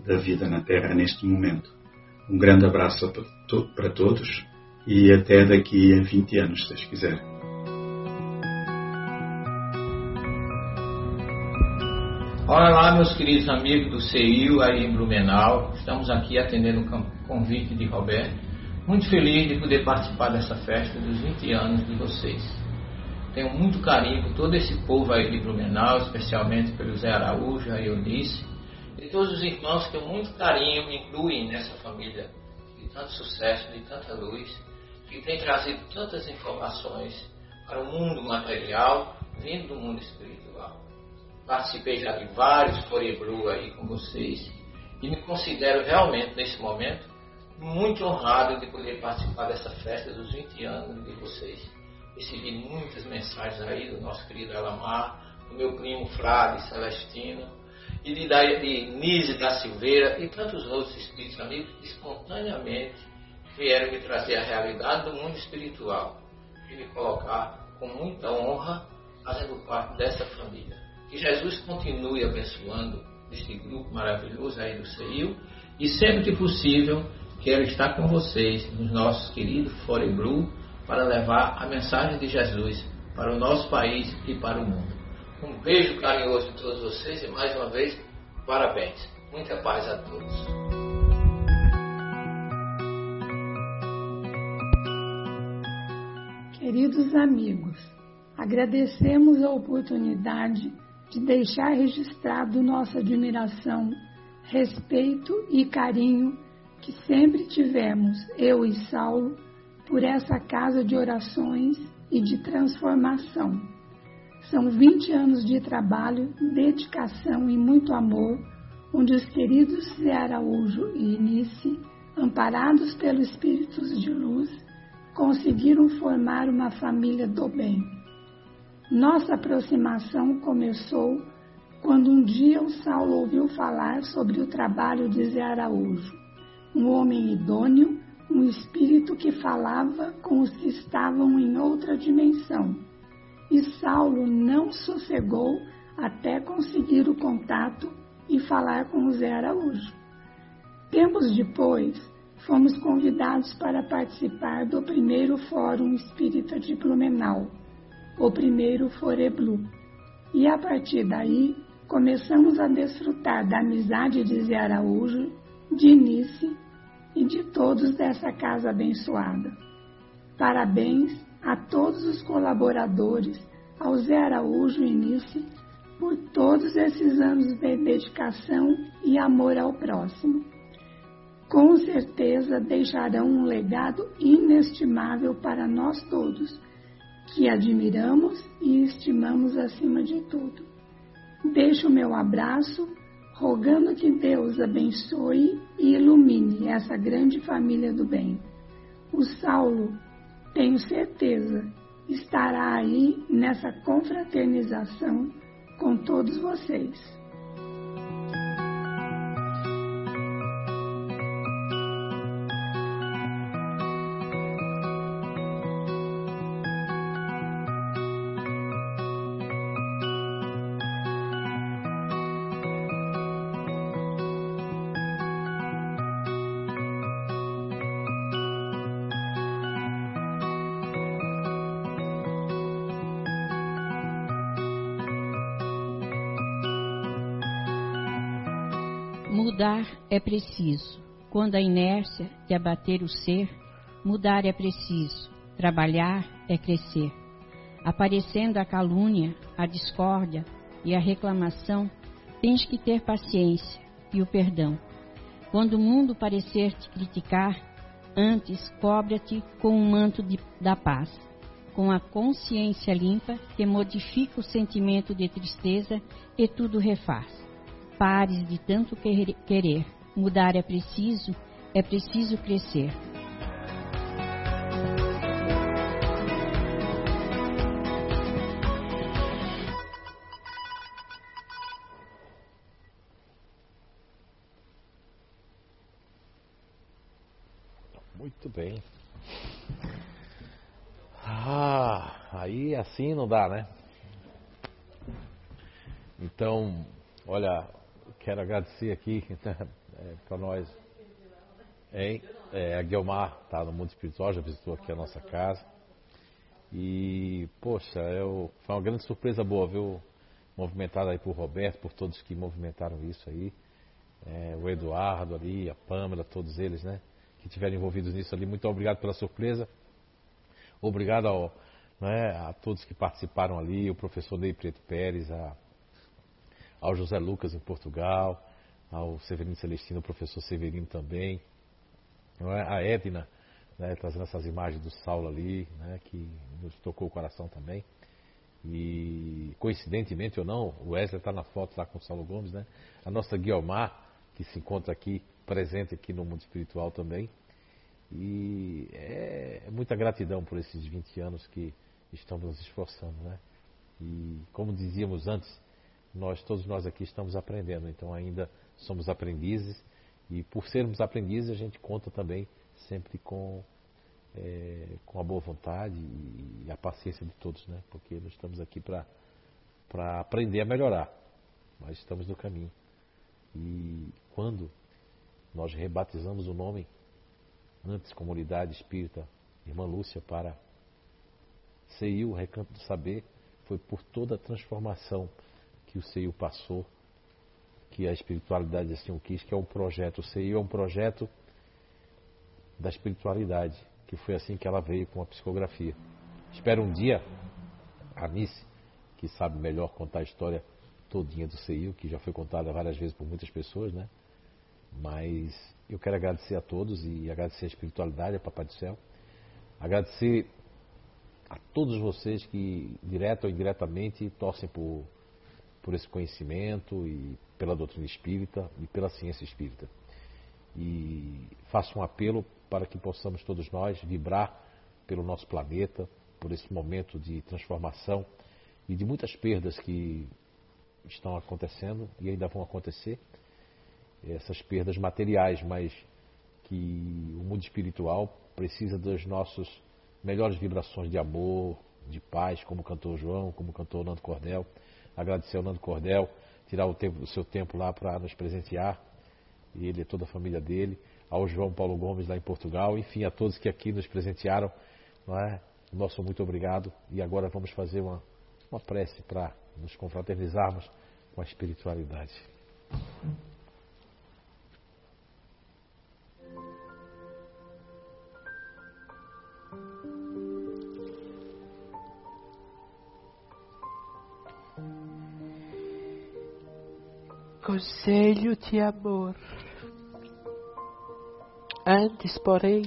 da vida na Terra neste momento. Um grande abraço para todos e até daqui a 20 anos, se quiser. Olá, meus queridos amigos do CEIU aí em Blumenau. Estamos aqui atendendo o convite de Roberto. muito feliz de poder participar dessa festa dos 20 anos de vocês. Tenho muito carinho por todo esse povo aí de Blumenau, especialmente pelo Zé Araújo, a Eunice, e todos os irmãos que eu muito carinho me incluem nessa família de tanto sucesso, de tanta luz, que tem trazido tantas informações para o mundo material, vindo do mundo espiritual. Participei já de vários Foreblu aí com vocês e me considero realmente nesse momento muito honrado de poder participar dessa festa dos 20 anos de vocês. Recebi muitas mensagens aí do nosso querido Elamar, do meu primo Frade Celestino, e de, de Nise da Silveira e tantos outros espíritos amigos que espontaneamente vieram me trazer a realidade do mundo espiritual e me colocar com muita honra fazendo parte dessa família. Que Jesus continue abençoando este grupo maravilhoso aí do CEIU e sempre que possível quero estar com vocês nos nossos queridos Fore Blue para levar a mensagem de Jesus para o nosso país e para o mundo. Um beijo carinhoso de todos vocês e mais uma vez, parabéns. Muita paz a todos. Queridos amigos, agradecemos a oportunidade de deixar registrado nossa admiração, respeito e carinho que sempre tivemos, eu e Saulo, por essa casa de orações e de transformação. São 20 anos de trabalho, dedicação e muito amor, onde os queridos Zé Araújo e Inice, amparados pelos Espíritos de Luz, conseguiram formar uma família do bem. Nossa aproximação começou quando um dia o Saulo ouviu falar sobre o trabalho de Zé Araújo um homem idôneo, um espírito que falava com os que estavam em outra dimensão. E Saulo não sossegou até conseguir o contato e falar com o Zé Araújo. Tempos depois, fomos convidados para participar do primeiro Fórum Espírita de Blumenau, o primeiro Foreblu. E a partir daí, começamos a desfrutar da amizade de Zé Araújo de Nice e de todos dessa casa abençoada. Parabéns a todos os colaboradores, ao Zé Araújo e Nice, por todos esses anos de dedicação e amor ao próximo. Com certeza deixarão um legado inestimável para nós todos, que admiramos e estimamos acima de tudo. Deixo o meu abraço rogando que Deus abençoe e ilumine essa grande família do bem. O Saulo, tenho certeza, estará aí nessa confraternização com todos vocês. É preciso. Quando a inércia de abater o ser, mudar é preciso. Trabalhar é crescer. Aparecendo a calúnia, a discórdia e a reclamação, tens que ter paciência e o perdão. Quando o mundo parecer te criticar, antes cobra-te com um manto de, da paz, com a consciência limpa que modifica o sentimento de tristeza e tudo refaz pares de tanto querer. Mudar é preciso, é preciso crescer. Muito bem. Ah, aí assim não dá, né? Então, olha, quero agradecer aqui é, para nós. Hein? É, a Guilmar está no mundo espiritual, já visitou aqui a nossa casa. E, poxa, eu, foi uma grande surpresa boa, viu? Movimentada aí por Roberto, por todos que movimentaram isso aí. É, o Eduardo ali, a Pâmela, todos eles, né? que estiveram envolvidos nisso ali. Muito obrigado pela surpresa. Obrigado ao, né, a todos que participaram ali, o professor Ney Preto Pérez, a, ao José Lucas em Portugal, ao Severino Celestino, o professor Severino também, é? a Edna, né, trazendo essas imagens do Saulo ali, né, que nos tocou o coração também. E coincidentemente ou não, o Wesley está na foto lá com o Saulo Gomes, né? A nossa Guiomar, que se encontra aqui, presente aqui no mundo espiritual também. E é, é muita gratidão por esses 20 anos que estamos nos esforçando, né? E como dizíamos antes, nós todos nós aqui estamos aprendendo, então ainda somos aprendizes e por sermos aprendizes a gente conta também sempre com é, com a boa vontade e a paciência de todos, né? Porque nós estamos aqui para para aprender a melhorar, mas estamos no caminho. E quando nós rebatizamos o nome antes Comunidade Espírita Irmã Lúcia para CEIU, Recanto do Saber, foi por toda a transformação que o CEIU passou, que a espiritualidade assim o quis, que é um projeto. O CEIU é um projeto da espiritualidade, que foi assim que ela veio com a psicografia. Espero um dia a Nice, que sabe melhor contar a história todinha do CEIU, que já foi contada várias vezes por muitas pessoas, né? Mas eu quero agradecer a todos e agradecer a espiritualidade, a Papai do Céu. Agradecer a todos vocês que, direto ou indiretamente, torcem por, por esse conhecimento e pela doutrina espírita e pela ciência espírita. E faço um apelo para que possamos todos nós vibrar pelo nosso planeta, por esse momento de transformação e de muitas perdas que estão acontecendo e ainda vão acontecer essas perdas materiais, mas que o mundo espiritual precisa das nossas melhores vibrações de amor, de paz, como cantou João, como cantou Nando Cordel. Agradecer ao Nando Cordel, tirar o, tempo, o seu tempo lá para nos presentear, ele e toda a família dele, ao João Paulo Gomes lá em Portugal, enfim, a todos que aqui nos presentearam, não é? Nosso muito obrigado. E agora vamos fazer uma, uma prece para nos confraternizarmos com a espiritualidade. Conselho de amor. Antes, porém,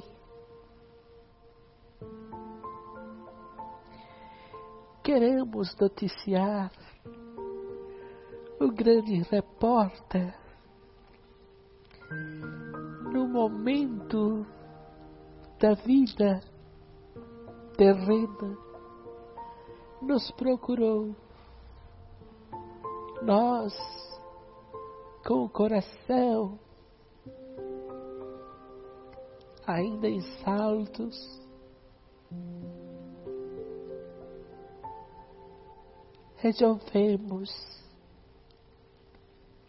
queremos noticiar o grande repórter no momento da vida terrena nos procurou. Nós com o coração ainda em saltos. Resolvemos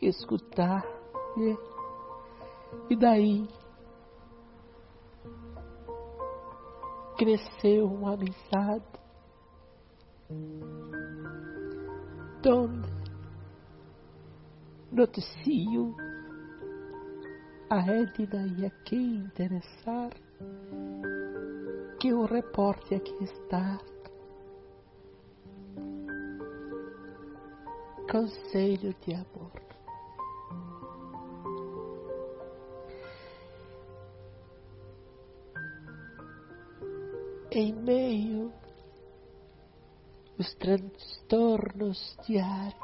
escutar e daí cresceu uma amizade donde noticio a Edna e a quem interessar que o reporte aqui está. Conselho de amor. Em meio os transtornos diários,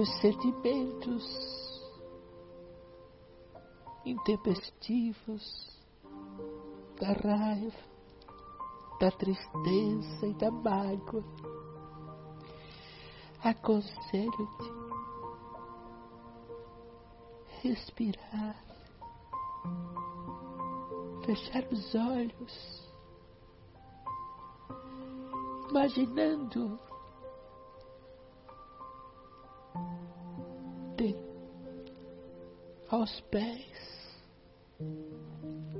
dos sentimentos intempestivos, da raiva, da tristeza e da mágoa. Aconselho-te respirar, fechar os olhos, imaginando aos pés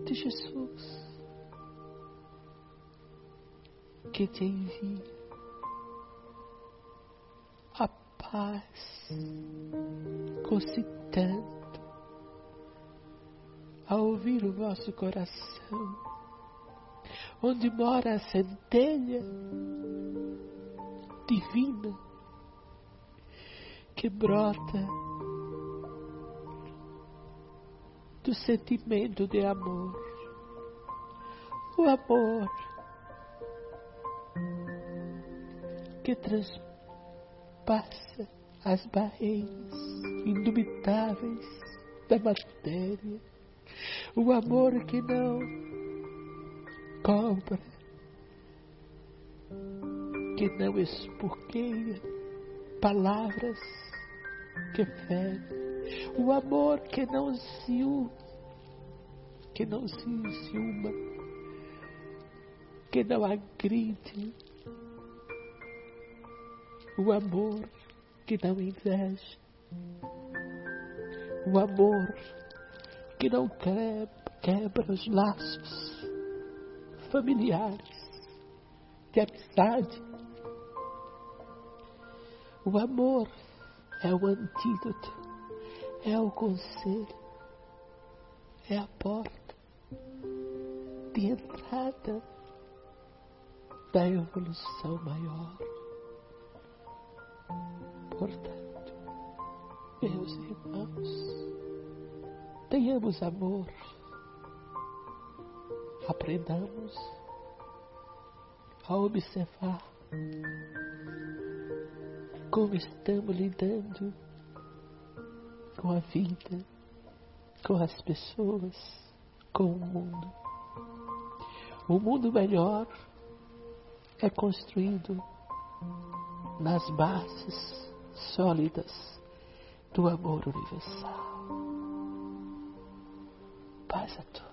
de Jesus que te envia a paz concitando a ouvir o vosso coração, onde mora a centelha divina que brota do sentimento de amor. O amor que transpassa as barreiras indubitáveis da matéria. O amor que não cobra, que não espurqueia palavras que ferem. O amor que não se que não se ciúma, que não agride. O amor que não inveja. O amor que não quebra, os laços familiares de amizade. O amor é o antídoto, é o conselho, é a porta de entrada da evolução maior. Portanto, meus irmãos, tenhamos amor, aprendamos a observar como estamos lidando com a vida, com as pessoas, com o mundo. O mundo melhor é construído nas bases sólidas do amor universal. Paz a todos.